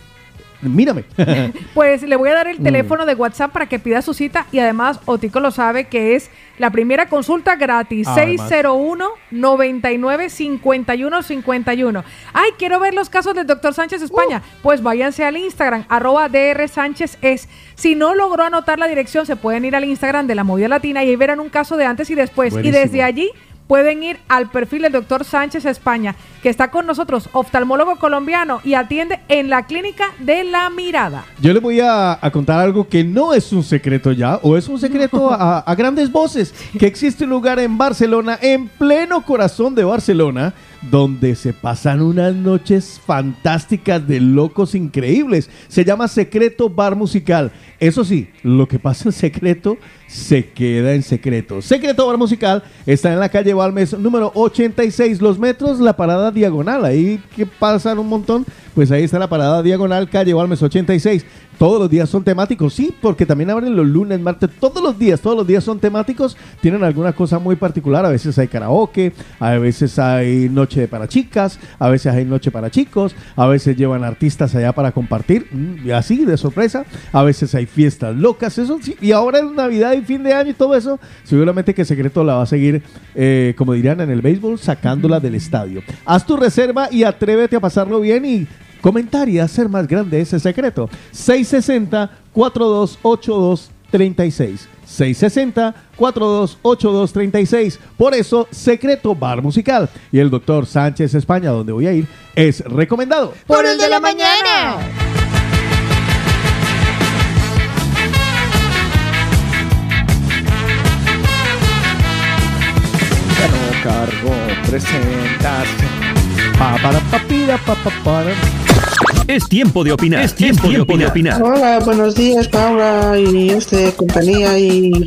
mírame. Pues le voy a dar el Mm. teléfono de WhatsApp para que pida su cita y además Otico lo sabe que es la primera consulta gratis, Además. 601 99 51 51. Ay, quiero ver los casos del doctor Sánchez España. Uh. Pues váyanse al Instagram, arroba DR Sánchez es. Si no logró anotar la dirección, se pueden ir al Instagram de la Movida Latina y ahí verán un caso de antes y después. Buenísimo. Y desde allí pueden ir al perfil del doctor Sánchez España, que está con nosotros, oftalmólogo colombiano y atiende en la clínica de la mirada. Yo les voy a, a contar algo que no es un secreto ya, o es un secreto a, a grandes voces, que existe un lugar en Barcelona, en pleno corazón de Barcelona, donde se pasan unas noches fantásticas de locos increíbles. Se llama Secreto Bar Musical. Eso sí, lo que pasa en secreto se queda en secreto. Secreto Bar Musical está en la calle Balmes número 86, los metros, la parada diagonal. Ahí que pasan un montón, pues ahí está la parada diagonal, calle Balmes 86. Todos los días son temáticos, sí, porque también abren los lunes, martes, todos los días, todos los días son temáticos, tienen alguna cosa muy particular, a veces hay karaoke, a veces hay noche para chicas, a veces hay noche para chicos, a veces llevan artistas allá para compartir, mm, así de sorpresa, a veces hay fiestas locas, eso sí, y ahora es Navidad fin de año y todo eso, seguramente que Secreto la va a seguir, eh, como dirían en el béisbol, sacándola del estadio. Haz tu reserva y atrévete a pasarlo bien y comentar y hacer más grande ese secreto. 660-4282-36. 660-4282-36. Por eso, Secreto Bar Musical. Y el doctor Sánchez España, donde voy a ir, es recomendado. Por el de la mañana. Cargo presentas. Pa, para, pa, pira, pa, pa, para. Es tiempo de opinar. Es tiempo, de opinar. Hola, buenos días, Paula y este compañía y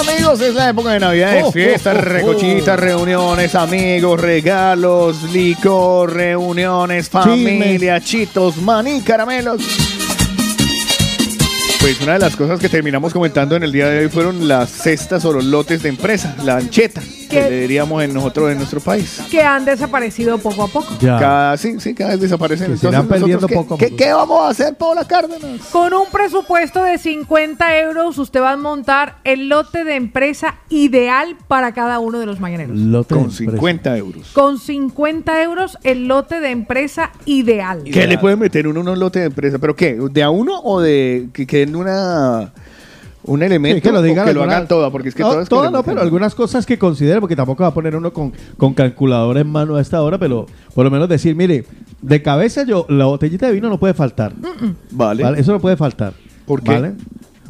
Amigos, es la época de Navidades, Oh, fiestas, oh, oh, recochitas, oh. reuniones, amigos, regalos, licor, reuniones, familia, chitos, maní, caramelos. Pues una de las cosas que terminamos comentando en el día de hoy fueron las cestas o los lotes de empresa, la ancheta, que ¿Qué? le diríamos en nosotros en nuestro país. Que han desaparecido poco a poco. Cada, sí, sí, cada vez desaparecen. Que Entonces, perdiendo nosotros, poco a ¿qué, poco. ¿qué, qué vamos a hacer, Paula Cárdenas? Con un presupuesto de 50 euros, usted va a montar el lote de empresa ideal para cada uno de los mañaneros. Lote de Con empresa. 50 euros. Con 50 euros, el lote de empresa ideal. ¿Qué le pueden meter uno en un lote de empresa? ¿Pero qué? ¿De a uno o de que una un elemento Sí, que lo digan o que lo hagan toda? Porque es que no, todo es que todo le no, pero algunas cosas que considero, porque tampoco va a poner uno con, con calculadora en mano a esta hora, pero por lo menos decir, mire, de cabeza yo, la botellita de vino no puede faltar. Vale. ¿vale? Eso no puede faltar. ¿Por qué? ¿vale?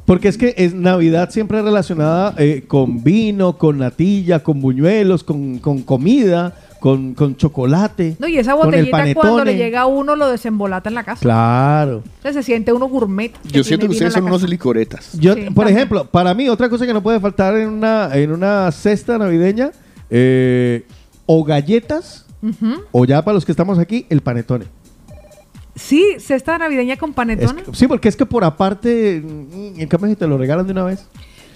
Porque es que es Navidad siempre relacionada eh, con vino, con natilla, con buñuelos, con, con comida, con, con chocolate. No, y esa con el botellita cuando le llega a uno lo desembolata en la casa. Claro. Entonces se siente uno gourmet. Yo siento que ustedes son unos licoretas. Yo, Sí, por también. ejemplo, para mí, otra cosa que no puede faltar en una, en una cesta navideña, eh, o galletas, o ya para los que estamos aquí, el panetone. Sí, cesta navideña con Es panetone. que- sí, porque es que por aparte, en cambio, si te lo regalan de una vez.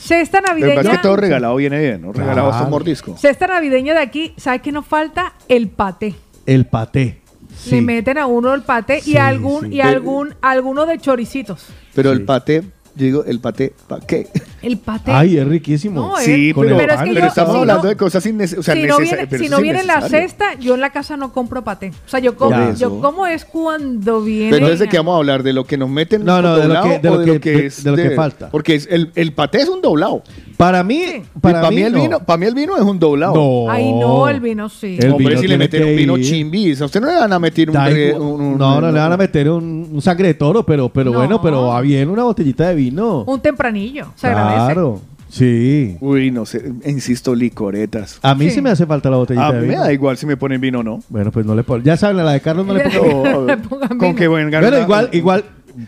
Cesta Pero navideña. es que todo regalado viene bien, ¿no? Regalado hasta un mordisco. Cesta navideña de aquí, ¿sabe qué nos falta? El paté. El paté. Le Sí. meten a uno el paté Sí, y algún sí. y algún alguno de choricitos. Pero el paté, yo digo, el paté, ¿pa' qué? El paté. Ay, es riquísimo. No, Sí, Con pero, el es que pero yo- estamos si hablando no- de cosas innecesarias. O sea, si no viene, si no viene en la cesta, yo en la casa no compro paté. O sea, yo como, yo como es cuando viene. Pero entonces, ¿de qué vamos a hablar? ¿De lo que nos meten No, no, de lo doblado que- de o lo que- de- es de lo que falta. Porque es el, el paté es un doblado. Para mí, Para, para, mí, el no. vino, para mí el vino es un doblado. No. Ay, no, el vino sí. El Hombre, vino si le meten un vino chimbis, a usted no le van a meter un... Da re- igual. un- un- no, no le van a meter un, un sangre de toro, pero, pero No. bueno, pero va bien una botellita de vino. Un tempranillo. Se agradece. claro, sí. Uy, no sé, insisto, licoretas. A mí sí, Sí. me hace falta la botellita A de mí me da igual si me ponen vino o no. Bueno, pues no le pongo. Ya saben, a la de Carlos no le pongo. No, Le pongan con vino. que buen Bueno, igual, igual,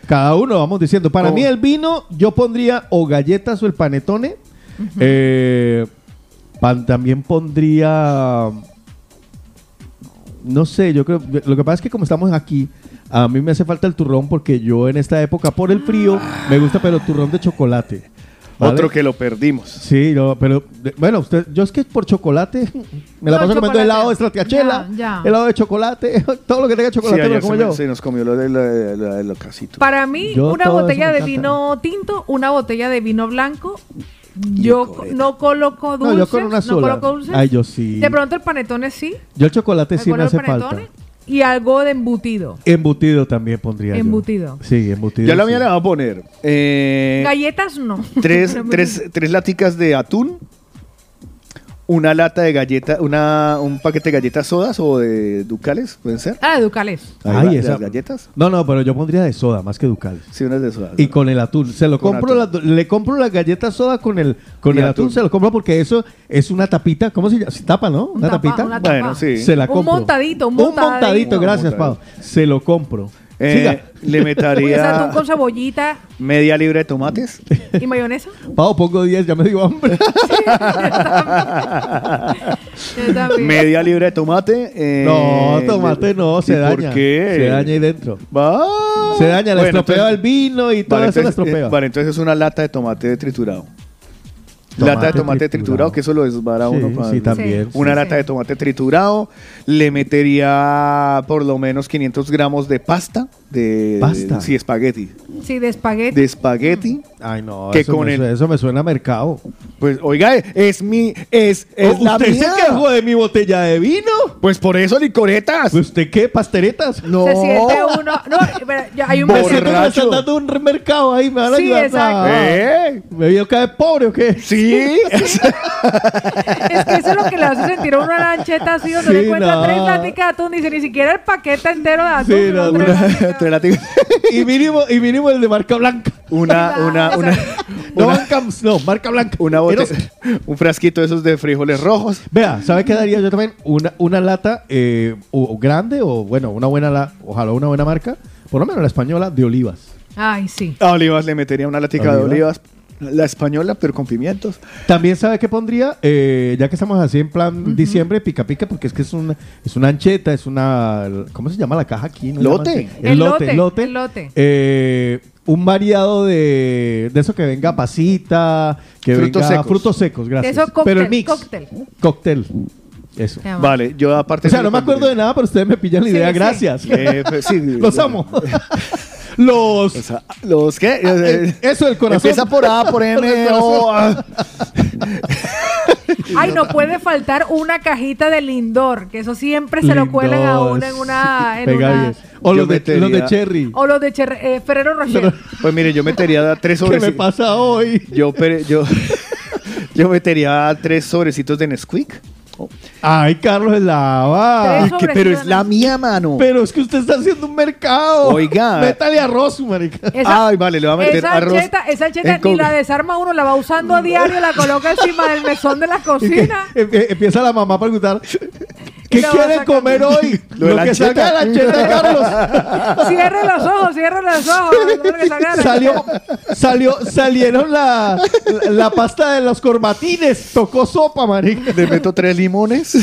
cada uno vamos diciendo. Para ¿Cómo? mí el vino, yo pondría o galletas o el panetone. Eh, pan- también pondría, no sé, yo creo, lo que pasa es que como estamos aquí, a mí me hace falta el turrón porque yo en esta época, por el frío, me gusta pero turrón de chocolate. ¿vale? Otro que lo perdimos. Sí, no, pero de- bueno, usted, yo es que por chocolate me la No, paso comiendo chocolate. helado de estratiachela, helado de chocolate, todo lo que tenga Sí, chocolate me ayer lo como se, me- yo. se nos comió lo de, la- de la- de los casitos. Para mí, Yo una botella de encanta. vino tinto, una botella de vino blanco. Yo no coloco No, dulces. yo con una sola. coloco dulces. Ay, yo sí. De pronto el panetone sí. Yo el chocolate sí me ¿Alguno hace falta. panetone? y algo de embutido. Embutido también pondría yo. Embutido. Sí, embutido. Yo la sí. mía le voy a poner eh, Galletas no. tres, tres, tres laticas de atún, una lata de galleta, una, un paquete de galletas sodas o de ducales, pueden ser. Ah, de Ducales. Ahí Ay, va, esa- las galletas. No, no, pero yo pondría de soda más que ducal. Sí, unas de soda. Y con el atún. Se lo Con compro, la- le compro la galleta soda con el, con Y el atún. atún. Se lo compro porque eso es una tapita. ¿Cómo se llama? Se tapa, ¿no? Una tapa, tapita. una. Bueno, sí. Se la Un compro. montadito, un Un montadito. montadito, gracias, Un Pau. montadito. Se lo compro. Eh, le atún metería con cebollita media libra de tomates. y mayonesa. Pau, pongo 10, ya me dio hambre. Yo también. media libra de tomate. eh, no, tomate no, se ¿y daña. ¿Por qué? Se daña ahí dentro. Va. Se daña, le Bueno, estropea entonces- el vino y todo Vale, eso le entonces, estropea. eh, vale, entonces es una lata de tomate triturado. Lata de tomate triturado. triturado, que eso lo desbara Sí, uno. para- sí, también, Una sí, lata sí. de tomate triturado. Le metería por lo menos 500 gramos de pasta. De, ¿Pasta? Sí, espagueti. Sí, de espagueti. De espagueti. Ay, no, que eso, con me, el- eso me suena a mercado. Pues, oiga, es mi. Es, es la ¿Usted se mía. quejó de mi botella de vino? Pues por eso, licoretas. ¿Usted qué? ¿Pasteretas? No. Se siente uno. No, pero hay un Me siento que me Borracho. están dando un mercado ahí, me van a Sí, ayudar. exacto. a- ¿Eh? ¿Me vio caer pobre o qué? Sí. Es que eso es lo que le hace sentir a una lancheta así donde Sí, le encuentra no. tres laticas de atún. Dice ni siquiera el paquete entero de atún. Sí, sino no, la y mínimo, y mínimo el de marca blanca. Una, una, una, No, una, marca, no, marca blanca. una bote- Eros- un frasquito de esos de frijoles rojos. Vea, ¿sabe qué daría yo también? Una, una lata eh, o- o grande o, bueno, una buena, la, ojalá una buena marca, por lo menos la española, de olivas. Ay, sí. A olivas le metería una latica de ¿Olivas? La española, pero con pimientos. También sabe qué pondría, Eh, ya que estamos así en plan diciembre, pica pica, porque es que es una, es una ancheta, es una, ¿cómo se llama la caja aquí? ¿No Lote. El El lote, lote, lote. el lote. Eh, un variado de, de eso que venga pasita, que Frutos venga secos. frutos secos, gracias. Eso cóctel, Pero el mix, cóctel. cóctel, eso. Vale, yo aparte. O sea, no me acuerdo de nada, pero ustedes me pillan la idea, sí. gracias. Eh, pues, sí. Los amo. Los... O sea, ¿Los qué? eh, eso, el corazón. Empieza por A, por M. O. A. Ay, no puede faltar una cajita de Lindor, que eso siempre se lo cuelan a uno en una... en una-. O Yo los de, metería- los de Cherry. O los de Cher- eh, Ferrero Rocher. Pues mire, yo metería tres ¿Qué me sobrecitos. pasa hoy? Yo, yo, yo metería tres sobrecitos de Nesquik. Ay, Carlos, es la va. Que- pero es la mía, mano. Pero es que usted está haciendo un mercado. Oiga. Métale arroz, marica. Esa- Ay, vale, le va a meter esa arroz. esa ancheta en ni la desarma uno, la va usando a diario, la coloca encima del mesón de la cocina. em- em- empieza la mamá a preguntar: ¿Qué lo quieren comer hoy? Lo de la que salga de la ancheta de Carlos. Cierre los ojos, cierre los ojos. lo que sacaron. Salió, salió, salieron la, la, la pasta de los corbatines. Tocó sopa, marica. Le meto tres limones.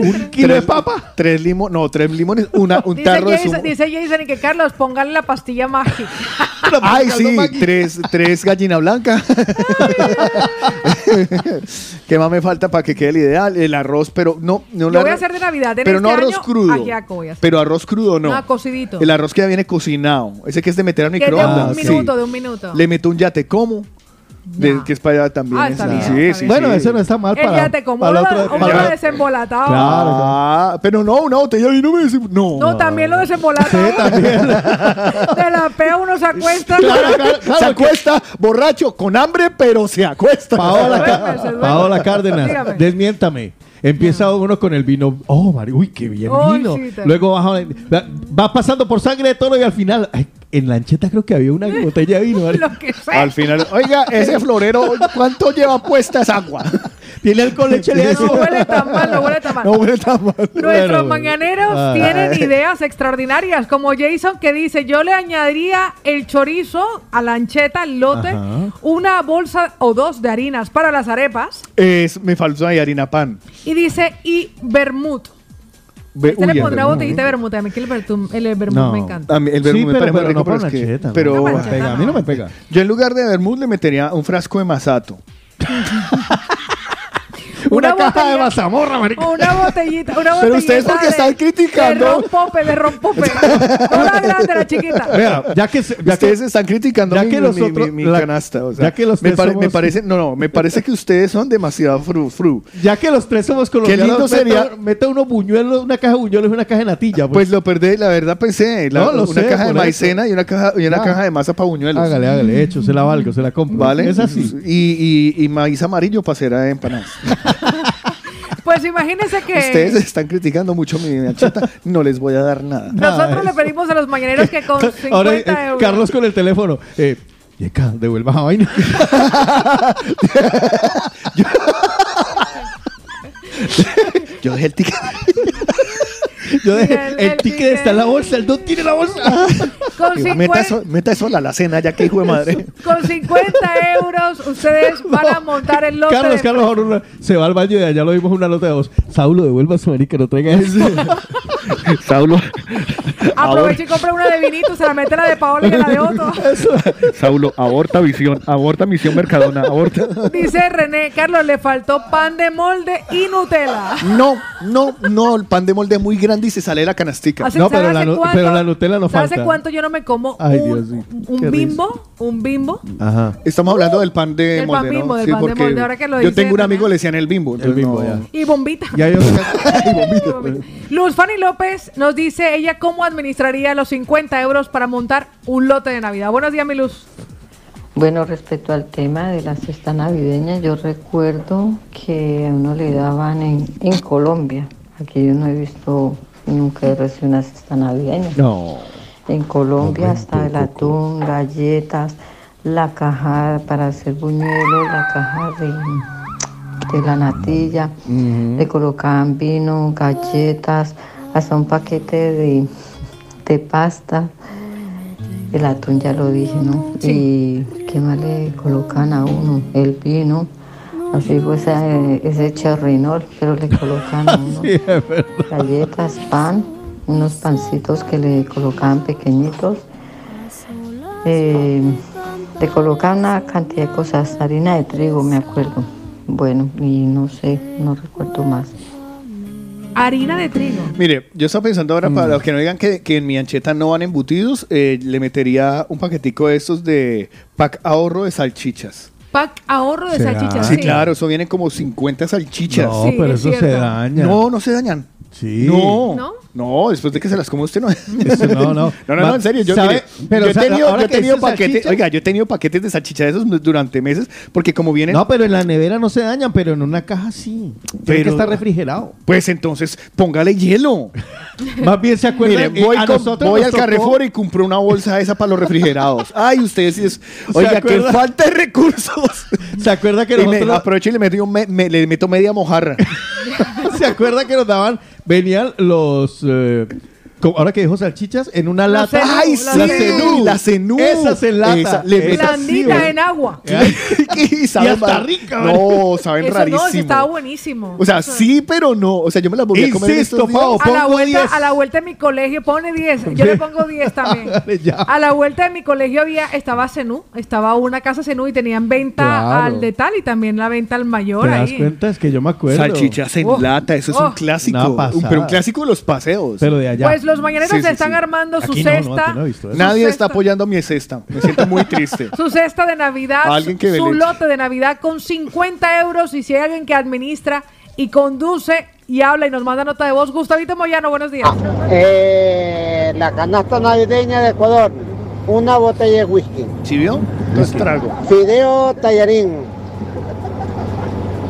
Un kilo de papa. Tres limones. No, tres limones. Una, un Dice tarro de Jason, zumo. dice Jason y que Carlos, póngale la pastilla mágica. Ay, sí, tres, tres gallina blanca. ¿Qué más me falta para que quede el ideal? El arroz, pero no. no la- voy a hacer de Navidad en Pero este no arroz año, crudo. ajiaco voy a hacer. Pero arroz crudo no. No, cocidito. El arroz que ya viene cocinado. Ese que es de meter al Que es de microondas. un Sí. minuto, de un minuto. Le meto un yate como. de- que es para allá también. Ah, está esa. bien, sí, está sí, bien. Bueno, sí. eso no está mal Él para, ya te como para uno, el otro- uno para- lo desembolatado. Ah, pero no, una botella de vino me dice. No. No, también lo desembolatado. De la pea uno se acuesta. se acuesta borracho, con hambre, pero se acuesta. Paola, Ca-. Paola Cárdenas, Dígame. desmiéntame. Empieza uno con el vino. Oh, Mari, uy, qué bien vino. sí, Luego baja, va, pasando por sangre de toro y al final, ay, en la ancheta creo que había una botella de vino. Mari. Lo que sea. Al final, oiga, ese florero, ¿cuánto lleva puesta esa agua? Tiene alcohol, échale No eso. huele tan mal, no huele tan mal. No huele tan mal. Nuestros Bueno, mañaneros ah. tienen ideas extraordinarias, como Jason que dice, yo le añadiría el chorizo a la ancheta, el lote, Ajá. una bolsa o dos de harinas para las arepas, Es, me faltó ahí harina pan. y dice, y vermut. Ve- Usted uy, le pondrá botellita de vermut, a mí que el vermut, el vermut No. me encanta. A mí el Sí, vermut me parece pero rico, no pero es que- pero No me pega, a mí no me pega. yo en lugar de vermut le metería un frasco de masato. Una, Una caja de mazamorra, marica. Una botellita, una botellita. Pero ustedes porque de- están criticando. De rompope, de rompope. No la grande, la chiquita. Vea, ya que, ya ustedes que- están criticando ya mi, que mi- nosotros- mi- mi la- canasta. o sea, ya que los me, tres pare- somos- me parece, no, no, me parece que ustedes son demasiado fru, fru. ya que los tres somos colombianos, lindo meta- sería- Meta unos buñuelos, una caja de buñuelos y una caja de natilla. Pues lo perdí, la verdad pensé, la- No, lo una sé, caja de eso. maicena y una caja, y una caja de masa para buñuelos. Hágale, hágale, hecho, se la valgo, se la compro. ¿Vale? Es así. Y, y, y maíz amarillo para hacer de empanadas. Pues imagínense que Ustedes están criticando mucho mi ancheta, no les voy a dar nada. nosotros le pedimos a los mañaneros que con 50 Ahora, eh, euros. Carlos con el teléfono. Eh, Yeca, devuelva esa vaina. Yo dejé el ticket. Yo dejé, El- el, el ticket ticket. está en la bolsa, el don tiene la bolsa. Con Digo, 50, meta, eso, meta eso a la alacena, ya que hijo de madre. con 50 euros ustedes van a montar el lote Carlos, de- Carlos una- se va al baño y allá lo vimos una nota de voz. Saulo, devuelva su marica, no traiga eso. Saulo, Aprovecha y compra una de vinito, se la mete la de Paola y la de Otto. Saulo, aborta visión, aborta misión Mercadona, aborta. Dice René, Carlos, le faltó pan de molde y Nutella. No, no, no, el pan de molde es muy grande y se sale la canastica. Hace- No, ¿sabe pero la, hace nu- cuánto- pero la Nutella no ¿Sabes falta. hace cuánto yo no me como Ay, un, Dios mío, un qué bimbo? Un bimbo. Ajá. Estamos hablando del pan de Del pan molde, bimbo, ¿no? del pan de molde, ahora que lo yo dice tengo un René. amigo, le decían el bimbo. El entonces bimbo, no- ya. Y bombita. Y hay otra- Y bombita. Luz Fanny López nos dice ella cómo administraría los 50 euros para montar un lote de Navidad. Buenos días, mi Luz. Bueno, respecto al tema de la cesta navideña, yo recuerdo que a uno le daban en, en Colombia. Aquí yo no he visto, nunca he recibido una cesta navideña. No. En Colombia está el atún, galletas, la caja para hacer buñuelos, la caja de, de la natilla, le colocaban vino, galletas, hasta un paquete de, de pasta. El atún ya lo dije, ¿no? Y qué más le colocan a uno, el vino. Así fue ese, ese cherrinol, pero le colocan a uno Sí, es verdad. galletas, pan, unos pancitos que le colocaban pequeñitos. Eh, le colocaban una cantidad de cosas, harina de trigo, me acuerdo. Bueno, y no sé, no recuerdo más. Harina de trigo. Mire, yo estaba pensando ahora, para los que no digan que, que en mi ancheta no van embutidos, eh, le metería un paquetico de estos de pack ahorro de salchichas. Pack ahorro de salchichas. Sí, claro, eso viene como 50 salchichas. No, Sí, pero es eso se cierto. daña. No, no se dañan. Sí. No, ¿No? No, después de que se las come usted no. Eso no, no. No, no, en serio. Yo, mire, Pero, yo he tenido, yo he que tenido paquetes, salchicha- oiga, yo he tenido paquetes de salchicha de esos durante meses, porque como vienen, No, pero en la nevera no se dañan, pero en una caja sí. Tiene que estar refrigerado. pues entonces póngale hielo. Más bien se acuerdan. Mire, voy, con- nosotros voy al Carrefour y compré una bolsa esa para los refrigerados. Ay, ustedes sí es. Oiga, qué acuerda? falta de recursos. ¿Se acuerda que Y me, nosotros aprovecho y le meto, un me- me- le meto media mojarra. ¿Se acuerda que nos daban? Venían los. Eh, como ahora que dijo salchichas, en una La lata. cenú, Ay, la sí, la cenú. cenú. la cenú. Esa se lata. Esa, le Blandita sí, en agua. y saben Y hasta mal. rica, No, saben Eso rarísimo. no, eso estaba buenísimo. O sea, Eso- sí, pero no. O sea, yo me las volví a comer en Insisto. Pau, A la, pongo vuelta, 10. a la vuelta de mi colegio, pone 10. Yo le pongo 10 también. A la vuelta de mi colegio había, estaba Zenú, estaba una casa Zenú y tenían venta Claro. al de tal y también la venta al mayor ¿Te das ahí. cuenta? Es que yo me acuerdo. Salchichas en Oh, lata, eso es oh. un clásico. Una Un- pero un clásico de los paseos. Pero de allá. Pues los mañaneros Sí, sí, se están sí. armando su Aquí no, no, cesta. aquí no he visto eso. Nadie su está cesta- apoyando mi cesta. Me siento muy triste. Su cesta de Navidad, Alguien que su, su lote de Navidad con 50 euros y si hay alguien que administra y conduce y habla y nos manda nota de voz. Gustavito Moyano, buenos días. Eh, la canasta navideña de Ecuador, una botella de whisky, ¿Sí vio? Entonces trago. fideo tallarín,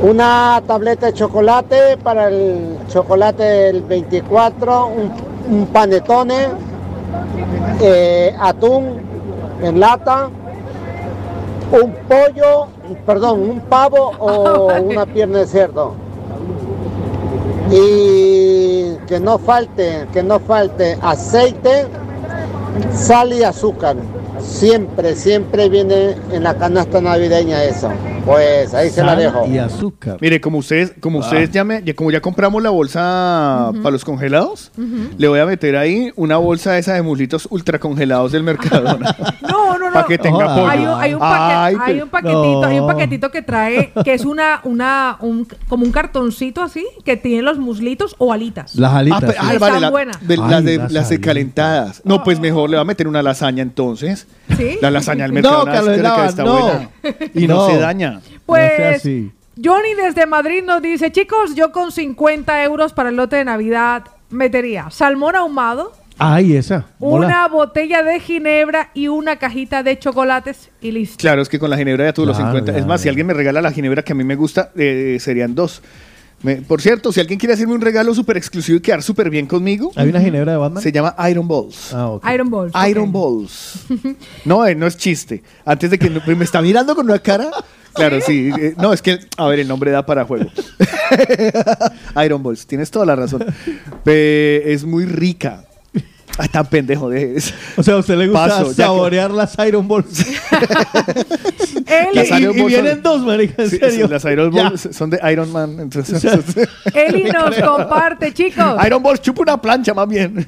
una tableta de chocolate para el chocolate del 24, un, un panetone, eh, atún en lata, un pollo, perdón, un pavo o una pierna de cerdo. Y que no falte, que no falte aceite, sal y azúcar. Siempre, siempre viene en la canasta navideña eso. Pues ahí se la dejo. Y azúcar. Mire, como ustedes, como Ah. ustedes ya, me- ya- como ya compramos la bolsa para los congelados, le voy a meter ahí una bolsa esa de muslitos ultra congelados del Mercadona. No, no, no. Para que tenga pollo. Hay un, hay un paque- Ay, hay pero- un paquetito, hay un no. paquetito que trae, que es una, una, un, como un cartoncito así, que tiene los muslitos o alitas. Las alitas. Ah, pe- ah, Están vale, la- buenas. de- Ay, las, de, las las alitas. calentadas. No, pues mejor le va a meter una lasaña entonces. ¿Sí? La lasaña al No, Mercadona Carlos es que Lava, está no. buena. Y no. No. se daña. Pues No sea así. Johnny desde Madrid nos dice, chicos, yo con 50 euros para el lote de Navidad metería salmón ahumado, Ay, esa. mola. una botella de ginebra y una cajita de chocolates y listo. Claro, es que con la ginebra ya tuve los Claro, 50. es ya, más, si alguien me regala la ginebra que a mí me gusta, eh, serían dos. Me- por cierto, si alguien quiere hacerme un regalo súper exclusivo y quedar súper bien conmigo, ¿Hay una ginebra de Batman? se llama Iron Balls. Ah, ok. Iron Balls. Iron ok. Balls. No, eh, no es chiste. Antes de que no- me está mirando con una cara. Claro, sí. eh, no, es que, a ver, el nombre da para juego. Iron Balls, tienes toda la razón. Pe- es muy rica. Ay, tan pendejo de eso. O sea, a usted le gusta Paso, que- saborear las Iron Balls. Eli, Las y, Iron y Balls vienen son- dos, marica, en Sí, serio. Las Iron Ya. Balls son de Iron Man. Entonces, Eli nos comparte, chicos. Iron Balls chupa una plancha más bien.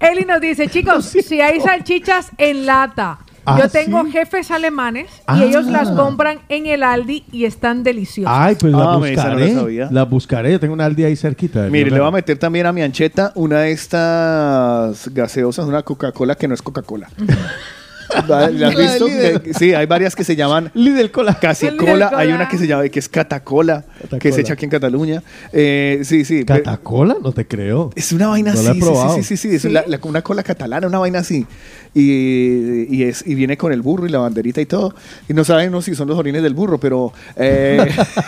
Eli nos dice, chicos, si hay salchichas en lata, Ah, yo tengo ¿sí? jefes alemanes Ah. y ellos las compran en el Aldi y están deliciosas. Ay, pues la Ah, no la buscaré. sabía. La buscaré. Yo tengo una Aldi ahí cerquita. Mire, le me- voy a meter también a mi ancheta una de estas gaseosas, una Coca-Cola que no es Coca-Cola. ¿La la has La de visto? Que- sí, hay varias que se llaman Lidl Cola. casi cola. Hay una que se llama que es Catacola, que se echa aquí en Cataluña. Eh, sí, sí. ¿Catacola? No te creo. Es una vaina No así, la he sí, sí, probado. sí, sí, sí, es la- la- una cola catalana, una vaina así. Y, y es, y viene con el burro y la banderita y todo. Y no sabemos si son los orines del burro, pero... eh,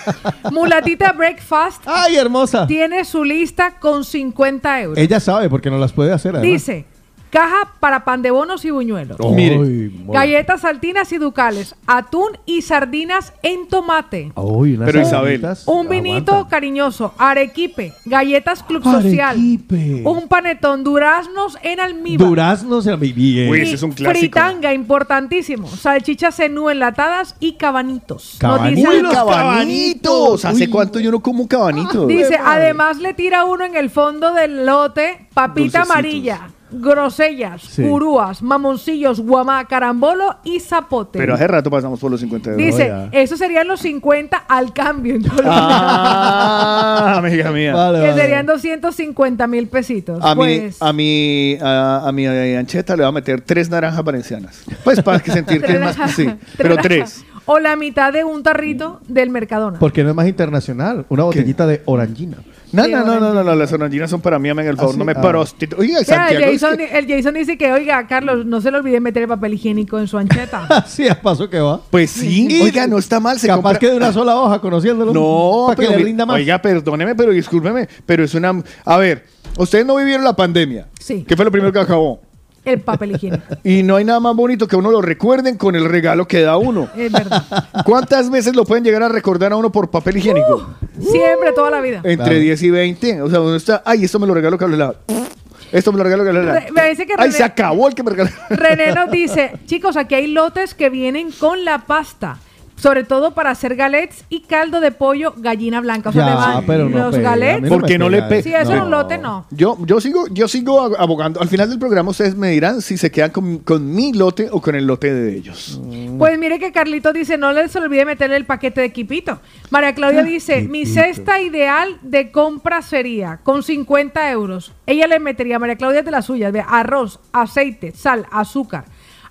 Mulatita Breakfast Ay, hermosa. tiene su lista con 50 euros. Ella sabe porque no las puede hacer. además. Dice, caja para pan de bonos y buñuelos. Mire. mola. Galletas saltinas y ducales, atún y sardinas en tomate. Pero. Isabel. Un vinito Aguanta. cariñoso, arequipe, galletas Club Social, Arequipe. un panetón, duraznos en almíbar. Duraznos en bien. Uy, ese es un clásico. Fritanga, importantísimo. Salchichas cenú enlatadas y cabanitos. Nos Cabanitos. ¡Uy, los cabanitos! ¿Hace Uy. cuánto yo no como cabanitos? dice, además le tira uno en el fondo del lote papita Dulcecitos. amarilla, grosellas, Sí. curúas, mamoncillos, guamá, carambolo y zapote. Pero hace rato pasamos por los 50 euros. Dice, ya. eso serían los 50 al cambio en. Ah, amiga mía. Vale, que vale. serían 250 mil pesitos. A, pues, mi, a, mi, a, a mi ancheta le voy a meter tres naranjas valencianas. Pues para que sentir que es más... Sí, pero tres. O la mitad de un tarrito del Mercadona. Porque no es más internacional. Una botellita de orangina. No, Sí, no, no, no, no, las oranginas son para mí, amiga, el favor, ¿Ah, no me Ah. prostitu... Oiga, el, Santiago, es Jason, que- el Jason dice que, oiga, Carlos, no se le olvide meter el papel higiénico en su ancheta. sí, a paso que va. Pues sí, oiga, no está mal, se Capaz compra... que de una sola hoja, conociéndolo. No, Para que le rinda más. Oiga, perdóneme, pero discúlpeme, pero es una... A ver, ustedes no vivieron la pandemia. Sí. ¿Qué fue lo primero que acabó? El papel higiénico. Y no hay nada más bonito que uno lo recuerden con el regalo que da uno. Es verdad. ¿Cuántas veces lo pueden llegar a recordar a uno por papel higiénico? Siempre, toda la vida. Entre Claro. 10 y 20. O sea, uno está, ay, esto me lo regaló Carlos Lara. Esto me lo regaló Carlos Lara. Re- me dice que Ay, René- se acabó el que me regaló. René nos dice, chicos, aquí hay lotes que vienen con la pasta. Sobre todo para hacer galets y caldo de pollo gallina blanca. O sea, Ya, le van pero no los pega, galets. no ¿Por qué me no le pega pe- Si eso No. es un lote, no. Yo, yo sigo, yo sigo abogando. Al final del programa ustedes me dirán si se quedan con, con mi lote o con el lote de ellos. Pues mire que Carlito dice, no les olvide meterle el paquete de Quipito. María Claudia dice, mi cesta ideal de compra sería con 50 euros. Ella le metería, María Claudia de las suyas, arroz, aceite, sal, azúcar,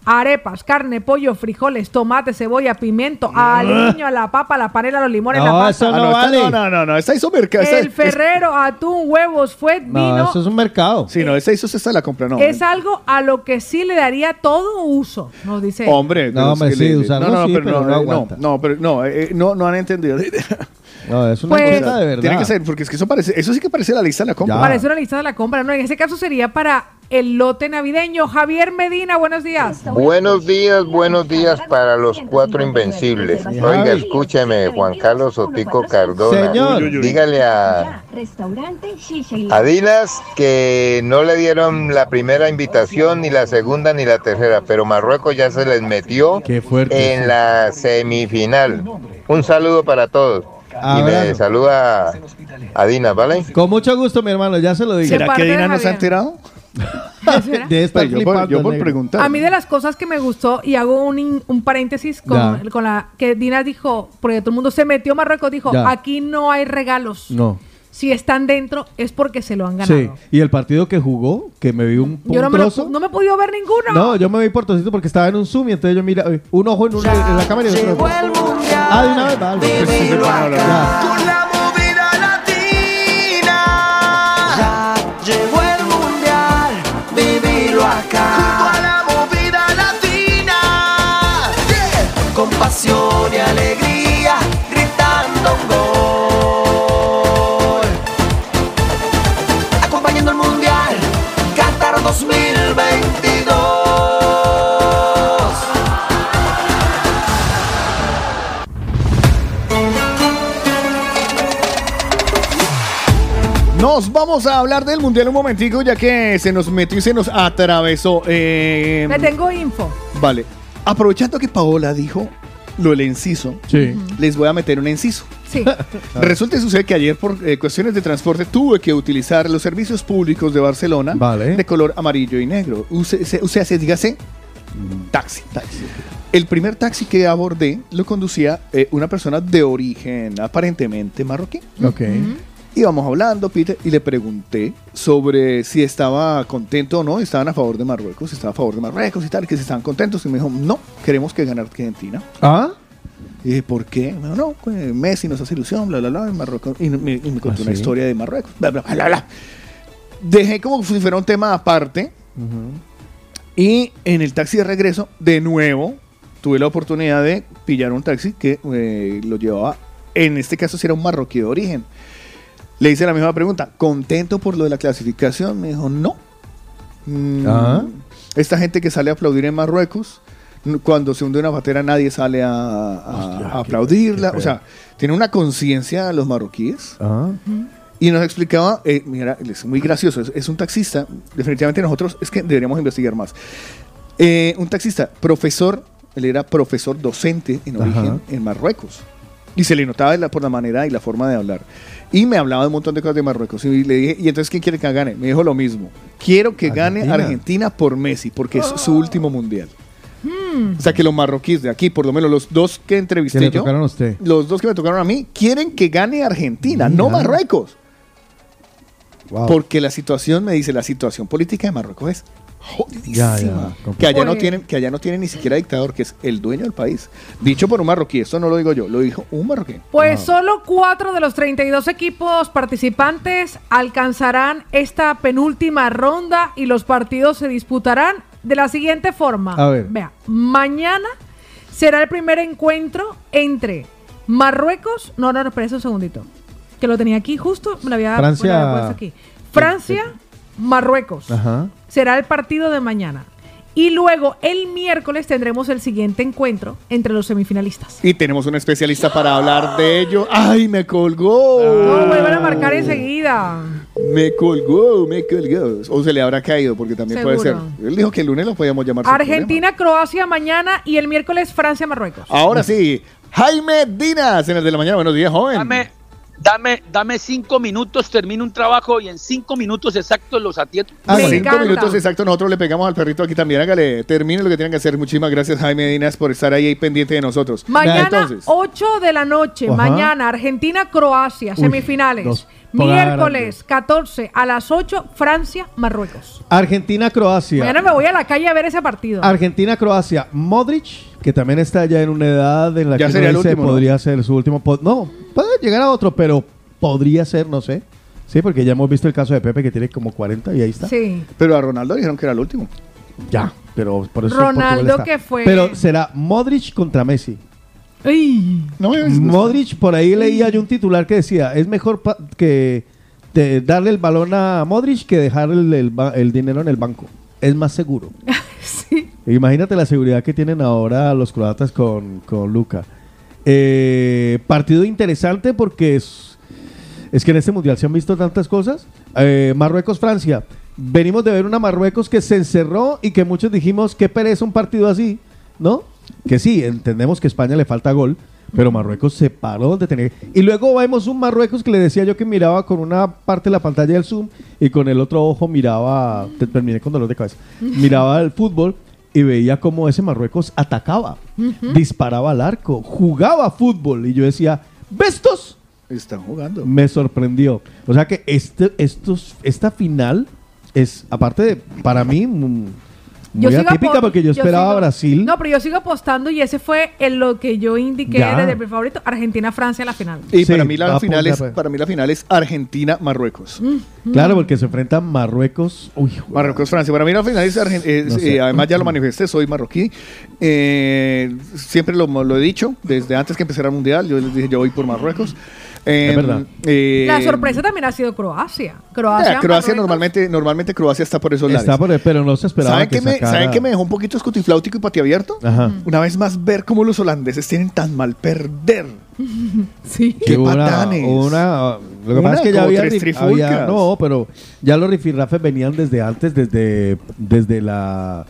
arepas, carne, pollo, frijoles, tomate, cebolla, pimiento, aliño, a la papa, a la panela, a los limones, la No, pasta. eso Ah, no no, no, no, no, esta hizo mercado. El ferrero, atún, huevos, fuet, No, vino. eso es un mercado. Sí, no, esta hizo esta la compra, no. Es algo a lo que sí le daría todo uso, nos dice. Hombre, No, que sí, le- usarlo no, no, sí, pero pero no, no no, no, pero no, eh, no, no han entendido. No, es una Pues- de verdad. Tiene que ser, porque es que eso parece, eso sí que parece la lista de la compra. Parece una lista de la compra. No, en ese caso sería para el lote navideño. Javier Medina, buenos días. Buenos días, buenos días para los cuatro invencibles. Oiga, escúcheme, Juan Carlos Otico Cardona. Señor. Dígale a, a Dinas que no le dieron la primera invitación, ni la segunda, ni la tercera, pero Marruecos ya se les metió Qué fuerte. en la semifinal. Un saludo para todos. Y me Abrazo. saluda a Dinas, ¿vale? Con mucho gusto, mi hermano, ya se lo digo. ¿Será que Dina no se ha Javier. enterado? De estar Pues yo por, yo preguntar. A mí de las cosas que me gustó, y hago un, in- un paréntesis con, la que Dina dijo, porque todo el mundo se metió Marruecos, dijo, Ya. aquí no hay regalos. No. Si están dentro es porque se lo han ganado. Sí, y el partido que jugó, que me vi un, Yo no me, lo- trozo. no me he podido ver ninguno. No, yo me vi por trocito porque estaba en un zoom y entonces yo mira, eh, un ojo en, en la cámara y otro en otro. Ah, de una vez, vale. Pues sí, a hablar. Ya. Con la movida latina. Ya llegó el mundial, vivilo acá. Junto a la movida latina. Yeah. Con pasión y alegría, gritando un gol. Nos vamos a hablar del mundial un momentico, ya que se nos metió y se nos atravesó. Eh, Le tengo info. vale. Aprovechando que Paola dijo lo del enciso, Sí. les voy a meter un enciso. Sí. Resulta y sucede que ayer por eh, cuestiones de transporte tuve que utilizar los servicios públicos de Barcelona Vale. de color amarillo y negro. O sea, se dígase taxi. El primer taxi que abordé lo conducía eh, una persona de origen aparentemente marroquí. Ok. Íbamos hablando, Peter, y le pregunté sobre si estaba contento o no, estaban a favor de Marruecos, si estaba a favor de Marruecos y tal, que si estaban contentos. Y me dijo, no, queremos que gane Argentina. ¿Ah? Y dije, ¿por qué? Me dijo, no, pues, Messi nos hace ilusión, bla, bla, bla, en Marruecos. Y me, y me contó ¿Ah, una sí? historia de Marruecos, bla, bla, bla, bla. Dejé como si fuera un tema aparte. Y en el taxi de regreso, de nuevo, tuve la oportunidad de pillar un taxi que eh, lo llevaba, en este caso, si era un marroquí de origen. Le hice la misma pregunta, ¿contento por lo de la clasificación? Me dijo, no. Mm, Ah. Esta gente que sale a aplaudir en Marruecos, cuando se hunde una patera nadie sale a, a- a aplaudirla. qué o sea, tiene una conciencia los marroquíes. Ah. Y nos explicaba, eh, mira, es muy gracioso, es, es un taxista, definitivamente nosotros, es que deberíamos investigar más. Eh, un taxista, profesor, él era profesor docente en Ajá. origen en Marruecos. Y se le notaba la- por la manera y la forma de hablar. Y me hablaba de un montón de cosas de Marruecos. Y le dije, ¿y entonces quién quiere que gane? Me dijo lo mismo. Quiero que gane Argentina. Por Messi, porque es su último mundial. Hmm. O sea que los marroquíes de aquí, por lo menos los dos que entrevisté le yo, tocaron a usted. los dos que me tocaron a mí, quieren que gane Argentina, no. Marruecos. Wow. Porque la situación, me dice, la situación política de Marruecos es jodidísima. ya. que, allá no tienen, que allá no tienen ni siquiera dictador, que es el dueño del país. Dicho por un marroquí, esto no lo digo yo, lo dijo un marroquí. Pues solo cuatro de los 32 equipos participantes alcanzarán esta penúltima ronda y los partidos se disputarán de la siguiente forma. A ver. Vea, mañana será el primer encuentro entre Marruecos. No, no, no, espera un segundito. Que lo tenía aquí justo, me lo había, Francia- aquí. Marruecos. Ajá. Será el partido de mañana. Y luego el miércoles tendremos el siguiente encuentro entre los semifinalistas. Y tenemos un especialista para hablar de ello. ¡Ay, me colgó! No, vuelvan a marcar enseguida. Me colgó, me colgó. O se le habrá caído, porque también puede ser. Él dijo que el lunes lo podíamos llamar. Argentina, Croacia mañana y el miércoles Francia, Marruecos. Ahora sí, Jaime Dinas en el de la mañana. Buenos días, joven. Dame, dame, dame cinco minutos, termino un trabajo y en cinco minutos exactos los atiendo. A Me cinco encanta. minutos exactos nosotros le pegamos al perrito aquí también. Hágale, termine lo que tienen que hacer. Muchísimas gracias, Jaime Dinas, por estar ahí, ahí pendiente de nosotros. Mañana, Entonces, 8 de la noche. Ajá. Mañana, Argentina, Croacia, Uy, semifinales. dos Miércoles, 14 a las 8, Francia, Marruecos. Argentina-Croacia. Mañana me voy a la calle a ver ese partido. Argentina-Croacia. Modric, que también está ya en una edad en la Ya que sería el dice, último, ¿no? podría ser su último. po- No, puede llegar a otro, pero podría ser, no sé. Sí, porque ya hemos visto el caso de Pepe que tiene como 40 y ahí está. Sí. pero a Ronaldo dijeron que era el último. Ya, pero por eso Ronaldo Portugal está. que fue- Pero será Modric contra Messi. No me Modric, por ahí leía yo un titular que decía, es mejor pa- que darle el balón a Modric que dejar el, el ba- el dinero en el banco. Es más seguro. Imagínate la seguridad que tienen ahora los croatas con, con Luca. Eh, partido interesante porque es, es que en este mundial se han visto tantas cosas. Eh, Marruecos-Francia. Venimos de ver una Marruecos que se encerró y que muchos dijimos que pereza un partido así, ¿no? Que sí, entendemos que España le falta gol, pero Marruecos se paró de tener. Y luego vemos un Marruecos que le decía yo que miraba con una parte de la pantalla del Zoom y con el otro ojo miraba, te terminé con dolor de cabeza, miraba el fútbol y veía cómo ese Marruecos atacaba, disparaba al arco, jugaba fútbol y yo decía, ¿bestos? Están jugando. Me sorprendió. O sea que este, estos, esta final es, aparte de, para mí, muy atípica apo- porque yo esperaba sigo- Brasil. No, pero yo sigo apostando y ese fue en lo que yo indiqué Ya. desde mi favorito, Argentina-Francia en la final. Y Sí, para mí la final es para mí la final es Argentina-Marruecos. Claro, porque se enfrentan Marruecos. Uy, Marruecos-Francia. Para mí la final es Argentina. No sé. además ya lo manifesté, soy marroquí. Eh, siempre lo, lo he dicho, desde antes que empezara el Mundial, yo les dije, yo voy por Marruecos. Eh, verdad. eh, La sorpresa también ha sido Croacia. Croacia, Croacia normalmente, normalmente Croacia está por esos lados. está por, pero no se esperaba ¿Saben que qué, me, sacara- ¿Saben me dejó un poquito escutifláutico y patiabierto? Ajá. Una vez más ver cómo los holandeses tienen tan mal perder. Sí. ¡Qué patanes! una- lo que Una, pasa es que ya había, había- no, pero ya los rifirrafes venían desde antes, desde desde la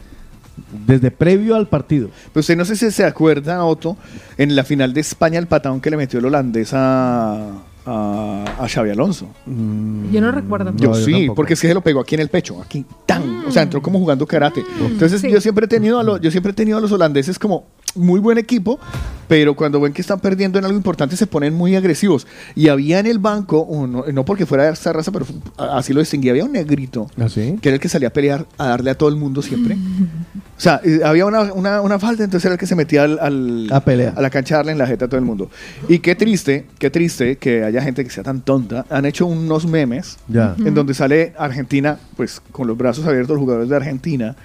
desde previo al partido. Pero usted no sé si se acuerda, Otto, en la final de España, el patón que le metió el holandés a, a, a Xavi Alonso. Yo no recuerdo. Yo No, yo sí, tampoco. porque es que se lo pegó aquí en el pecho, aquí, tan. O sea, entró como jugando karate. Entonces Sí. yo siempre he tenido a los, yo siempre he tenido a los holandeses como muy buen equipo, pero cuando ven que están perdiendo en algo importante se ponen muy agresivos. Y había en el banco, uno- no porque fuera de esta raza, pero así lo distinguía, había un negrito ¿Así? que era el que salía a pelear, a darle a todo el mundo siempre. O sea, eh, había una, una, una falta, entonces era el que se metía al, al- A pelear. a la cancha a darle en la jeta a todo el mundo. Y qué triste, qué triste que haya gente que sea tan tonta. Han hecho unos memes Ya. en donde sale Argentina, pues con los brazos abiertos los jugadores de Argentina,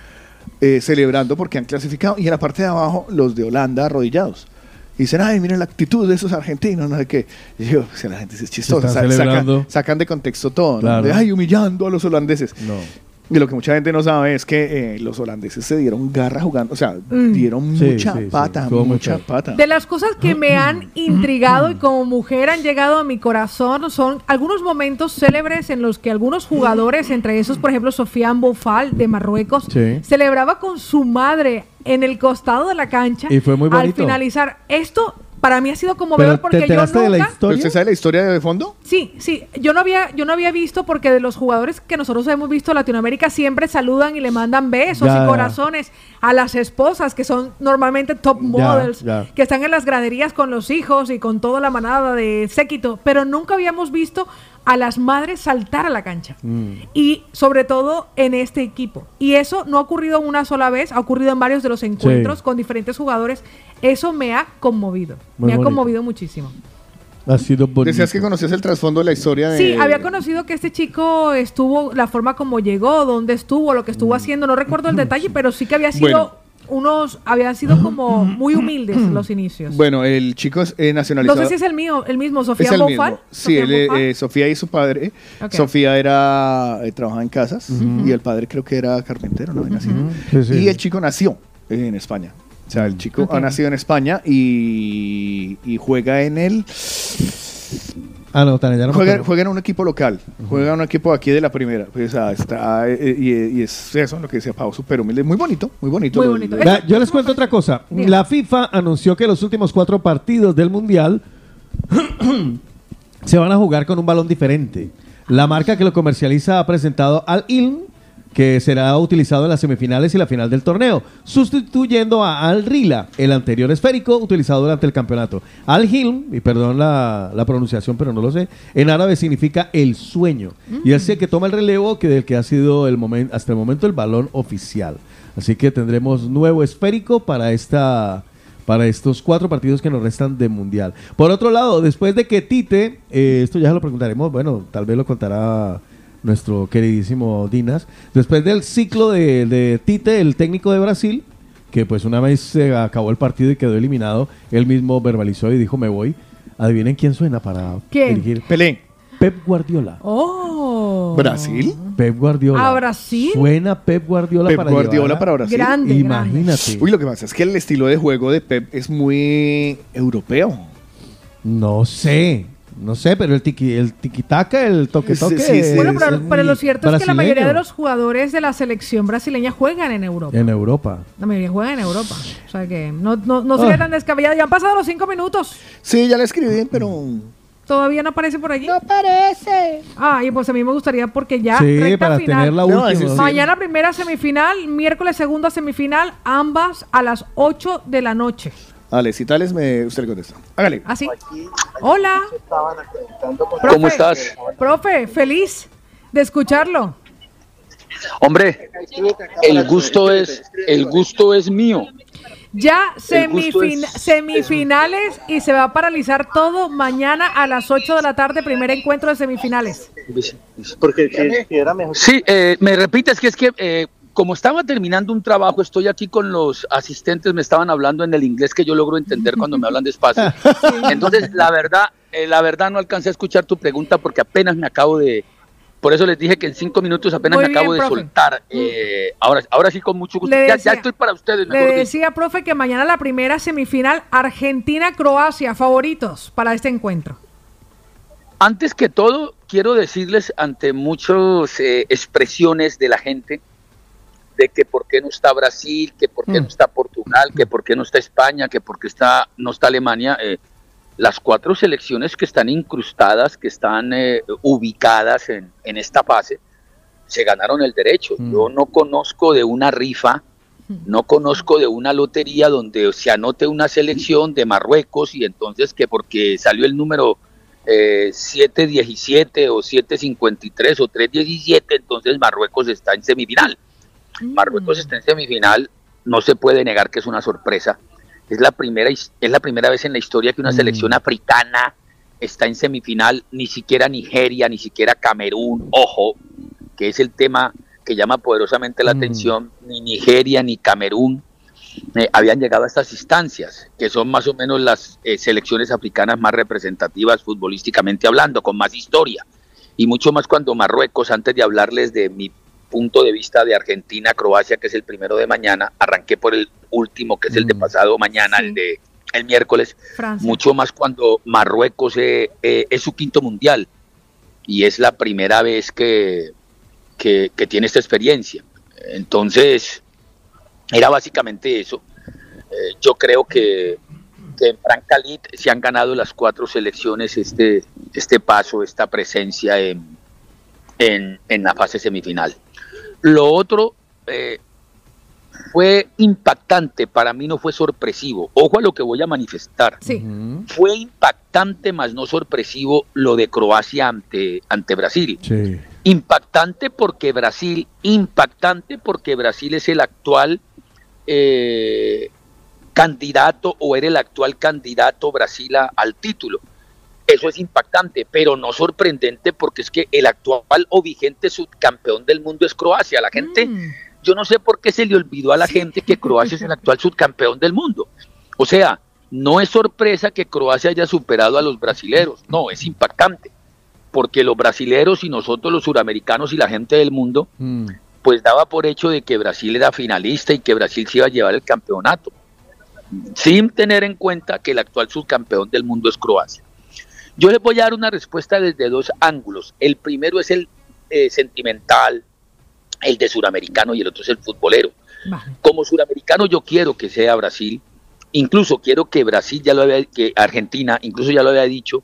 eh, celebrando porque han clasificado. Y en la parte de abajo los de Holanda arrodillados. Y dicen, ay, miren la actitud de esos argentinos, no sé qué. Y yo, pues, la gente es chistosa. sacan, sacan de contexto todo, ¿no? Claro. De, ay, humillando a los holandeses. No. Y lo que mucha gente no sabe es que eh, los holandeses se dieron garra jugando, o sea, Mm. dieron Sí, mucha sí, pata, mucha pata. De las cosas que me han intrigado y como mujer han llegado a mi corazón son algunos momentos célebres en los que algunos jugadores, entre esos, por ejemplo, Sofiane Boufal de Marruecos, Sí. celebraba con su madre en el costado de la cancha Y fue muy al bonito. finalizar. Esto para mí ha sido Pero conmovedor te porque yo enteraste de la nunca... ¿Pero historia. ¿Usted sabe la historia de fondo? Sí, sí, yo no había, yo no había visto porque de los jugadores que nosotros hemos visto en Latinoamérica siempre saludan y le mandan besos Ya, y ya. corazones a las esposas que son normalmente top models, ya. que están en las graderías con los hijos y con toda la manada de séquito, pero nunca habíamos visto a las madres saltar a la cancha. Mm. Y sobre todo en este equipo. Y eso no ha ocurrido una sola vez, ha ocurrido en varios de los encuentros Sí. con diferentes jugadores. Eso me ha conmovido. Muy me ha conmovido muchísimo. Ha sido bonito. Decías que conocías el trasfondo de la historia de... Sí, había conocido que este chico estuvo, la forma como llegó, dónde estuvo, lo que estuvo haciendo, no recuerdo el detalle, pero sí que había sido Bueno. Unos, habían sido como muy humildes los inicios. Bueno, el chico es eh, No nacionalizado. sé si es el mío, el mismo, Sofía es el Bofal. mismo. Sí, él, eh, eh, Sofía y su padre. Sofía era eh, trabajaba en casas y el padre creo que era carpintero, ¿no? Sí, sí. Y el chico nació en España. O sea, el chico ha nacido en España y, y juega en el Ah, no, juega, juega en un equipo local, juega en un equipo aquí de la primera. Pues, o sea, está, eh, y, y es eso lo que decía Pau, súper humilde, muy bonito, muy bonito. Muy Lo- bonito. lo- Vea, yo les cuento otra cosa. Bien. La FIFA anunció que los últimos cuatro partidos del Mundial se van a jugar con un balón diferente. La marca que lo comercializa ha presentado al Ilm, que será utilizado en las semifinales y la final del torneo, sustituyendo a Al Rila, el anterior esférico utilizado durante el campeonato. Al Hilm, y perdón la, la pronunciación, pero no lo sé, en árabe significa el sueño. Y es el que toma el relevo que del que ha sido el hasta el momento el balón oficial. Así que tendremos nuevo esférico para esta para estos cuatro partidos que nos restan de mundial. Por otro lado, después de que Tite, eh, esto ya lo preguntaremos, bueno, tal vez lo contará nuestro queridísimo Dinas, después del ciclo de, de Tite, el técnico de Brasil, que pues una vez se acabó el partido y quedó eliminado, él mismo verbalizó y dijo me voy. Adivinen quién suena para ¿Quién? dirigir. Pelé. Pep Guardiola. Oh. ¿Brasil? Pep Guardiola. ¿A Brasil? Suena Pep Guardiola Pep para Guardiola para Brasil. Grande, Imagínate. Uy, lo que pasa es que el estilo de juego de Pep es muy europeo. No sé. No sé, pero el tiki, el tiquitaca, el toque toque. Sí, sí, sí. Bueno, pero, es pero lo cierto es que la mayoría de los jugadores de la selección brasileña juegan en Europa. En Europa. La mayoría juegan en Europa. O sea que no, no, no sería Ah. tan descabellado. Ya han pasado los cinco minutos. Sí, ya le escribí, pero... Todavía no aparece por allí. No aparece. Ah, y pues a mí me gustaría porque ya Sí, recta para final. tener la No, última. sí. Mañana primera semifinal, miércoles segunda semifinal, ambas a las 8 de la noche. Dale, si tales, me, usted le contesta. Hágale. ¿Así? Hola. ¿Cómo estás? Profe, feliz de escucharlo. Hombre, el gusto es, el gusto es mío. Ya semifin- es- semifinales y se va a paralizar todo mañana a las 8 de la tarde, primer encuentro de semifinales. Porque si, era mejor. Sí, eh, me repites que es que eh, como estaba terminando un trabajo, estoy aquí con los asistentes, me estaban hablando en el inglés que yo logro entender cuando me hablan despacio. Entonces, la verdad, eh, la verdad no alcancé a escuchar tu pregunta porque apenas me acabo de... Por eso les dije que en cinco minutos apenas Muy me acabo bien, de profe. soltar. Eh, ahora, ahora sí, con mucho gusto. Le Ya, estoy para ustedes, Le mejor dicho. decía, profe, que mañana la primera semifinal Argentina-Croacia, favoritos para este encuentro. Antes que todo, quiero decirles ante muchas eh, expresiones de la gente de que por qué no está Brasil, que por qué no está Portugal, que por qué no está España, que por qué está, no está Alemania. eh, las cuatro selecciones que están incrustadas, que están eh, ubicadas en, en esta fase, se ganaron el derecho. Yo no conozco de una rifa, no conozco de una lotería donde se anote una selección de Marruecos y entonces que porque salió el número eh, 717 o 753 o 317, entonces Marruecos está en semifinal. Marruecos está en semifinal, no se puede negar que es una sorpresa. Es la primera, es la primera vez en la historia que una selección africana está en semifinal, ni siquiera Nigeria, ni siquiera Camerún, ojo, que es el tema que llama poderosamente la atención, ni Nigeria ni Camerún eh, habían llegado a estas instancias, que son más o menos las eh, selecciones africanas más representativas futbolísticamente hablando, con más historia, y mucho más cuando Marruecos, antes de hablarles de mi punto de vista de Argentina, Croacia, que es el primero de mañana, arranqué por el último, que es el de pasado mañana, el de el miércoles, Francia. mucho más cuando Marruecos eh, eh, es su quinto mundial y es la primera vez que, que, que tiene esta experiencia. Entonces, era básicamente eso. Eh, yo creo que, que en Francalit se han ganado las cuatro selecciones este, este paso, esta presencia en, en, en la fase semifinal. Lo otro eh, fue impactante, para mí no fue sorpresivo. Ojo a lo que voy a manifestar. Fue impactante, más no sorpresivo, lo de Croacia ante, ante Brasil. Sí. Impactante porque Brasil, impactante porque Brasil es el actual eh, candidato o era el actual candidato Brasil a- al título. Eso es impactante, pero no sorprendente porque es que el actual o vigente subcampeón del mundo es Croacia. La gente, yo no sé por qué se le olvidó a la gente que Croacia es el actual subcampeón del mundo. O sea, no es sorpresa que Croacia haya superado a los brasileros, no, es impactante, porque los brasileros y nosotros los suramericanos y la gente del mundo, pues daba por hecho de que Brasil era finalista y que Brasil se iba a llevar el campeonato, sin tener en cuenta que el actual subcampeón del mundo es Croacia. Yo les voy a dar una respuesta desde dos ángulos. El primero es el eh, sentimental, el de suramericano y el otro es el futbolero. Como suramericano yo quiero que sea Brasil, incluso quiero que Brasil ya lo había, que Argentina, incluso ya lo había dicho,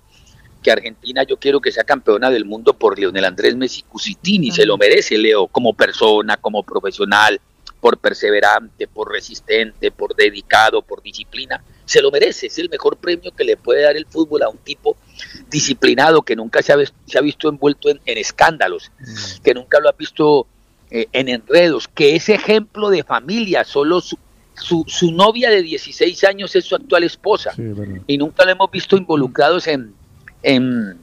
que Argentina yo quiero que sea campeona del mundo por Leonel Andrés Messi Cusitini, se lo merece Leo, como persona, como profesional, por perseverante, por resistente, por dedicado, por disciplina, se lo merece, es el mejor premio que le puede dar el fútbol a un tipo disciplinado que nunca se ha, se ha visto envuelto en, en escándalos, que nunca lo ha visto eh, en enredos, que es ejemplo de familia, solo su, su, su novia de 16 años es su actual esposa y nunca lo hemos visto involucrados en, en,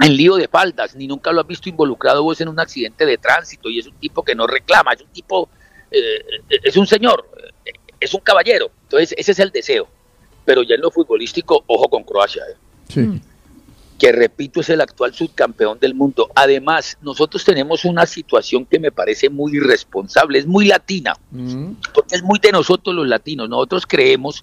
en lío de faldas, ni nunca lo has visto involucrado vos en un accidente de tránsito y es un tipo que no reclama, es un tipo, eh, es un señor. es un caballero. Entonces, ese es el deseo. Pero ya en lo futbolístico, ojo con Croacia. ¿eh? Sí. Que repito es el actual subcampeón del mundo. Además, nosotros tenemos una situación que me parece muy irresponsable, es muy latina, porque es muy de nosotros los latinos. Nosotros creemos,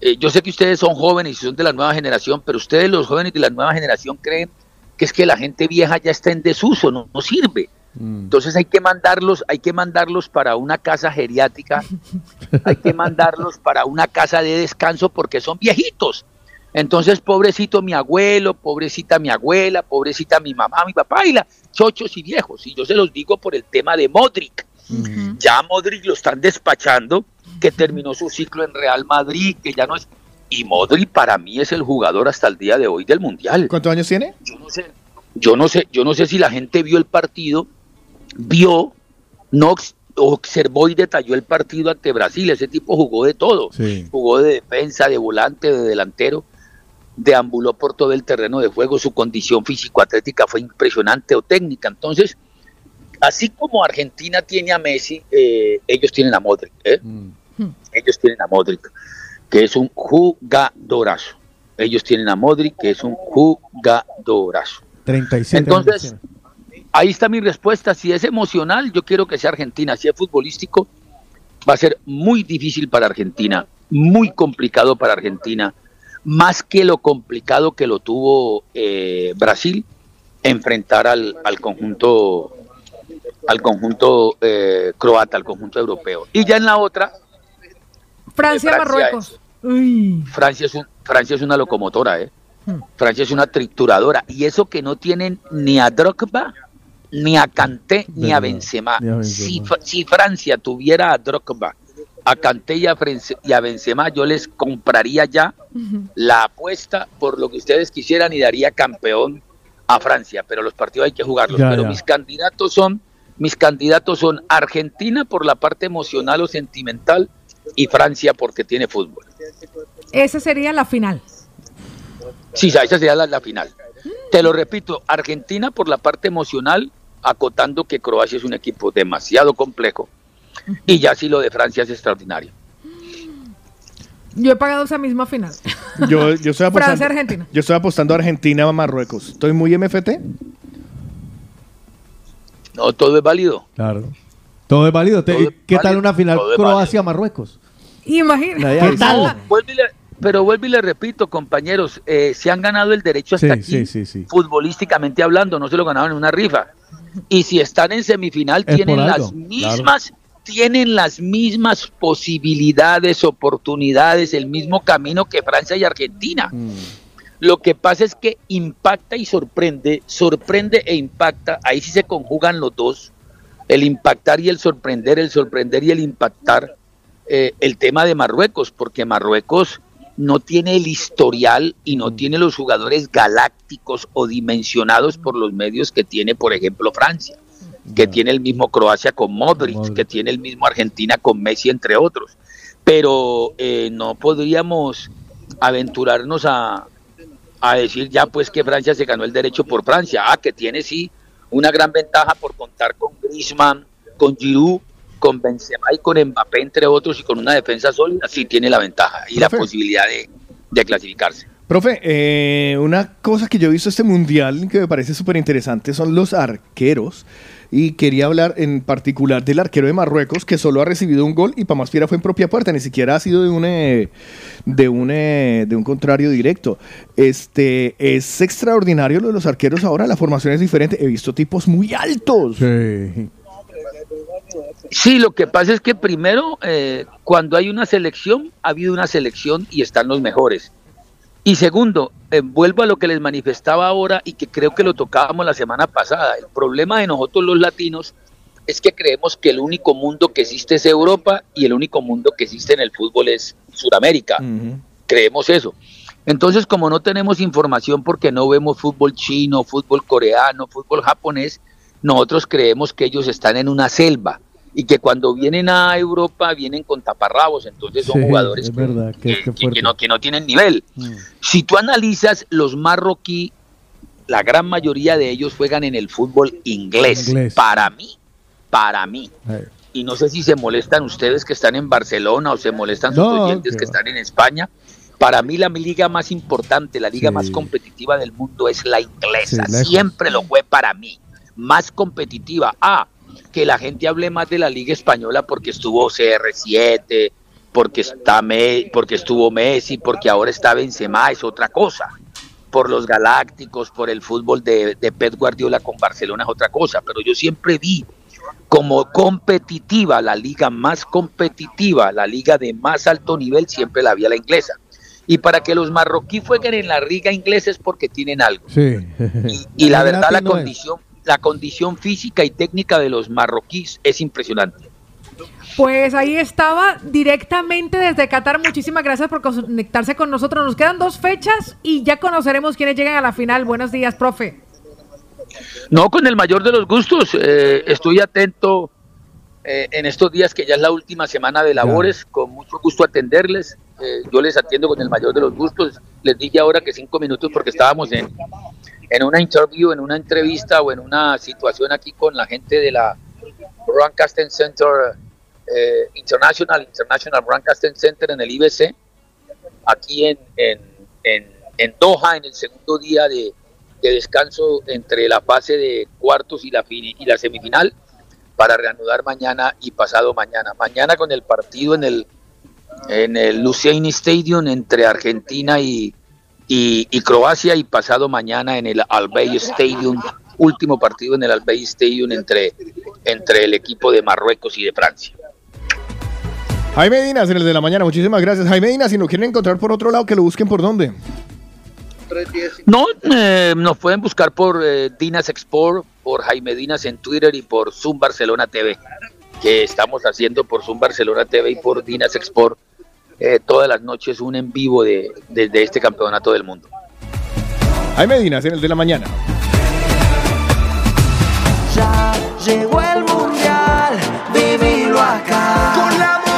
eh, yo sé que ustedes son jóvenes y son de la nueva generación, pero ustedes los jóvenes de la nueva generación creen que es que la gente vieja ya está en desuso, no, no sirve. Entonces hay que mandarlos, hay que mandarlos para una casa geriátrica, hay que mandarlos para una casa de descanso porque son viejitos. Entonces, pobrecito mi abuelo, pobrecita mi abuela, pobrecita mi mamá, mi papá y la chochos y viejos. Y yo se los digo por el tema de Modric. Ya Modric lo están despachando, que terminó su ciclo en Real Madrid, que ya no es. Y Modric para mí es el jugador hasta el día de hoy del Mundial. ¿Cuántos años tiene? Yo no sé, yo no sé, yo no sé si la gente vio el partido, vio, no obs- observó y detalló el partido ante Brasil. Ese tipo jugó de todo. Jugó de defensa, de volante, de delantero deambuló por todo el terreno de juego, su condición físico-atlética fue impresionante o técnica. Entonces, así como Argentina tiene a Messi, eh, ellos tienen a Modric. ¿eh? Ellos tienen a Modric, que es un jugadorazo. Ellos tienen a Modric, que es un jugadorazo. 37 Entonces, ahí está mi respuesta. Si es emocional, yo quiero que sea Argentina. Si es futbolístico, va a ser muy difícil para Argentina, muy complicado para Argentina, más que lo complicado que lo tuvo eh, Brasil, enfrentar al, al conjunto al conjunto eh, croata, al conjunto europeo. Y ya en la otra, Francia, Francia Marruecos. Uy. Francia es, un- Francia es una locomotora, ¿eh? Francia es una trituradora. Y eso que no tienen ni a Drogba, ni a Kanté, ni a Benzema. ni a Si, Benzema. Fra- si Francia tuviera a Drogba, a Kanté y a, Frense- y a Benzema, yo les compraría ya la apuesta por lo que ustedes quisieran y daría campeón a Francia. Pero los partidos hay que jugarlos. Ya, pero ya. mis candidatos son mis candidatos son Argentina por la parte emocional o sentimental y Francia porque tiene fútbol. Esa sería la final. Sí, esa sería la, la final. Te lo repito, Argentina por la parte emocional, acotando que Croacia es un equipo demasiado complejo. Y ya sí lo de Francia es extraordinario. Yo he pagado esa misma final. Yo, yo estoy apostando. Francia, Argentina. Yo estoy apostando a Argentina a Marruecos. Estoy muy MFT. No, todo es válido. Claro. Todo es válido. Es ¿Qué tal válido, una final Croacia-Marruecos? Le- pero vuelvo y le repito, compañeros, eh, se han ganado el derecho hasta Sí, aquí, sí, sí, sí. futbolísticamente hablando, no se lo ganaron en una rifa. Y si están en semifinal, Es tienen las mismas, tienen las mismas posibilidades, oportunidades, el mismo camino que Francia y Argentina. Lo que pasa es que impacta y sorprende, sorprende e impacta, ahí sí se conjugan los dos, el impactar y el sorprender, el sorprender y el impactar, eh, el tema de Marruecos, porque Marruecos no tiene el historial y no tiene los jugadores galácticos o dimensionados por los medios que tiene, por ejemplo, Francia, que tiene el mismo Croacia con Modric, que tiene el mismo Argentina con Messi, entre otros. Pero eh, no podríamos aventurarnos a, a decir ya pues que Francia se ganó el derecho por Francia. Ah, que tiene sí una gran ventaja por contar con Griezmann, con Giroud, con Benzema y con Mbappé, entre otros, y con una defensa sólida, sí tiene la ventaja y la posibilidad de, de clasificarse. Profe, eh, una cosa que yo he visto este mundial que me parece súper interesante son los arqueros. Y quería hablar en particular del arquero de Marruecos que solo ha recibido un gol y para más fiera fue en propia puerta, ni siquiera ha sido de un, eh, de un, eh, de un contrario directo. Este Es extraordinario lo de los arqueros ahora, la formación es diferente. He visto tipos muy altos. Sí. Sí, lo que pasa es que primero, eh, cuando hay una selección, ha habido una selección y están los mejores. Y segundo, eh, vuelvo a lo que les manifestaba ahora y que creo que lo tocábamos la semana pasada. El problema de nosotros los latinos es que creemos que el único mundo que existe es Europa y el único mundo que existe en el fútbol es Sudamérica. Creemos eso. Entonces, como no tenemos información porque no vemos fútbol chino, fútbol coreano, fútbol japonés, nosotros creemos que ellos están en una selva y que cuando vienen a Europa vienen con taparrabos, entonces son Sí, jugadores es que, verdad, que, no, que no tienen nivel. Si tú analizas los marroquí, la gran mayoría de ellos juegan en el fútbol inglés. Inglés. Para mí, para mí. Y no sé si se molestan ustedes que están en Barcelona o se molestan sus No, oyentes que están en España. Para mí la liga más importante, la liga Sí. más competitiva del mundo es la inglesa. Sí. Siempre lo fue para mí. Más competitiva. Ah, que la gente hable más de la liga española porque estuvo CR7, porque, está Me- porque estuvo Messi, porque ahora está Benzema, es otra cosa. Por los galácticos, por el fútbol de, de Pep Guardiola con Barcelona es otra cosa. Pero yo siempre vi como competitiva, la liga más competitiva, la liga de más alto nivel, siempre la había la inglesa. Y para que los marroquíes jueguen en la liga inglesa es porque tienen algo. Sí. Y la verdad, la es. La condición física y técnica de los marroquíes es impresionante. Pues ahí estaba directamente desde Qatar. Muchísimas gracias por conectarse con nosotros. Nos quedan dos fechas y ya conoceremos quiénes llegan a la final. Buenos días, profe. No, con el mayor de los gustos. eh, estoy atento eh, en estos días que ya es la última semana de labores. Con mucho gusto atenderles. Eh, yo les atiendo con el mayor de los gustos. Les dije ahora que cinco minutos porque estábamos en, en una interview, en una entrevista o en una situación aquí con la gente de la Broadcasting Center eh, International, International Broadcasting Center en el IBC, aquí en, en, en, Doha, en el segundo día de, de descanso entre la fase de cuartos y la, y la semifinal, para reanudar mañana y pasado mañana. Mañana con el partido en el, en el Luciani Stadium entre Argentina y, y, y Croacia y pasado mañana en el Albay Stadium, último partido en el Albay Stadium entre, entre el equipo de Marruecos y de Francia. Jaime Dinas en el de la mañana, muchísimas gracias. Jaime Dinas, si lo quieren encontrar por otro lado, que lo busquen por dónde. No, eh, nos pueden buscar por eh, Dinas Export, por Jaime Dinas en Twitter y por Zoom Barcelona TV, que estamos haciendo por Zoom Barcelona TV y por Dinas Export eh, todas las noches un en vivo de, desde este campeonato del mundo. Jaime Dinas en el de la mañana. Ya llegó el mundial, vivilo acá. Con la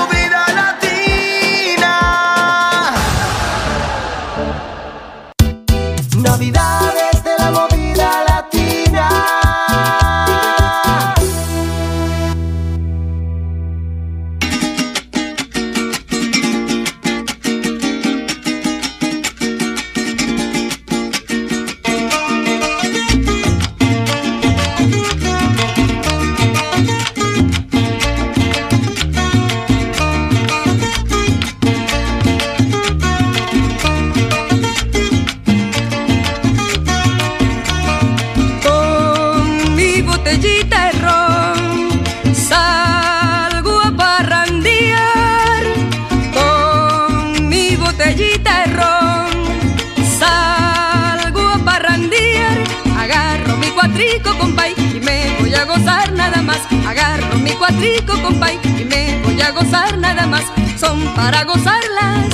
Agarro mi cuatrico, compay, y me voy a gozar nada más. Son para gozarlas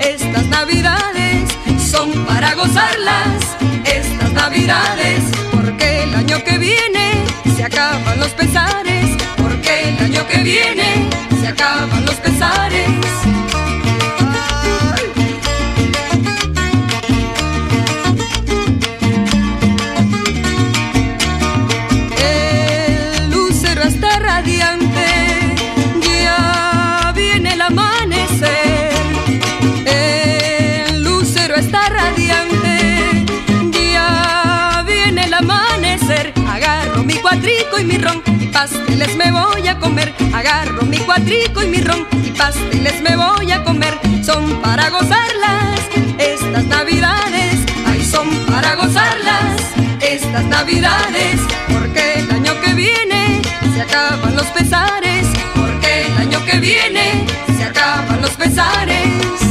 estas navidades, son para gozarlas estas navidades. Porque el año que viene se acaban los pesares. Porque el año que viene se acaban los pesares. Pasteles me voy a comer. Agarro mi cuatrico y mi ron, y pasteles me voy a comer. Son para gozarlas estas navidades, ay, son para gozarlas estas navidades. Porque el año que viene se acaban los pesares. Porque el año que viene se acaban los pesares.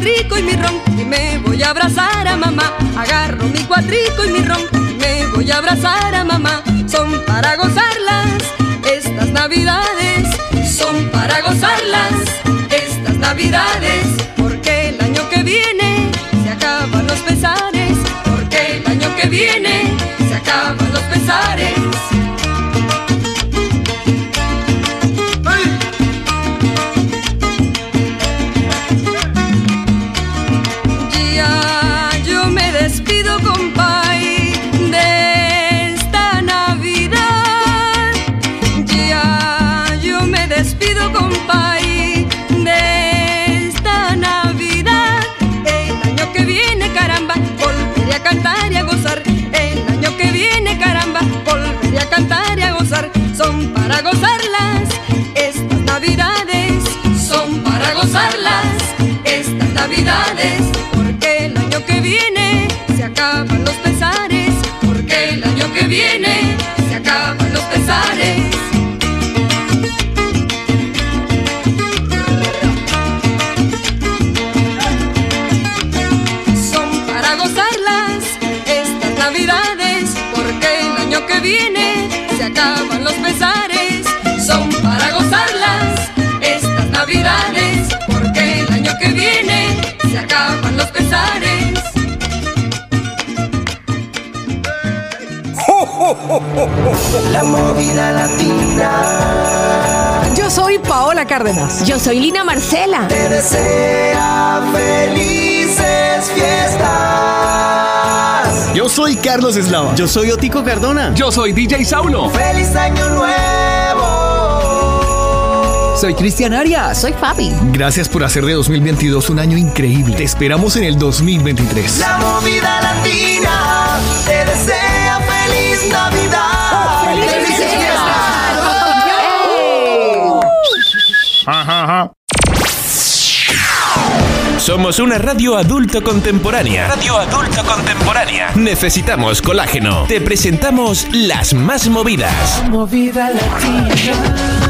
cuatrico y mi ron y me voy a abrazar a mamá. Agarro mi cuatrico y mi ron y me voy a abrazar a mamá. Son para gozarlas estas navidades, son para gozarlas estas navidades, porque el año que viene se acaban los pesares, porque el año que viene se acaban los pesares. Para gozarlas estas Navidades, son para gozarlas estas Navidades. Porque el año que viene se acaban los pesares. Porque el año que viene que viene se acaban los pesares. La movida latina. Yo soy Paola Cárdenas. Yo soy Lina Marcela. Te desea felices fiestas. Yo soy Carlos Eslava. Yo soy Otico Cardona. Yo soy DJ Saulo. Feliz año nuevo. Soy Cristian Arias. Soy Fabi. Gracias por hacer de 2022 un año increíble. Te esperamos en el 2023. La movida latina te desea feliz Navidad. ¡Felices fiestas! Ajá, ajá. Somos una radio adulto contemporánea. Radio adulto contemporánea. Necesitamos colágeno. Te presentamos las más movidas. Movida latina.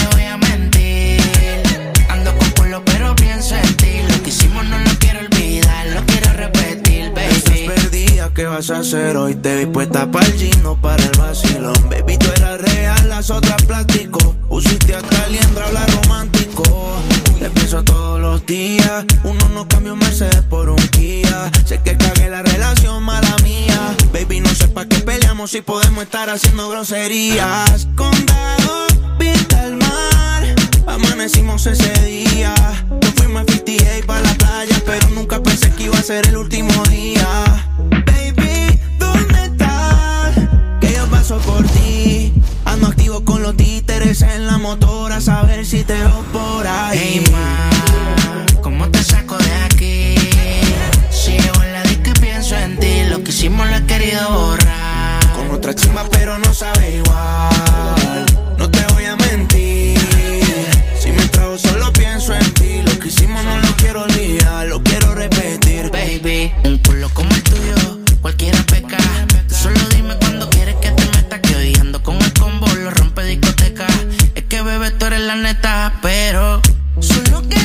¿qué vas a hacer hoy? Te vi puesta para el gino, para el vacilón. Baby, tú eras real, las otras plástico. Pusiste hasta liendra, habla romántico. Te pienso todos los días. Uno no cambia un Mercedes por un Kia. Sé que cagué la relación, mala mía. Baby, no sé pa' qué peleamos si podemos estar haciendo groserías. Condado, vista al mar. Amanecimos ese día. Nos fuimos a 58 para la playa, pero nunca pensé que iba a ser el último día. Paso por ti. Ando activo con los títeres en la motora, a saber si te veo por ahí. Hey, ma, ¿cómo te saco de aquí? Si llevo en la disco y pienso en ti, lo que hicimos lo he querido borrar. Con otra chimba, pero no sabe igual. No te voy a mentir. Si me trago, solo pienso en ti. Lo que hicimos no lo quiero olvidar, lo quiero repetir. Baby, un culo como el tuyo, cualquiera la neta, pero. Solo que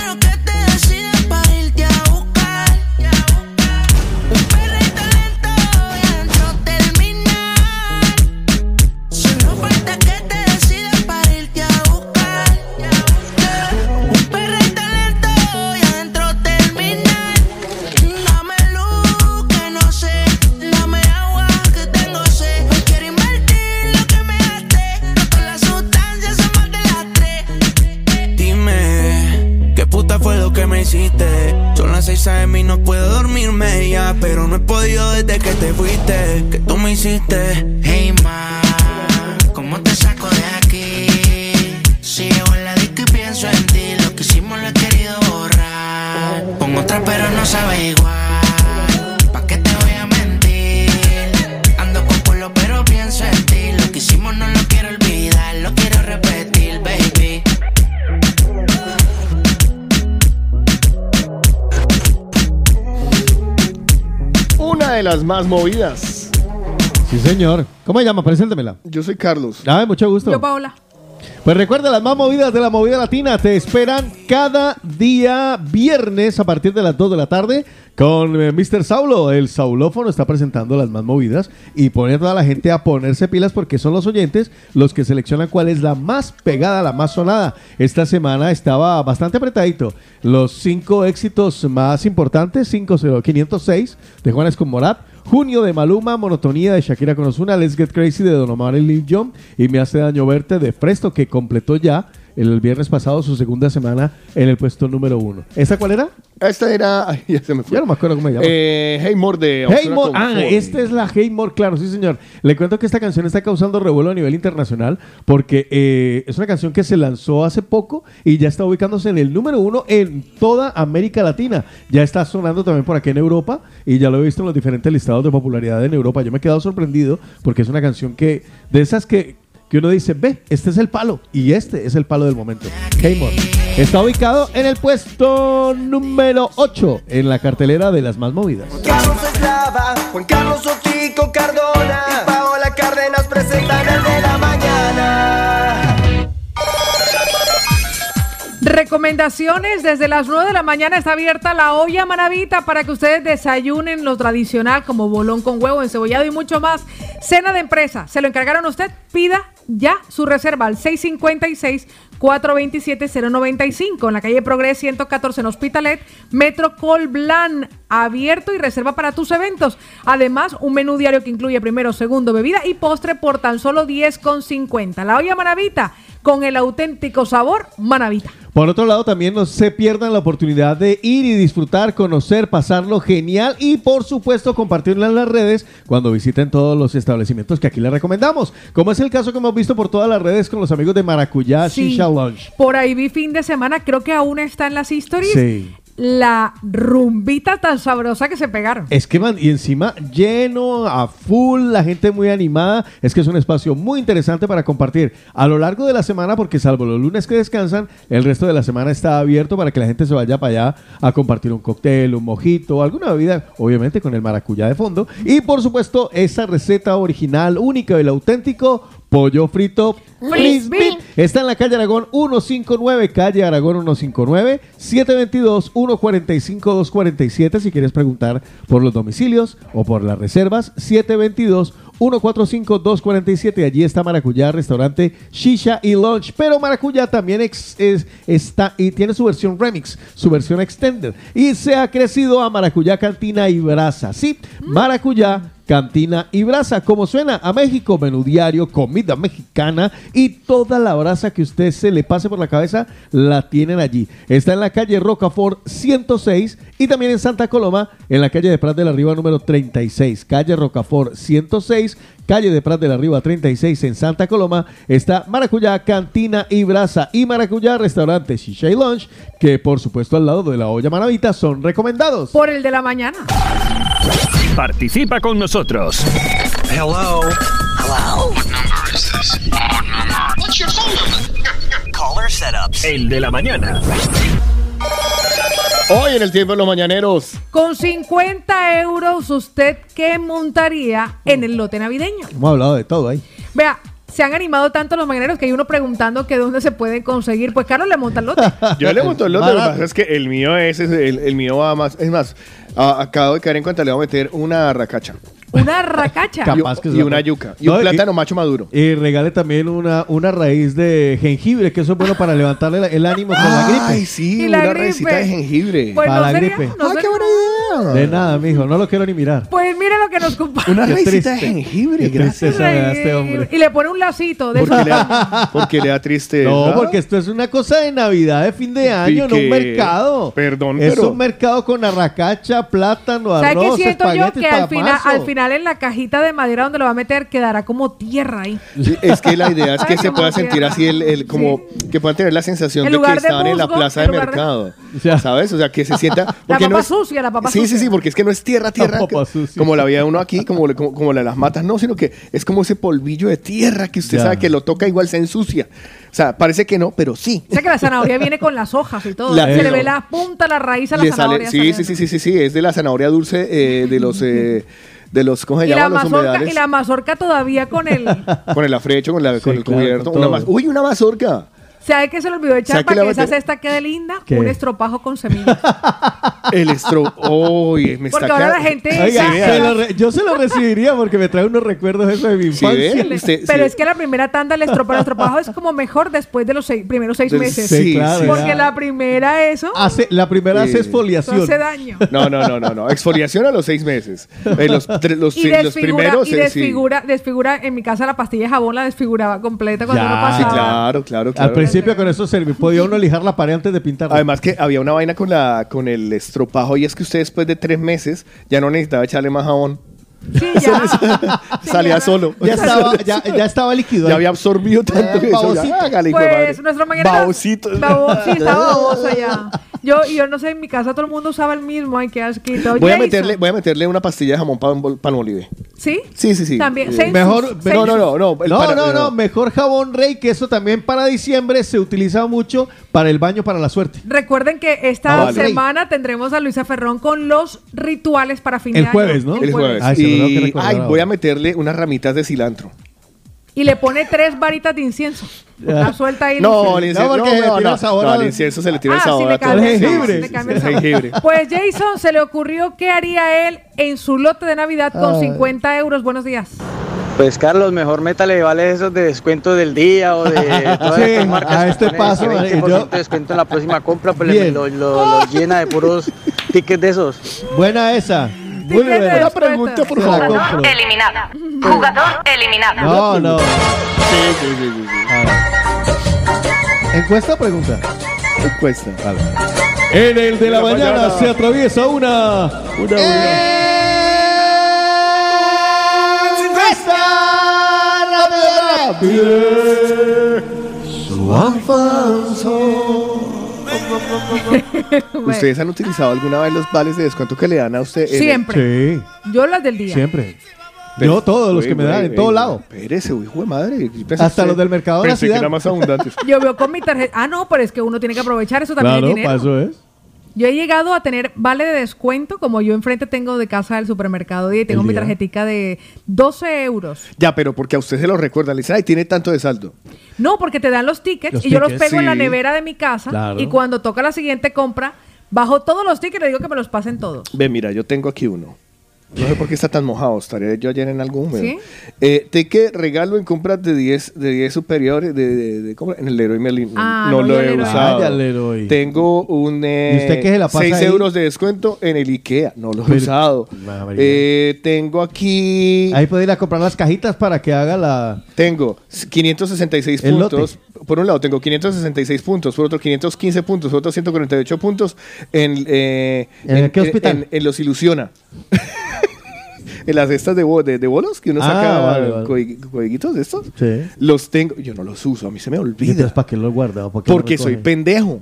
las 6 a.m. y no puedo dormirme ya. Pero no he podido desde que te fuiste. Que tú me hiciste. Hey ma, ¿cómo te saco de aquí? Si llevo en la disco y pienso en ti, lo que hicimos lo he querido borrar. Con otra pero no sabe igual. Una las más movidas. Sí, señor. ¿Cómo se llama? Preséntemela. Yo soy Carlos. Ay, mucho gusto. Yo, Paola. Pues recuerda, las más movidas de la movida latina te esperan cada día viernes a partir de las 2 de la tarde con eh, Mr. Saulo. El saulófono está presentando las más movidas y pone a la gente a ponerse pilas porque son los oyentes los que seleccionan cuál es la más pegada, la más sonada. Esta semana estaba bastante apretadito. Los cinco éxitos más importantes, 50506 de Juanes con Morat. Junio de Maluma, Monotonía de Shakira con Let's Get Crazy de Don Omar y Lil Jon y Me Hace Daño Verte de Presto que completó ya el viernes pasado su segunda semana en el puesto número uno. ¿Esta cuál era? Esta era. ay, ya se me fue. Ya no me acuerdo cómo se llama. Eh, Hey More de Haymore, con ah, Ford. esta es la Haymore, claro, sí señor. Le cuento que esta canción está causando revuelo a nivel internacional porque eh, es una canción que se lanzó hace poco y ya está ubicándose en el número uno en toda América Latina. Ya está sonando también por aquí en Europa y ya lo he visto en los diferentes listados de popularidad en Europa. Yo me he quedado sorprendido porque es una canción que, de esas que, que uno dice, ve, este es el palo y este es el palo del momento. Haymore. Está ubicado en el puesto número 8 en la cartelera de las más movidas. Carlos Eslava, Juan Carlos Otico Cardona y Paola Cárdenas presentan el de la mañana. Recomendaciones, desde las 9 de la mañana está abierta la olla manavita para que ustedes desayunen lo tradicional como bolón con huevo, encebollado y mucho más. Cena de empresa, se lo encargaron a usted, pida ya su reserva al 656 427-095 en la calle Progres 114 en Hospitalet, Metro Colblan, abierto y reserva para tus eventos. Además, un menú diario que incluye primero, segundo, bebida y postre por tan solo 10,50. La olla Manavita con el auténtico sabor Manavita. Por otro lado, también no se pierdan la oportunidad de ir y disfrutar, conocer, pasarlo genial y por supuesto compartirlo en las redes cuando visiten todos los establecimientos que aquí les recomendamos. Como es el caso que hemos visto por todas las redes con los amigos de Maracuyá Sí. Shisha Lounge. Por ahí vi fin de semana, creo que aún está en las historias. Sí. La rumbita tan sabrosa que se pegaron. Es que man, y encima lleno a full, la gente muy animada. Es que es un espacio muy interesante para compartir a lo largo de la semana, porque salvo los lunes que descansan, el resto de la semana está abierto para que la gente se vaya para allá a compartir un cóctel, un mojito, alguna bebida, obviamente con el maracuyá de fondo. Y por supuesto, esa receta original, única y el auténtico pollo frito Frisbee. Está en la calle Aragón 159, calle Aragón 159, 722-145-247 si quieres preguntar por los domicilios o por las reservas, 722 145-247. Allí está Maracuyá, restaurante Shisha y Lunch. Pero Maracuyá también ex- es- está y tiene su versión remix, su versión extended. Y se ha crecido a Maracuyá, Cantina y Brasa. Sí, Maracuyá. Cantina y brasa, como suena a México, menú diario, comida mexicana y toda la brasa que usted se le pase por la cabeza la tienen allí. Está en la calle Rocafort 106 y también en Santa Coloma, en la calle de Prat de la Riva número 36. Calle Rocafort 106, calle de Prat de la Riva 36 en Santa Coloma, está Maracuyá, Cantina y Brasa y Maracuyá, restaurante Shisha Lunch, que por supuesto al lado de la olla maravita son recomendados. Por el de la mañana. Participa con nosotros. Hello. Hello. What number is this? What number? What's your phone number? Caller setups. El de la mañana. Hoy en el tiempo de los mañaneros. Con 50 euros, ¿usted qué montaría en el lote navideño? Hemos hablado de todo ahí. Vea, se han animado tanto los mañaneros que hay uno preguntando que dónde se pueden conseguir. Pues Carlos le monta el lote. Yo le monto el lote, lo que pasa es que el mío es, es el, el mío va más. Es más, acabo de caer en cuenta, le voy a meter una racacha. Una racacha. Capaz y, que y una yuca. Y un y- plátano macho maduro. Y regale también una, una raíz de jengibre, que eso es bueno para levantarle el ánimo con la gripe. Ay, sí, Y la una gripe. de jengibre. Pues Para no la sería, gripe. no sería- De nada, mijo, no lo quiero ni mirar. Pues mire lo que nos comparte. Una raicita de triste. jengibre, Qué gracias. da este hombre. Y le pone un lacito de Porque le, da, porque le da tristeza. No, porque esto es una cosa de Navidad, de fin de año, no un mercado. Perdón, Es pero- un mercado con arracacha, plátano, ¿Sabes qué arroz, siento yo? Que al final, al final en la cajita de madera donde lo va a meter quedará como tierra ahí. Sí, es que la idea es que se pueda sentir así el, el- como que puedan tener la sensación En de que de estaban en la plaza de de- mercado. Ya. ¿Sabes? O sea, que se sienta La papa no es sucia, la papa Sí, sí, sí, porque es que no es tierra, tierra, que- como la vida de uno aquí, como, como, como la de las matas, no, sino que es como ese polvillo de tierra que usted Ya. sabe que lo toca igual se ensucia. O sea, parece que no, pero sí. O sea que la zanahoria viene con las hojas y todo. La- Se le ve la punta, la raíz a la Le sale- zanahoria. sí, sí, sí, sí, sí, sí, es de la zanahoria dulce eh, de los eh, de los, ¿cómo se Y la, llaman los mazorca, humedales? y la mazorca todavía con el... Con el afrecho, con, la, con el claro, cubierto. con Una Uy, una mazorca. ¿Sabe qué se le olvidó echar ¿Sabe qué para que a esa cesta quede linda? ¿Qué? Un estropajo con semillas. El estro... Uy, me Porque está ahora la gente Oiga, dice- se lo re- yo se lo recibiría porque me trae unos recuerdos eso de mi ¿Sí infancia. ve? Usted- Pero sí. es que la primera tanda, el estropajo, el estropajo es como mejor después de los seis- primeros seis meses. sí, claro, sí. Porque la primera eso Hace, la primera Sí. hace exfoliación. hace daño. No, no, no, no, no. Exfoliación a los seis meses. Eh, los, tre- los, Y sí, los desfigura, primeros, y eh, sí. desfigura, desfigura, en mi casa la pastilla de jabón la desfiguraba completa cuando Ya. uno pasaba. Sí, claro, claro, claro. Al principio con eso servía. Podía uno lijar la pared antes de pintarla. Además que había una vaina con la con el estropajo y es que usted después de tres meses ya no necesitaba echarle más jabón. Sí, ya. Salía solo. ya, estaba, ya, ya estaba líquido. Ya había absorbido tanto que eso. babosito. Ya, hágale, hijo de Pues madre. nuestro mañana. Babosito. Babo- sí, estaba baboso ya. Yo, y yo no sé, en mi casa todo el mundo usaba el mismo. Ay, qué asquito. Voy a Jason, meterle, voy a meterle una pastilla de jamón pan- palmolive. ¿Sí? Sí, sí, sí. También. Eh, Census, Mejor, no, no, no, no. el No, para- no, no, mejor jabón rey, que eso también para diciembre se utiliza mucho para el baño para la suerte. Recuerden que esta Ah, vale. semana tendremos a Luisa Ferrón con los rituales para fin de El año. jueves, ¿no? El jueves. Ay, y recordar ay, ahora. voy a meterle unas ramitas de cilantro. Y le pone tres varitas de incienso. La suelta ahí. No, el incienso. incienso, porque no, no, no, sabor no, al incienso se le tira Ah, el sí, sabor le el jengibre. el jengibre. Pues Jason se le ocurrió qué haría él en su lote de Navidad con Ay. 50 euros. Buenos días. Pues Carlos, mejor métale vale esos de descuento del día o de todas Sí, estas marcas a este paso, vale, 20% yo- de descuento en la próxima compra, pues le- lo, lo- lo llena de puros tickets de esos. Buena esa. Muy pregunta, por favor. compro. eliminada. Jugador eliminado. No, no. Sí, sí, sí, sí, sí. A ver. ¿Encuesta o pregunta? Cuesta. En el de la, la mañana, mañana. se atraviesa una. Una. ¿Ustedes han utilizado alguna vez los vales de descuento que le dan a usted? Siempre. Sí, Yo las del día. siempre. Yo todos los Uy, que me uy, dan, en uy, todo uy, lado. Espérese, hijo de madre. Hasta los del mercado de la Pensé que ciudad. más abundantes. Yo veo con mi tarjeta. Ah, no, pero es que uno tiene que aprovechar eso también Claro, para eso es. Yo he llegado a tener vale de descuento, como yo enfrente tengo de casa del supermercado y tengo mi tarjetica de 12 euros. Ya, pero porque a usted se lo recuerda. Le dicen, ay, tiene tanto de saldo. No, porque te dan los tickets Los y yo los pego en la nevera de mi casa Claro. y cuando toca la siguiente compra, bajo todos los tickets y le digo que me los pasen todos. Ve, mira, yo tengo aquí uno. No sé por qué está tan mojado. Estaré yo ayer en algún húmedo. ¿Sí? Eh, que regalo en compras de 10, de 10 superiores de, de- de compra- en el Leroy Merlin. Ah, no no, lo he Leroy. usado. Ah, ya Leroy. Tengo un eh, ¿Y usted qué se la pasa 6 ahí? euros de descuento en el IKEA. No lo he Pero- usado. Eh, tengo aquí... Ahí puede ir a comprar las cajitas para que haga la. Tengo 566 El puntos. Por un lado tengo 566 puntos, por otro 515 puntos, por otro 148 puntos en, eh, ¿En qué hospital? En, en los Ilusiona. en las estas de, bo- de, de bolos que uno Ah, saca vale, vale. codegui- codeguitos de estos. Sí. Los tengo, yo no los uso, a mí se me ¿Y olvida. entonces para qué lo guarda? ¿Por qué Porque soy pendejo.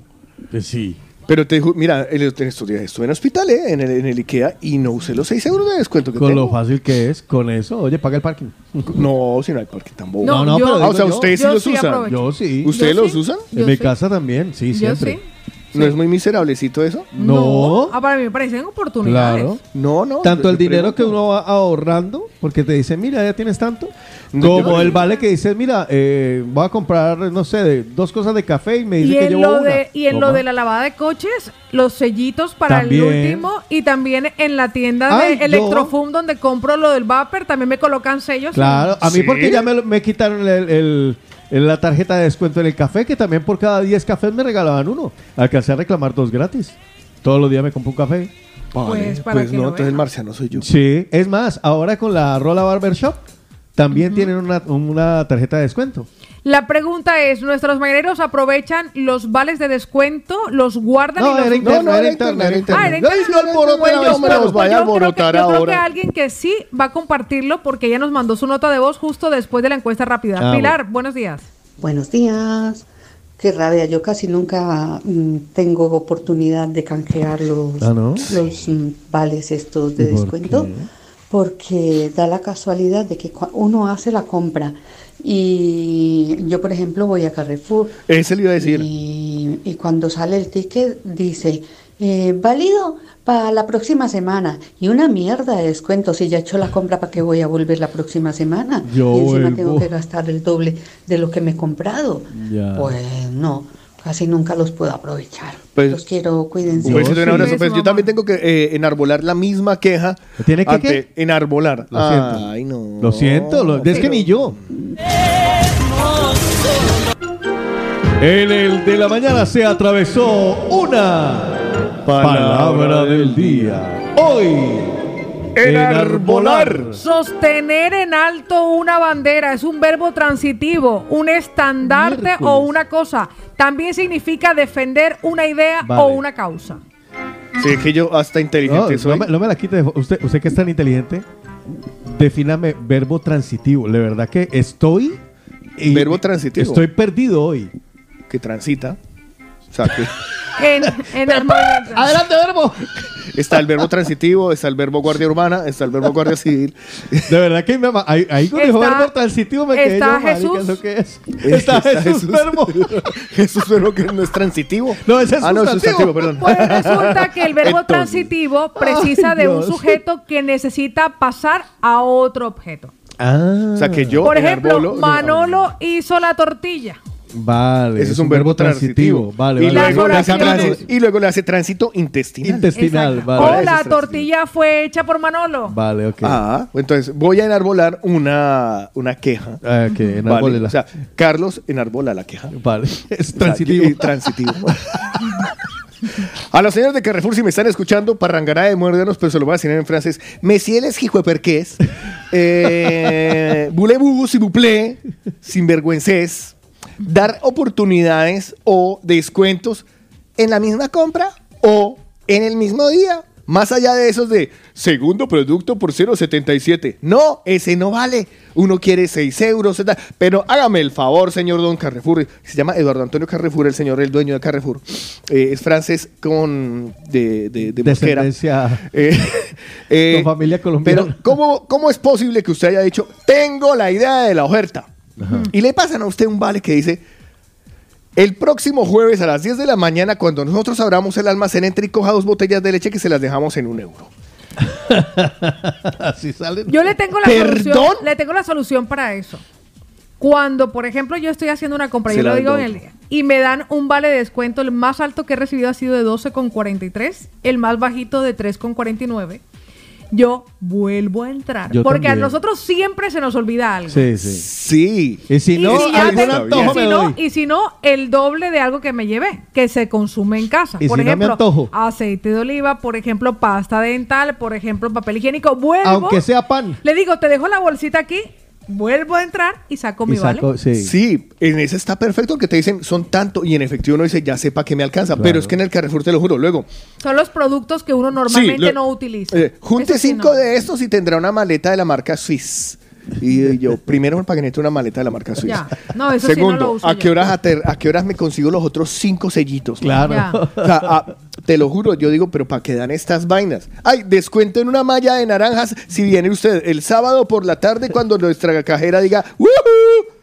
Pues sí. Pero te digo, mira, en estos días estuve en hospital, ¿eh? en, el, en el Ikea, y no usé los 6 euros de descuento que Con tengo. lo fácil que es, con eso, oye, paga el parking. No, si no hay parque tan bobo. No, yo- pero Ah, digo o sea, yo. ustedes sí Yo los sí usan. aprovecho. Yo sí. ¿Ustedes Yo los sí. usan? En Yo mi sí. casa también, sí, Yo siempre. sí. ¿No es muy miserablecito eso? No. Ah, para mí me parecen oportunidades. Claro. No, no. Tanto el dinero que uno va ahorrando, porque te dice, mira, ya tienes tanto, No, como el vale que dices, mira, eh, voy a comprar, no sé, de- dos cosas de café y me dice Y que en, llevo lo una. de, y en lo Toma. de la lavada de coches, los sellitos para También. el último y también en la tienda Ay, de yo- Electrofum donde compro lo del Vapor también me colocan sellos. Claro, a mí ¿Sí? porque ya me, lo- me quitaron el, el- el- la tarjeta de descuento en el café, que también por cada 10 cafés me regalaban uno. Alcancé a reclamar dos gratis. Todos los días me compro un café. Vale, Pues, para pues que no, lo entonces el marciano soy yo. Sí, es más, ahora con la Rola Barber Shop también tienen una, una tarjeta de descuento. La pregunta es, ¿nuestros mañaneros aprovechan los vales de descuento, los guardan No, y los era usan? interno, no, era era interno, interno, era era interno. Ah, era no yo nos pues vaya a yo creo que- alborotar Yo creo que ahora. alguien que sí va a compartirlo porque ella nos mandó su nota de voz justo después de la encuesta rápida. Ah, Pilar, buenos días. Buenos días. Qué rabia, yo casi nunca mm, tengo oportunidad de canjear los, Ah, ¿no? los mm, vales estos de ¿Y por descuento qué? Porque da la casualidad de que uno hace la compra y yo por ejemplo voy a Carrefour Ese le iba a decir. y, y cuando sale el ticket dice eh, válido para la próxima semana. Y una mierda de descuento. Si ya he hecho la compra, ¿para qué voy a volver la próxima semana? Yo y encima vuelvo. tengo que gastar el doble de lo que me he comprado. Ya. Pues no, casi nunca los puedo aprovechar. Pues, los quiero, cuídense. Un besito y un abrazo. Pues yo también tengo que eh, enarbolar la misma queja. ¿Tiene que ante- Enarbolar. Lo siento. Ay, no. Lo siento, lo- es que ni yo. En el de la mañana se atravesó una palabra del día. Hoy, enarbolar. Sostener en alto una bandera es un verbo transitivo, un estandarte Miércoles. o una cosa. También significa defender una idea Vale. o una causa. Sí, es que yo hasta No, inteligente soy. no me, no me la quite. Usted, usted que es tan inteligente, defíname verbo transitivo. De verdad que estoy. y- Verbo transitivo. Estoy perdido hoy. Que transita. O sea, que En, en. Adelante, verbo. está el verbo transitivo, está el verbo guardia urbana, está el verbo guardia civil. De verdad que me ama- ahí, ahí con verbo transitivo me quedé está yo, marica, Jesús. ¿eso qué es? Está, Jesús, verbo. Jesús verbo que no es transitivo. No, ese es Ah, no, es sustantivo. sustantivo, perdón. Pues resulta que el verbo Entonces. transitivo precisa Ay, de un sujeto que necesita pasar a otro objeto. Ah, O sea, que yo Por ejemplo, Manolo hizo la tortilla. Vale. Ese es un verbo transitivo. Vale, y, vale. luego le hace Las oraciones. tránsito- y luego le hace tránsito intestinal. Intestinal, Exacto. vale. o Ese es la tortilla fue hecha por Manolo. Vale, ok. Ah, entonces voy a enarbolar una, una queja. Ah, ok, Vale. O sea, Carlos enarbola la queja. Vale. Es O sea, transitivo. transitivo. A los señores de Carrefour, si me están escuchando, parrangará de muérdanos, pero se lo voy a decir en francés. Monsieur les hijueperqués, eh, voulez-vous, s'il vous plaît, sinvergüences, dar oportunidades o descuentos en la misma compra o en el mismo día. Más allá de esos de segundo producto por 0,77. No, ese no vale. Uno quiere 6 euros. Pero hágame el favor, señor Don Carrefour. Se llama Eduardo Antonio Carrefour, el señor, el dueño de Carrefour. Eh, es francés con de, de, de. Descendencia. Eh, eh, Con familia colombiana. Pero, ¿cómo, ¿cómo es posible que usted haya dicho, tengo la idea de la oferta? Y le pasan a usted un vale que dice, el próximo jueves a las 10 de la mañana, cuando nosotros abramos el almacén, entre y coja dos botellas de leche que se las dejamos en un euro. Así salen. Yo le tengo la ¿Perdón? solución, le tengo la solución para eso. Cuando, por ejemplo, yo estoy haciendo una compra, Se yo lo digo en el día, y me dan un vale de descuento, el más alto que he recibido ha sido de 12,43, el más bajito de 3,49. Yo vuelvo a entrar, Yo porque a nosotros siempre se nos olvida algo. Sí, sí. Sí. Y si Y no, si ya algún tengo- antojo y me si no, y si no, el doble de algo que me llevé, que se consume en casa. Y por si no me ejemplo, antojo. aceite de oliva, por ejemplo, pasta dental, por ejemplo, papel higiénico. Vuelvo. Aunque sea pan. Le digo, te dejo la bolsita aquí, vuelvo a entrar y saco mi saco- vale. sí. Sí, en ese está perfecto que te dicen son tanto y en efectivo uno dice ya sepa que me alcanza, pero es que en el Carrefour te lo juro, luego Son los productos que uno normalmente lo- no utiliza. eh, junte Eso sí, cinco no. de estos y tendrá una maleta de la marca Swiss. Y yo, primero para que necesite una maleta de la marca. Ya. No, eso sí no Segundo, lo uso ¿a qué horas ater- a qué horas me consigo los otros cinco sellitos? Claro. Ya. O sea, te lo juro, yo digo, pero ¿para qué dan estas vainas? Ay, descuento en una malla de naranjas si viene usted el sábado por la tarde cuando nuestra cajera diga ¡Woohoo!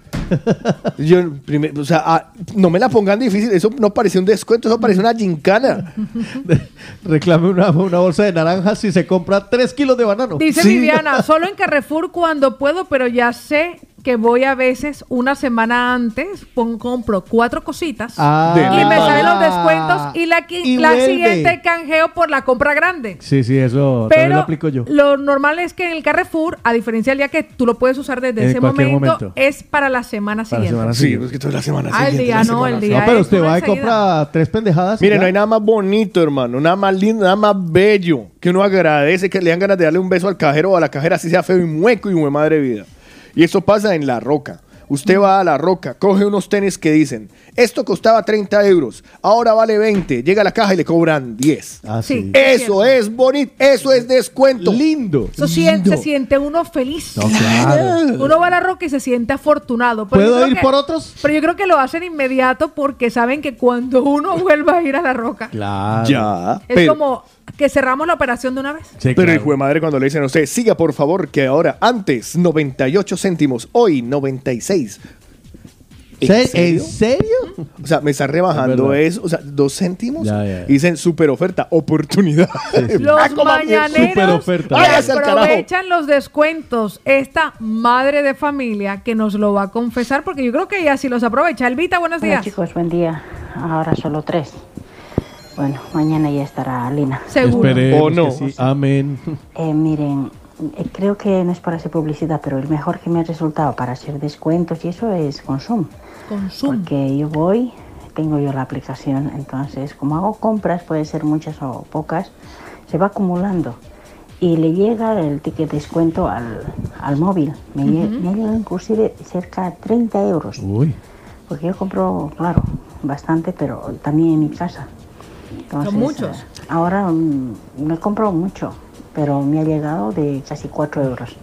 Yo, primer- o sea, ah, no me la pongan difícil, eso no parece un descuento, eso parece una gincana. Reclame una, una bolsa de naranjas si se compra 3 kilos de banano. Dice Sí. Viviana, solo en Carrefour cuando puedo, pero ya sé que voy a veces una semana antes, pon- compro cuatro cositas Ah. y me salen los descuentos y la, Y la siguiente canjeo por la compra grande. Sí, sí, eso también lo Pero aplico yo. lo normal es que en el Carrefour, a diferencia del día que tú lo puedes usar desde En ese momento, momento. es para la semana Para la siguiente. semana Sí, siguiente. es que toda la semana Ah, el siguiente, día la no, semana el día No, pero es usted una va y enseguida. compra tres pendejadas. y Mire, ya. no hay nada más bonito, hermano, nada más lindo, nada más bello, que uno agradece, que le dan ganas de darle un beso al cajero o a la cajera, así sea feo y mueco y de madre vida. Y eso pasa en La Roca. Usted va a La Roca, coge unos tenis que dicen, esto costaba 30 euros, ahora vale 20, llega a la caja y le cobran 10. Ah, sí. Sí. Eso es bonito, eso es descuento. Lindo. Eso se siente uno feliz. No, claro. Uno va a la roca y se siente afortunado. Pero ¿Puedo ir que- por otros? Pero yo creo que lo hacen inmediato porque saben que cuando uno vuelva a ir a la roca, Claro. Ya, es pero, como que cerramos la operación de una vez. Sí, pero claro. hijo de madre cuando le dicen a usted, siga por favor, que ahora antes 98 céntimos, hoy 96. ¿En serio? O sea, me está rebajando eso, o sea, dos céntimos. Ya, ya. Y Dicen super oferta, oportunidad. Los mañaneros que aprovechan los descuentos. Esta madre de familia que nos lo va a confesar, porque yo creo que ella sí los aprovecha. Elvita, buenos Hola días. chicos, buen día. Ahora solo tres. Bueno, mañana ya estará Lina. Seguro. Esperemos O no. que sí. Amén. Eh, miren, eh, creo que no es para hacer publicidad, pero el mejor que me ha resultado para hacer descuentos y eso es Consum. Consum. Porque yo voy, tengo yo la aplicación, entonces como hago compras, puede ser muchas o pocas, se va acumulando. Y le llega el ticket de descuento al, al móvil. Me, lle- Ujú. me ha llegado inclusive cerca de 30 euros. Uy. Porque yo compro, claro, bastante, pero también en mi casa. Entonces, muchos. eh, ahora mm, me compro mucho, pero me ha llegado de casi 4 euros.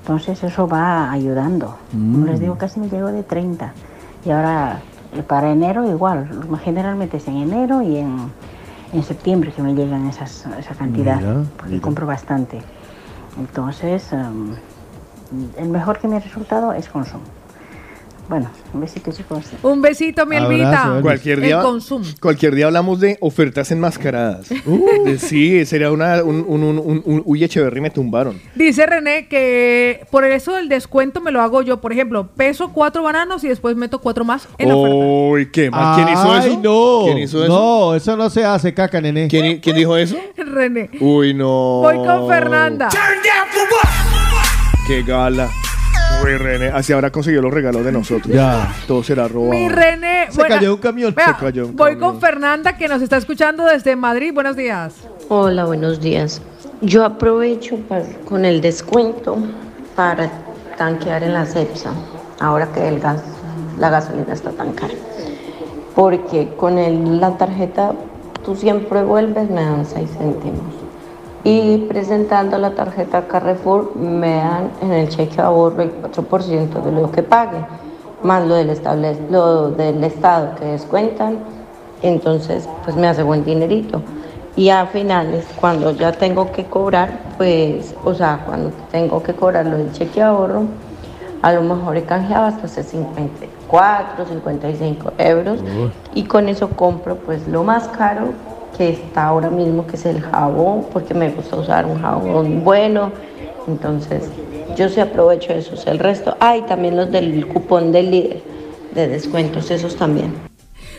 Entonces eso va ayudando. Como les digo, casi me llegó de 30. Y ahora eh, para enero igual. Generalmente es en enero y en, en septiembre que me llegan esas, esa cantidad. Mira, porque mira. compro bastante. Entonces, em, el mejor que me ha resultado es Consum. Bueno, un besito chicos. Un besito, mi Elvita. Cualquier El día, Consum. cualquier día hablamos de ofertas enmascaradas. De- sí, sería una, un, un, un, un- un- Uy, Echeverry me tumbaron. Dice René que por eso del descuento me lo hago yo. Por ejemplo, peso cuatro bananos y después meto cuatro más en oferta. Uy, qué mal. ¿Quién hizo Ay, eso? no. ¿Quién hizo eso? No, eso no se hace, caca, nene. ¿Quién, quién dijo eso? René. Uy, no. Voy con Fernanda. Qué gala. Uy, René, así habrá conseguido los regalos de nosotros. Ya. Todo será robado. Mi René. Se cayó un camión. Vea, Se cayó un voy camión. con Fernanda que nos está escuchando desde Madrid. Buenos días. Hola, buenos días. Yo aprovecho pa- con el descuento para tanquear en la CEPSA, ahora que el gas, la gasolina está tan cara. Porque con el- la tarjeta tú siempre vuelves, me dan 6 céntimos. Y presentando la tarjeta Carrefour me dan en el cheque ahorro el 4% de lo que pague, más lo del, estable- lo del Estado que descuentan, entonces pues me hace buen dinerito. Y a finales, cuando ya tengo que cobrar, pues, o sea, cuando tengo que cobrar lo del cheque ahorro, a lo mejor he canjeado hasta hace 54, 55 euros. Y con eso compro pues lo más caro que está ahora mismo, que es el jabón, porque me gusta usar un jabón bueno. Entonces, yo sí aprovecho esos. El resto, hay también los del cupón del líder de descuentos, esos también.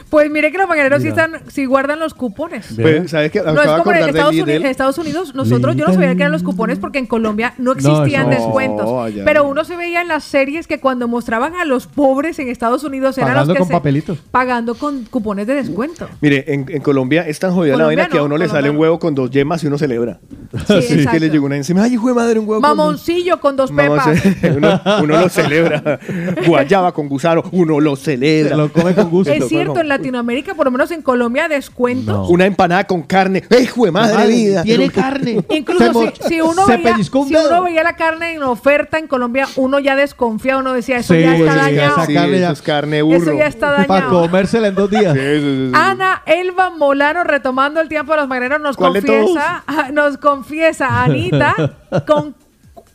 Pues mire que los mañaneros sí, están, sí guardan los cupones. Pues, ¿Sabes qué? Me No es como en Estados, Unidos, Lidl. en Estados Unidos. Nosotros, yo no sabía que eran los cupones porque en Colombia no existían no. descuentos. No, allá pero no. uno se veía en las series que cuando mostraban a los pobres en Estados Unidos eran Pagando los que con se- papelitos. pagando con cupones de descuento. Mire, en, en Colombia es tan jodida la vaina que a no, uno le Colombia sale un huevo con dos yemas y uno celebra. Sí, Así que le llegó una encima. Ay, hijo de madre, un huevo con dos Mamoncillo con dos pepas. uno, uno lo celebra. Guayaba con gusano, uno lo celebra. Lo come con gusto. Es cierto, en Latinoamérica, por lo menos en Colombia, descuentos. Una empanada con carne. ¡Ey, hijo de madre, Madre, vida! Tiene carne. Incluso Se si, si uno se veía, pellizcó un si dedo. uno veía la carne en oferta en Colombia, uno ya desconfía, uno decía, eso Sí, ya está sí, dañado. esa carne ya- eso es carne burro. Eso ya está Para dañado. comérsela en dos días. Sí, sí, sí, sí. Ana Elba Molano, retomando el tiempo de los mañaneros, nos ¿Cuál de confiesa, nos confiesa Anita con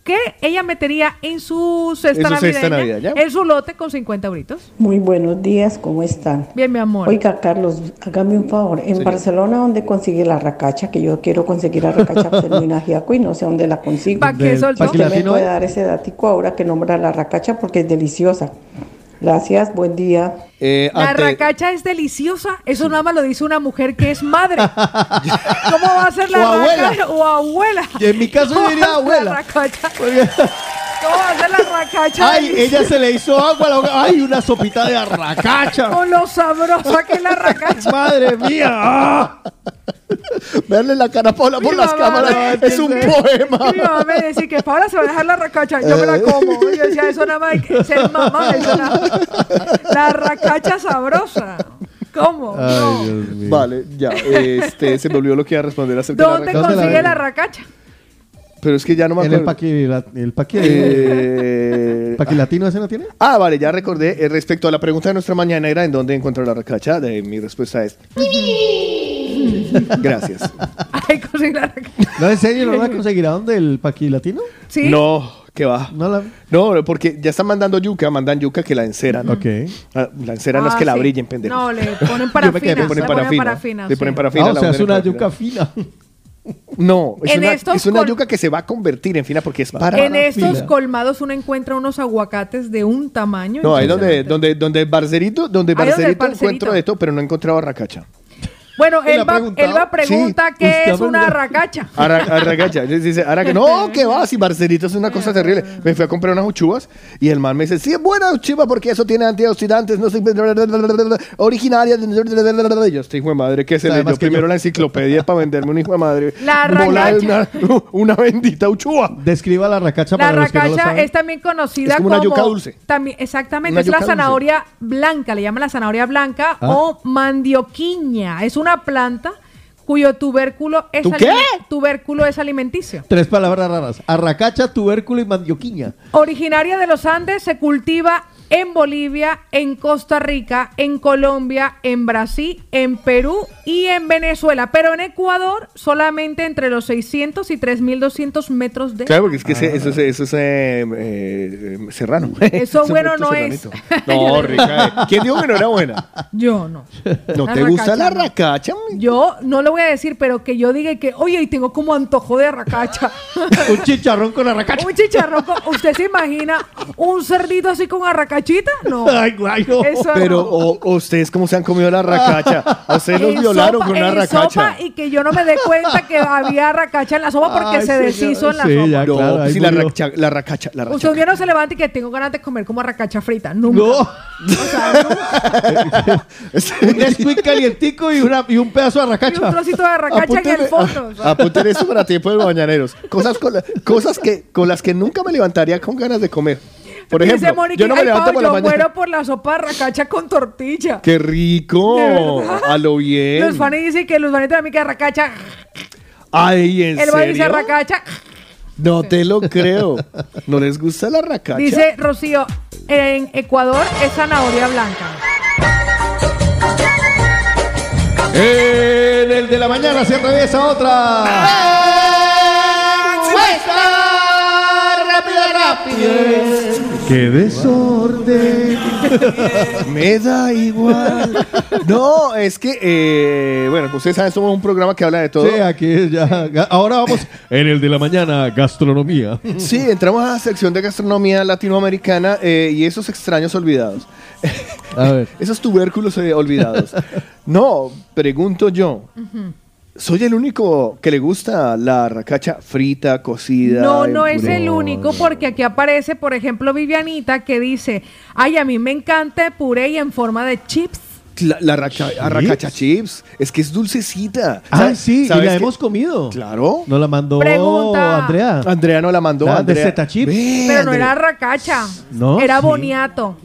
qué ella metería en su cesta, En su cesta navideña, navideña. en su lote con 50 euritos. Muy buenos días, ¿cómo están? Bien, mi amor. Oiga, Carlos, hágame un favor. En Barcelona, ¿dónde consigue la racacha? Que yo quiero conseguir la racacha para y no sé dónde la consigo. ¿Pa' qué soltó? Usted me puede dar ese datico ahora que nombra la racacha porque es deliciosa. Gracias, buen día. Eh, La ante- racacha es deliciosa. Eso nada más lo dice una mujer que es madre. ¿Cómo va a ser la O abuela. racacha? O abuela. Y en mi caso yo ¿Cómo diría abuela. La racacha? ¿Cómo va a ser la racacha? Ay, ella se le hizo agua. a la boca. Ay, una sopita de arracacha. Con lo sabrosa que es la racacha. Madre mía. ¡Ah! Verle la cara a Paula por Mi las mamá cámaras no es un poema. Mi mamá me decía que Paula se va a dejar la racacha, yo me la como. Y yo decía, eso nada más hay que ser mamá, eso nada La racacha sabrosa. ¿Cómo? Ay, No. Dios mío. Vale, ya. Este, se me olvidó lo que iba a responder acerca de la ¿Dónde racacha. ¿Dónde la consigue la racacha? Pero es que ya no me En el acuerdo. paqui, la- el paqui, Eh, paquilatino ese no tiene. Ah, vale, ya recordé. Eh, respecto a la pregunta de nuestra mañana era en dónde encuentro la racacha. De, mi respuesta es... Gracias. Ay, la racacha. No, en serio, ¿no la conseguirá donde el paquilatino? ¿Sí? No, Que va. No, la... No, porque ya están mandando yuca, mandan yuca que la enceran. Ok. Ah, La enceran no es Ah, que la sí. brillen, pendejo. No, le ponen Yo me quedé, parafina. le ponen le parafina. ponen parafina. Le sí. ponen parafina. Ah, o la sea, es una parafina. yuca fina. No, es, En una, estos es una col- yuca que se va a convertir en fina porque es para. En estos colmados uno encuentra unos aguacates de un tamaño. No, ahí donde, donde, donde barcerito, donde barcerito encuentro de todo, pero no he encontrado arracacha. Bueno, ¿Le ha Elba, preguntado? Elba pregunta Sí, qué es una arracacha. Arra- Arracacha. Entonces dice, Arraca- no, que va, si barcerito es una cosa terrible. Me fui a comprar unas uchuvas y el man me dice, sí, es buena uchuva porque eso tiene antioxidantes, no sé, originaria. de-". Yo estoy hijo de madre, ¿qué se leyó que primero yo. la enciclopedia para venderme un hijo de madre? La de una, arracacha. una bendita uchuva. Describa la racacha La para los que no lo racacha saben. es también conocida Es como una yuca dulce. También, exactamente, Una es la dulce. zanahoria blanca, le llaman la zanahoria blanca Ah. o mandioquiña. Es una planta cuyo tubérculo es ¿Tu ali- qué? tubérculo es alimenticio. Tres palabras raras. Arracacha, tubérculo y mandioquiña. Originaria de los Andes, se cultiva en Bolivia, en Costa Rica, en Colombia, en Brasil, en Perú y en Venezuela. Pero en Ecuador solamente entre los 600 y 3200 metros de... Claro, porque es que ese- eso es, eso es eh, eh, serrano. Eso Es un bueno no es. No, rica. ¿Quién dijo que no era buena? Yo no. ¿No La te gusta la racacha, racacha? Yo no lo voy a decir, pero que yo diga que, oye, y tengo como antojo de arracacha. Un chicharrón con arracacha. un chicharrón. con- ¿Usted se imagina un cerdito así con arracachita? No. Ay, guay, no. Eso Pero no. o, o ustedes cómo se han comido la racacha. A ustedes los En violaron sopa- con una en racacha. sopa y que yo no me dé cuenta que había racacha en la sopa porque Ay, se señor. deshizo en la Sí, sopa. ya, No, claro, sí, la racacha, la racacha, la Usted racacha. un día no se levanta y que tengo ganas de comer como arracacha frita. Nunca. No. O sea, nunca. un Nesquik calientico y, una, y un pedazo de Y un trocito de arracacha en el fondo. Apunten eso para tiempo de bañaneros. Cosas, con, la- cosas que, con las que nunca me levantaría con ganas de comer. Por Dice ejemplo, Mónica, yo no me "Ay, levanto Pau, por la yo mañana. muero por la sopa de arracacha con tortilla. ¡Qué rico! A lo bien. Los fans dicen que los fanitos de mí que arracacha. Ay, ¿en El bar dice serio? arracacha. No te lo creo. ¿No les gusta la racacha? Dice Rocío, en Ecuador es zanahoria blanca. En el de la mañana se atraviesa otra. rápida, rápida. ¡Qué desorden! Me da igual. No, es que, eh, bueno, pues ustedes saben, somos un programa que habla de todo. Sí, aquí ya. Ahora vamos en el de la mañana, gastronomía. Sí, entramos a la sección de gastronomía latinoamericana eh, y esos extraños olvidados. A ver. Esos tubérculos eh, olvidados. No, pregunto yo. ¿Soy el único que le gusta la racacha frita, cocida? No, no es el único, porque aquí aparece, por ejemplo, Vivianita que dice, ay, a mí me encanta el puré y en forma de chips. La, la raca- arracacha chips. Es que es dulcecita. Ah, ¿Sabes- sí, y sabes la que- hemos comido. Claro. Nos la mandó Pregunta. Andrea. Andrea no la mandó. De Andrea. Zeta Chips. Ve, Pero no Andrea. era racacha, No, era sí. boniato.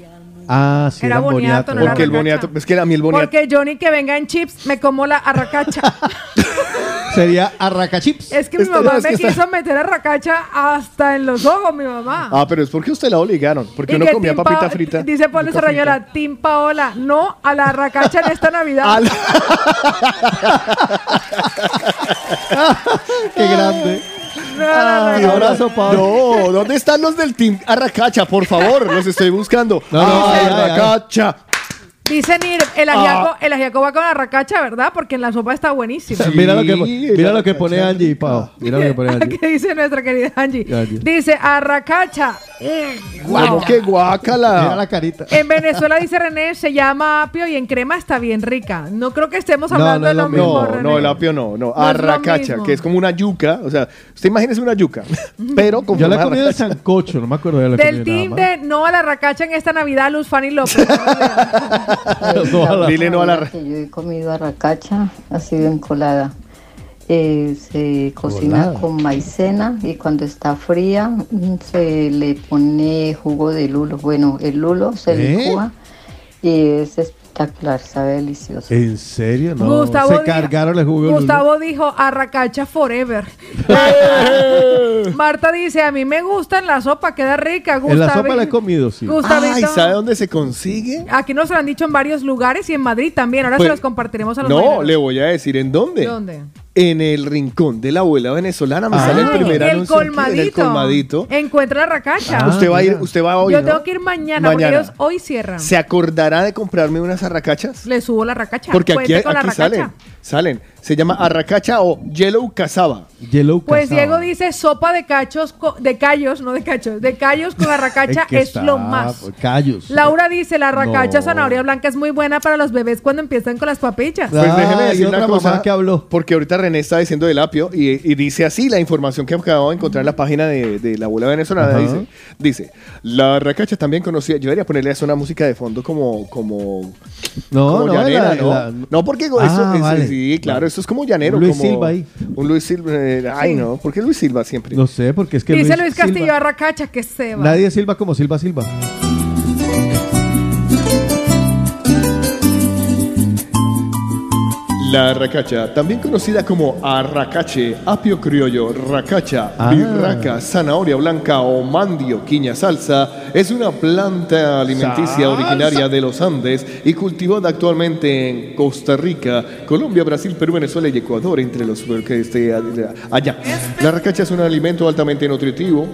Ah, sí, Era era boniato, boniato. no era Porque el racacha. boniato, es que a mí el boniato. Porque Johnny que venga en chips, me como la arracacha. Sería arracachips. es que mi Este, mamá me está- quiso meter arracacha hasta en los ojos, mi mamá. Ah, pero es porque usted la obligaron. Porque uno comía Tim papita Pa- frita. Dice Pablo Yuca Sarrañola, Tim Paola, no a la arracacha en esta Navidad. Qué grande. No, no, no, Y no. ahora- abrazo, Pablo. No, ¿dónde están los del Team Arracacha? Por favor, los estoy buscando. No, no, Ah. Arracacha. Dicen ir, el ajiaco, el ajiaco va con arracacha, ¿verdad? Porque en la sopa está buenísimo. Sí, mira lo que, mira lo que pone. Angie, Pau. Mira lo que pone Angie. ¿Qué dice nuestra querida Angie? Angie. Dice arracacha. Mm, ¿Cómo wow. que guácala? Mira la carita. En Venezuela, dice René, se llama apio y en crema está bien rica. No creo que estemos hablando no de lo lo mismo, No, René. no, el apio no, no. No es lo Arracacha, que es como una yuca. O sea, usted imagínese una yuca, pero con Yo la forma de sancocho, no me acuerdo de la Del team de no a la arracacha en esta Navidad, Luz Fanny López. más. No, a la- Dile no a la Que yo he comido arracacha, ha sido encolada. Eh, se cocina Colada. con maicena y cuando está fría mm, se le pone jugo de lulo. Bueno, el lulo se ¿Eh? licúa y es espectacular, sabe delicioso. ¿En serio? No. Gustavo se dijo- cargaron el jugo. Gustavo dijo arracacha forever. Marta dice, a mí me gusta en la sopa, queda rica. Lulo. En la sopa la he comido, sí. Gustavito. Ay, ¿sabe dónde se consigue? Aquí nos lo han dicho en varios lugares y en Madrid también. Ahora Pues, se los compartiremos a los No, marineros. le voy a decir en dónde. ¿Dónde? En el rincón de la abuela venezolana me sale el Ay, primer el anuncio aquí, en el colmadito. Encuentra la racacha. usted va a ir, usted va hoy, Yo ¿no? tengo que ir mañana, Mañana. porque ellos hoy cierran. ¿Se acordará de comprarme unas arracachas? Le subo la racacha. Porque aquí, Cuente aquí racacha. salen, salen. Se llama arracacha o yellow casaba. Yellow Pues Diego dice sopa de cachos, co- de callos, no de cachos, de callos con arracacha que es está, lo más. Callos. Laura dice, la arracacha No. zanahoria blanca es muy buena para los bebés cuando empiezan con las papillas. Pues déjeme Ah, decir y una cosa, mamá que habló. porque ahorita René está diciendo del apio y, y dice así la información que acabo de encontrar en la página de, de la abuela venezolana. Ajá. Dice, dice, la racacha también conocida, yo debería ponerle eso una música de fondo como, como, No, como no, llanera, la- ¿no? la- no, porque eso, Ah, eso- vale. sí, claro, eso es como llanero. Un Luis como- Silva ahí. Un Luis Silva, eh, ay Sí. no, ¿por qué Luis Silva siempre? No sé, porque es que dice Luis, Silva- Castillo, arracacha que se va. Nadie silba como Silva Silva. La racacha, también conocida como arracache, apio criollo, racacha, Ah. birraca, zanahoria blanca o mandio, quiña salsa, es una planta alimenticia Salsa. originaria de los Andes y cultivada actualmente en Costa Rica, Colombia, Brasil, Perú, Venezuela y Ecuador, entre los que esté allá. La racacha es un alimento altamente nutritivo,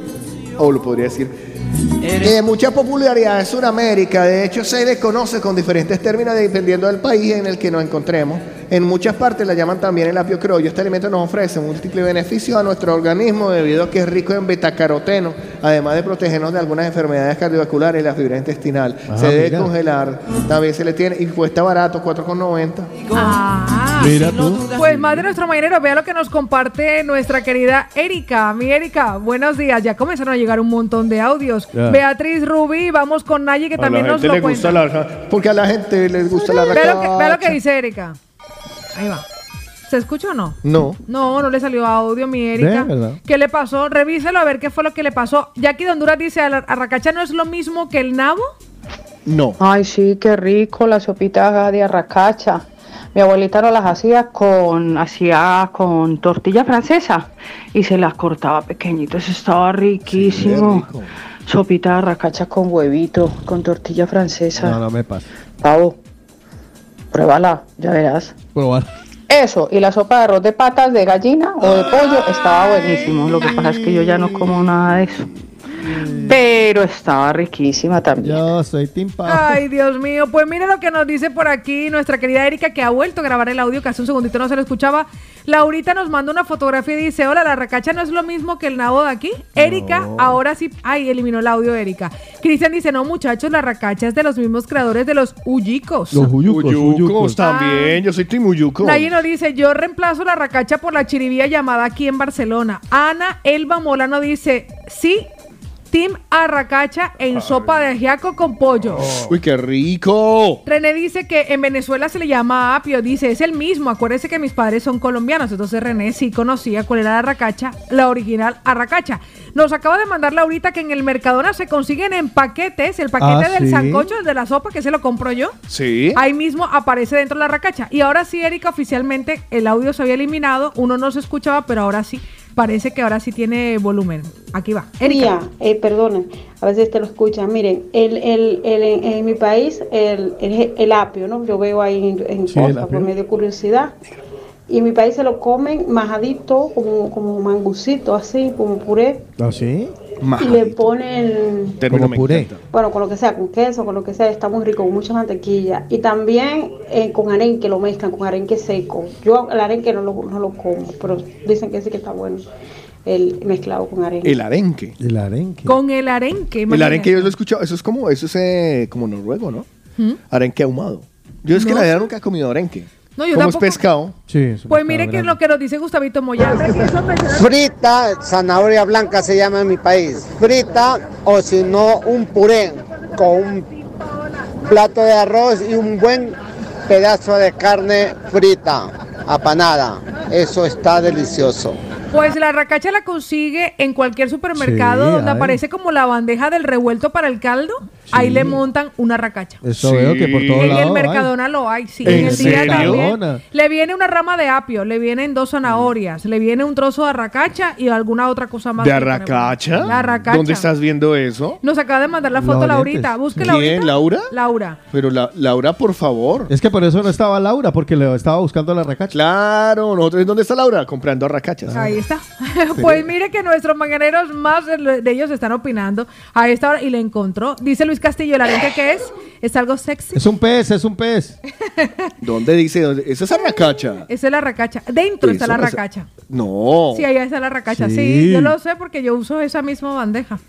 o lo podría decir De mucha popularidad en Sudamérica, de hecho se desconoce con diferentes términos dependiendo del país en el que nos encontremos. En muchas partes la llaman también el apio criollo. Este alimento nos ofrece múltiples beneficios a nuestro organismo debido a que es rico en betacaroteno, además de protegernos de algunas enfermedades cardiovasculares y la fibra intestinal. Ah, se debe mira. congelar, también se le tiene y cuesta barato, 4,90. Ah, Mira tú. Pues más de nuestro mañanero, vea lo que nos comparte nuestra querida Erika. Mi Erika, buenos días. Ya comenzaron a llegar un montón de audios. Ya. Beatriz Rubí, vamos con Nayi que A también la nos lo le gusta cuenta. la porque a la gente le gusta la Vea lo, que, racacha. vea lo que dice Erika. Ahí va. ¿Se escucha o no? No. No, no le salió audio, mi Erika. Ve. ¿Qué le pasó? Revíselo a ver qué fue lo que le pasó. Jackie de Honduras dice, ¿a la arracacha no es lo mismo que el nabo? No. Ay, sí, qué rico la sopita de arracacha. Mi abuelita no las hacía con, hacía con tortilla francesa y se las cortaba pequeñitos. Estaba riquísimo. Sopita de arracacha con huevito, con tortilla francesa. No, no me pasa. Pavo, pruébala, ya verás. Probar. Eso, y la sopa de arroz de patas de gallina o de pollo estaba buenísimo. Lo que pasa es que yo ya no como nada de eso. Pero estaba riquísima también. Yo soy Tim Ay, Dios mío. Pues mire lo que nos dice por aquí nuestra querida Erika, que ha vuelto a grabar el audio, que hace un segundito no se lo escuchaba. Laurita nos manda una fotografía y dice, hola, la racacha no es lo mismo que el nabo de aquí. Erika, ahora sí. Ay, eliminó el audio Erika. Cristian dice, no, muchachos, la racacha es de los mismos creadores de los uyicos. Los uyucos, Uyucos uyucos. también, yo soy Tim Uyuco. Nadie nos dice, yo reemplazo la racacha por la chiribía llamada aquí en Barcelona. Ana Elba Molano dice, sí, Team Arracacha en sopa de ajiaco con pollo. Uy, qué rico. René dice que en Venezuela se le llama apio. Dice, es el mismo. Acuérdese que mis padres son colombianos. Entonces René sí conocía cuál era la arracacha, la original arracacha. Nos acaba de mandar Laurita que en el Mercadona se consiguen en paquetes el paquete Ah, del ¿sí? sancocho, el de la sopa, que se lo compro yo. Sí. Ahí mismo aparece dentro la racacha. Y ahora sí, Erika, oficialmente el audio se había eliminado. Uno no se escuchaba, pero ahora sí. Parece que ahora sí tiene volumen. Aquí va. Erika. Mía, eh, perdonen, a veces te lo escuchan. Miren, el, el, el- en, en mi país, el, el, el apio, ¿no? Yo veo ahí en, en Sí, Costa, por medio de curiosidad. Y en mi país se lo comen majadito, como, como mangucito, así, como puré. ¿Ah, sí? Y le ponen, Término Como puré. bueno, con lo que sea, con queso, con lo que sea, está muy rico, con mucha mantequilla. Y también eh, con arenque lo mezclan, con arenque seco. Yo el arenque no lo, no lo como, pero dicen que sí que está bueno, el mezclado con arenque. El arenque. El arenque. Con el arenque. El arenque yo lo he escuchado, eso es como, eso es eh, como noruego, ¿no? ¿Mm? Arenque ahumado. Yo es que la verdad nunca he comido arenque. No, yo como es pescado. Sí, Pues mire que es lo que nos dice Gustavito Moyano. Frita, zanahoria blanca se llama en mi país. Frita o si no un puré con un plato de arroz y un buen pedazo de carne frita, apanada. Eso está delicioso. Pues la racacha la consigue en cualquier supermercado Sí, donde hay. aparece como la bandeja del revuelto para el caldo. Ahí le montan una racacha. Eso veo que por todos En lados el hay. Mercadona lo hay, sí. ¿En En el día serio? también. Mercadona. Le viene una rama de apio, le vienen dos zanahorias, le viene un trozo de arracacha y alguna otra cosa más. ¿De que tenemos. arracacha? La arracacha. ¿Dónde estás viendo eso? Nos acaba de mandar la foto Los Laurita. lentes. Busque ¿Quién? Laurita. ¿Laura? Laura. Pero la, Laura, por favor. Es que por eso no estaba Laura, porque le estaba buscando la racacha. Claro, nosotros, ¿dónde está Laura? Comprando arracachas. Ahí está. pues mire que nuestros mañaneros más de ellos están opinando a esta hora y le encontró. Dice Luis Castillo, ¿el arenque qué es? Es algo sexy. Es un pez, es un pez. ¿Dónde dice? dónde? Esa es arracacha. Esa es la racacha. Dentro está la es- racacha. No. Sí, allá está la racacha. Sí. Sí. yo lo sé porque yo uso esa misma bandeja.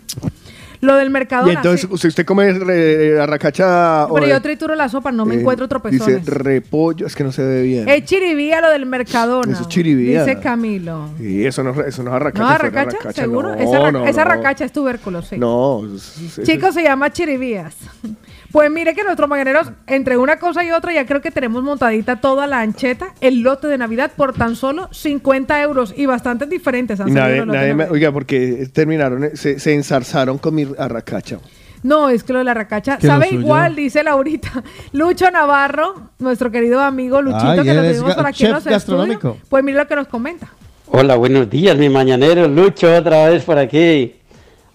Lo del mercado. Y entonces, usted, usted come re- arracacha. o Pero de- yo trituro la sopa, no me eh, encuentro tropezones. Dice repollo, es que no se ve bien. Es chiribía lo del Mercadona. Eso es chiribía. Dice Camilo. Y eso no, eso no es arracacha. ¿No, es arracacha? ¿Seguro? No, esa no, esa no. racacha es tubérculo, sí. No. es- es- Chicos, se llama chiribías. Pues mire que nuestros mañaneros, entre una cosa y otra, ya creo que tenemos montadita toda la ancheta, el lote de Navidad por tan solo 50 euros y bastantes diferentes. han salido Nadie, nadie me- Navidad. oiga, porque terminaron, eh, se, se ensarzaron con mi arracacha. No, es que lo de la racacha sabe igual, dice Laurita. Lucho Navarro, nuestro querido amigo Luchito, Ay, que lo ga- por aquí en los gastronómico. estudios. Pues mira lo que nos comenta. Hola, buenos días, mi mañanero. Lucho otra vez por aquí.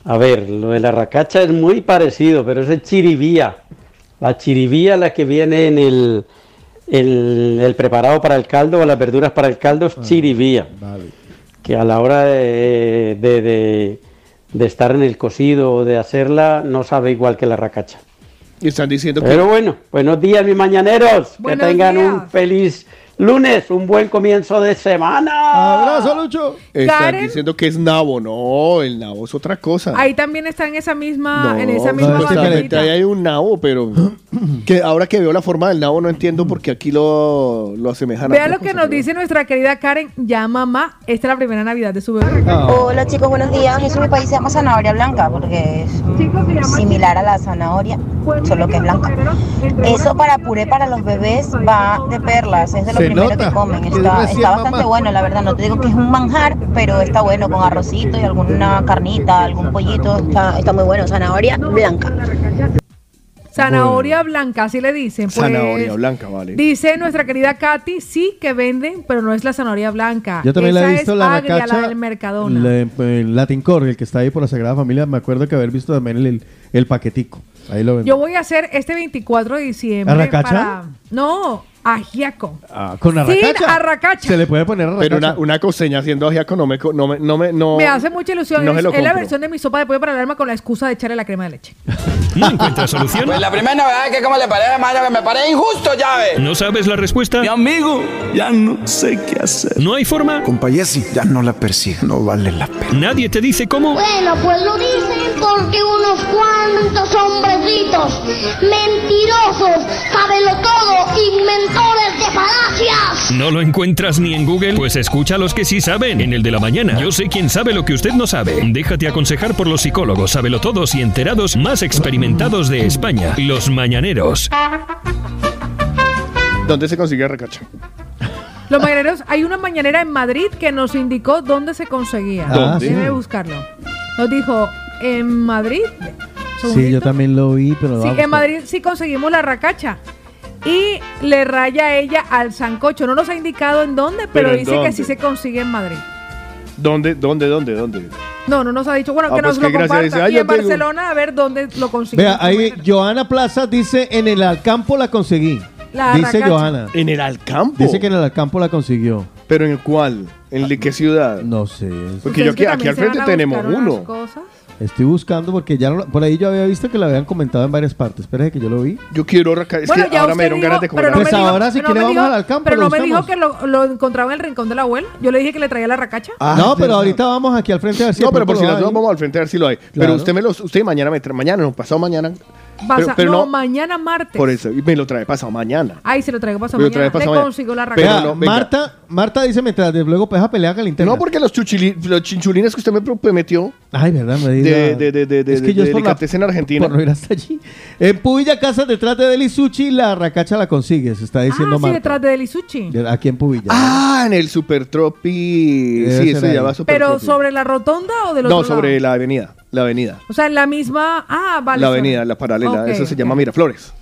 A ver, lo de la racacha es muy parecido, pero es chiribía. La chiribía, la que viene en el, el, el preparado para el caldo o las verduras para el caldo, es chiribía. Que a la hora de, de, de- de estar en el cocido o de hacerla, no sabe igual que la racacha. Y están diciendo que. Pero bueno, buenos días, mis mañaneros. Buenos que tengan días. un feliz lunes, un buen comienzo de semana. Abrazo, Lucho. Están Karen. diciendo que es nabo. No, el nabo es otra cosa. Ahí también está en esa misma, No, en esa misma supuestamente bandejita. ahí hay un nabo, pero que ahora que veo la forma del nabo no entiendo por qué aquí lo, lo asemejan a Vea otra lo que cosa, nos pero- dice nuestra querida Karen, ya mamá, esta es la primera Navidad de su bebé. Hola chicos, buenos días. Eso en mi país se llama zanahoria blanca porque es similar a la zanahoria, solo que es blanca. Eso para puré para los bebés va de perlas, es de lo Se primero nota que comen. Está, está bastante mamá. bueno, la verdad. No te digo que es un manjar, pero está bueno con arrocito y alguna carnita, algún pollito. Está, está muy bueno. Zanahoria blanca. Zanahoria blanca, así le dicen. Pues, Zanahoria blanca, vale. Dice nuestra querida Katy, sí que venden, pero no es la zanahoria blanca. Yo también Esa la he visto es la agria, racacha. la del Mercadona. la- el Latin Core, el que está ahí por la Sagrada Familia, me acuerdo que haber visto también el, el paquetico. Ahí lo venden. Yo voy a hacer este 24 de diciembre ¿Arracacha? para... No, ajiaco. Ah, con Sin arracacha. arracacha. Se le puede poner arracacha. Pero una, una coseña haciendo ajiaco no me, co- no me, no me, no, Me hace mucha ilusión. no es se lo es la compro. versión de mi sopa de pollo para el alma con la excusa de echarle la crema de leche. ¿No encuentras solución? Pues la primera novedad es que como le parece, hermano, que me parece injusto, llave. ¿No sabes la respuesta? Mi amigo, ya no sé qué hacer. ¿No hay forma? Compayesi, ya no la persigue, no vale la pena. ¿Nadie te dice cómo? Bueno, pues lo dicen porque unos cuantos hombrecitos mentirosos, todo, inventores de falacias. ¿No lo encuentras ni en Google? Pues escucha a los que sí saben, en el de la mañana. Yo sé quién sabe lo que usted no sabe. Déjate aconsejar por los psicólogos, todos y enterados más experimentados de España, los mañaneros. ¿Dónde se consigue arracacha? Los mañaneros, hay una mañanera en Madrid que nos indicó dónde se conseguía. ¿Dónde? Déjeme buscarlo. Nos dijo, en Madrid. Sí, yo también lo vi, pero Sí, en Madrid sí conseguimos la racacha. Y le raya a ella al sancocho. No nos ha indicado en dónde, pero, ¿Pero en dice que sí se consigue en Madrid. ¿Dónde, dónde, dónde, dónde? No, no nos ha dicho. Bueno, Ah, que pues nos lo comparta. dice, "Ay, y yo en tengo". Barcelona, a ver dónde lo conseguimos. Vea, ahí Joana Plaza dice en el Alcampo la conseguí. La dice racacha. Joana. ¿En el Alcampo? Dice que en el Alcampo la consiguió. ¿Pero en cuál? ¿En de qué ciudad? No sé. Porque yo aquí, aquí al frente tenemos uno. Estoy buscando porque ya no- por ahí yo había visto que lo habían comentado en varias partes. Espera que yo lo vi. Yo quiero. Es Bueno, que ahora me dieron dijo- ganas de pero comer. no me Pues dijo- ahora si no quiere vamos dijo- al Alcampo, Pero lo no me dijo que lo, lo encontraba en el rincón de la abuela. Yo le dije que le traía la racacha. Ah, no, pero ahorita vamos aquí al frente a ver si No, pero por si lo las vamos al frente a ver si lo hay. Claro. Pero usted me los, usted mañana me trae, mañana, no, pasado mañana, Pasa- pero no, no- mañana martes. Por eso, y me lo trae pasado mañana. Ahí se lo traigo pasado Me lo trae mañana. pasado Le mañana. consigo la Pero raqueta. no, venga. Marta, Marta dice mientras de luego peja pelea con linterna. No, porque los, los chinchulines que usted me prometió Ay, verdad, me diga. de, de, de, de, de, es que yo de es por la- en Argentina. por no ir hasta allí. En Pubilla, casa detrás de Delisuchi, la racacha la consigues, está diciendo Ah, sí, Marta. detrás de Delisuchi. De- Aquí en Pubilla. Ah, en el Super Tropi. Sí, eso ahí. llama Super Pero Tropi. sobre la rotonda o del No, otro sobre lado? la avenida. La avenida. O sea, en la misma. Ah, vale. la sobre- avenida, la paralela. Eso se llama Miraflores.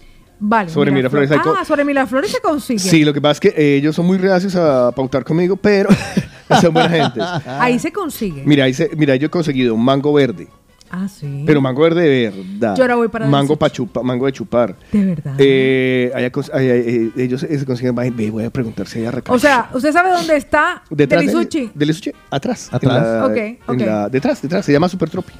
Vale. sobre Miraflores co- Ah, sobre Miraflores se consigue. Sí, lo que pasa es que eh, ellos son muy reacios a pautar conmigo, pero son buena gente. Ahí se consigue. Mira, ahí se- mira, yo he conseguido un mango verde. Ah, sí. Pero mango verde de verdad. Yo ahora voy para mango Delisuchi. pa chupa, mango de chupar. De verdad. Eh, allá cons- allá, eh, ellos se consiguen. Ve, Voy a preguntar si hay arracacha. O sea, ¿usted sabe dónde está detrás Delisuchi? De, Delisuchi, atrás. Atrás. En la- Ok, en ok. la- detrás, detrás. Se llama Super Tropi.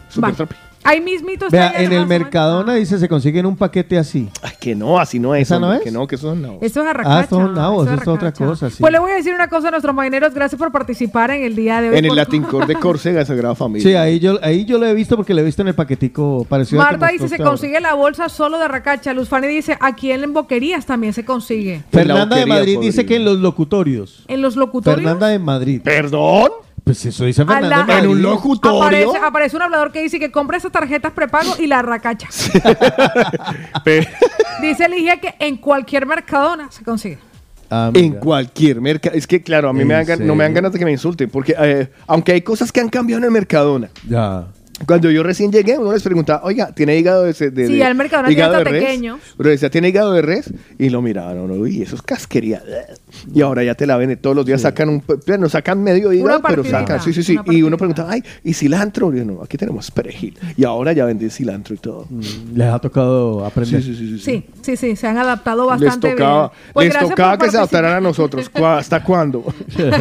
Ahí mismito está. Vea, allá en el Mercadona dice se consigue en un paquete así. Ay, que no, así no es. ¿Esa no es? Que no, que eso no. Esto es arracacha. Ah, estos son nabos, esto esto es otra cosa, sí. Pues le voy a decir una cosa a nuestros marineros. Gracias por participar en el día de hoy. En el por- Latin Core de Córcega, Sagrada Familia. Sí, ahí yo, ahí yo lo he visto porque lo he visto en el paquetico parecido Marta dice se ahora. consigue la bolsa solo de arracacha. Luz Fanny dice aquí en Boquerías también se consigue. Fernanda de Madrid podría. dice que en los locutorios. En los locutorios. Fernanda de Madrid. ¿Perdón? Pues eso dice Fernanda la-. En un locutorio. Aparece, aparece un hablador que dice que compra esas tarjetas prepago y la arracacha. Pe- Dice Ligia que en cualquier mercadona se consigue. Ah, en cualquier mercado. Es que, claro, a mí me ¿En dan no me dan ganas de que me insulten. Porque, eh, aunque hay cosas que han cambiado en el Mercadona. Ya. Cuando yo recién llegué, uno les preguntaba, oiga, ¿tiene hígado de, de, Sí, de- al hígado de hasta res? pequeño. Pero decía, ¿tiene hígado de res? Y lo miraron, uy, eso es casquería. Y ahora ya te la venden todos los días, sacan un, no sacan medio hígado, pero sacan, sí, sí, sí. Y uno pregunta, ay, ¿y cilantro? Y yo, no, aquí tenemos perejil. Y ahora ya venden cilantro y todo. Mm, Les ha tocado aprender. Sí, sí, sí, sí. Sí, sí, sí, se han adaptado Les bastante tocaba, bien. Pues les tocaba que se adaptaran a nosotros. ¿Cuá- ¿Hasta cuándo?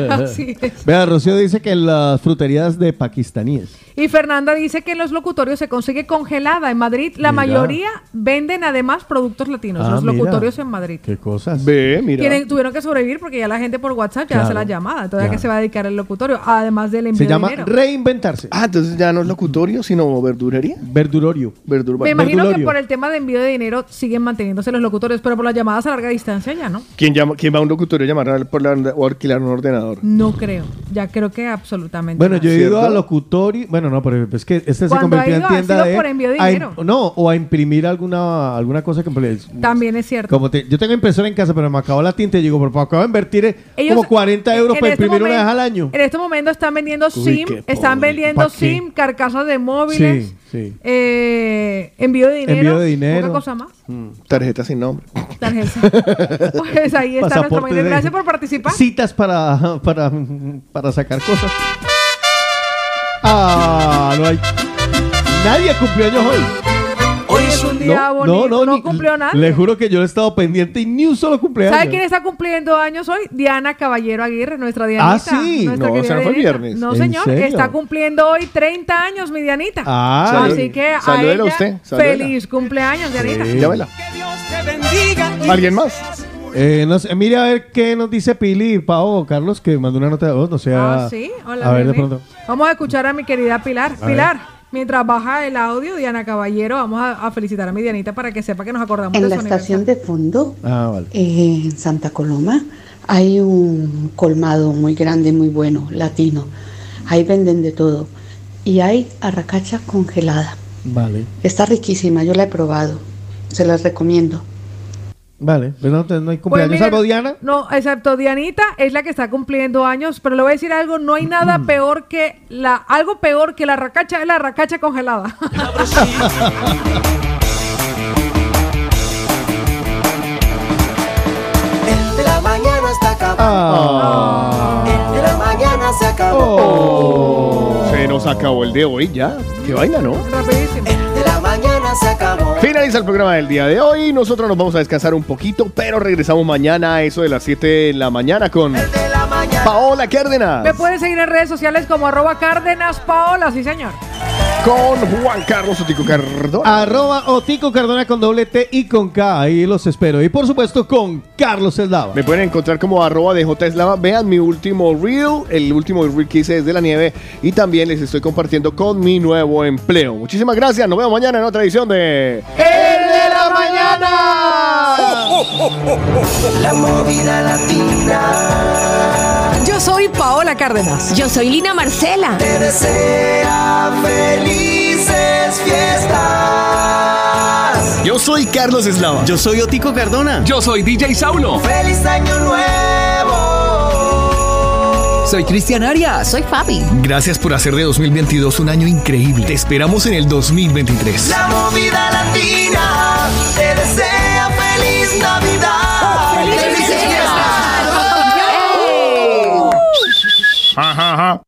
Así es. Vea, Rocío dice que en las fruterías de pakistaníes. Y Fernanda dice que en los locutorios se consigue congelada. En Madrid la Mira. mayoría venden además productos latinos. Ah, los mira. locutorios en Madrid. Qué cosas. Ve, mira. Tienen- tuvieron que sobrevivir porque ya la gente por WhatsApp ya Claro, hace la llamada. Entonces, ¿a qué se va a dedicar el locutorio? Además del envío Se llama de dinero. reinventarse. Ah, entonces ya no es locutorio, sino verdurería. Verdurorio. Verdur Me imagino que por el tema de envío de dinero siguen manteniéndose los locutorios, pero por las llamadas a larga distancia ya no. ¿Quién, llama, ¿Quién va a un locutorio a llamar por la, o alquilar un ordenador? No creo. Ya creo que absolutamente. Bueno, nada. yo he ido ¿Cierto? a locutorio. Bueno, no, pero es que este se Cuando convirtió ha en ido, ha tienda sido de. por envío de a dinero. no, o a imprimir alguna, alguna cosa que. pues, También es cierto. Como te- yo tengo impresora en casa, pero me acabó la tinta y digo, pero acabo de invertir eh, Ellos- como 40 euros para este imprimir una momento- vez al año. En este momento están vendiendo Uy, SIM, están pobre. vendiendo. SIM, carcasas de móviles, Sí, sí. eh, envío de dinero, Envío de dinero. poca cosa más. Tarjeta sin nombre. Tarjeta. pues ahí está nuestro Pasaporte de- Gracias por participar. Citas para, para, para sacar cosas. Ah, no hay. Nadie cumplió años hoy. Hoy es un día bonito. No, ni- cumplió nadie. Le juro que yo he estado pendiente y ni un solo cumpleaños. ¿Sabe quién está cumpliendo años hoy? Diana Caballero Aguirre, nuestra Dianita. Ah, sí. No, o sea, no fue Dianita. viernes. No, ¿En señor. serio? Está cumpliendo hoy 30 años, mi Dianita. Ah, Así que a ella, usted, feliz cumpleaños, Dianita. Sí. Llámela. ¿Alguien más? Eh, no sé, mire a ver qué nos dice Pili y Pau Carlos, que mandó una nota de voz, no sé. Ah, sí. Hola, a ver, de pronto. Vamos a escuchar a mi querida Pilar. A Pilar, mientras baja el audio, Diana Caballero, vamos a, a felicitar a mi Dianita para que sepa que nos acordamos En de la su estación de fondo, Ah, vale. eh, en Santa Coloma, hay un colmado muy grande, muy bueno, latino. Ahí venden de todo. Y hay arracacha congelada. Vale. Está riquísima, yo la he probado. Se las recomiendo. Vale. Pero no, no hay Pues cumpleaños, miren, salvo Diana. No, excepto Dianita, es la que está cumpliendo años, pero le voy a decir algo, no hay nada peor que la, algo peor que la racacha es la racacha congelada. El de la mañana está acabando. Ah. El de la mañana se acabó. Oh. Se nos acabó el de hoy ya. Qué vaina, ¿no? Rapidísimo. El mañana se acabó. Finaliza el programa del día de hoy. Nosotros nos vamos a descansar un poquito, pero regresamos mañana a eso de las 7 de la mañana con El de la mañana. Paola Cárdenas. Me pueden seguir en redes sociales como arroba Cárdenas Paola, sí señor. Con Juan Carlos Otico Cardona. Arroba Otico Cardona con doble T y con K. Ahí los espero. Y por supuesto con Carlos Eslava. Me pueden encontrar como arroba de J Eslava. Vean mi último reel, el último reel que hice desde la nieve. Y también les estoy compartiendo con mi nuevo empleo. Muchísimas gracias. Nos vemos mañana en otra edición de... El de la mañana. La movida latina Yo soy Paola Cárdenas. Yo soy Lina Marcela. te desea felices fiestas. Yo soy Carlos Eslava. Yo soy Otico Cardona. Yo soy DJ Saulo. Feliz año nuevo. Soy Cristian Arias. Soy Fabi. Gracias por hacer de 2022 un año increíble. Te esperamos en el 2023. La movida latina te desea ¡Felices fiestas! Ajá, ajá.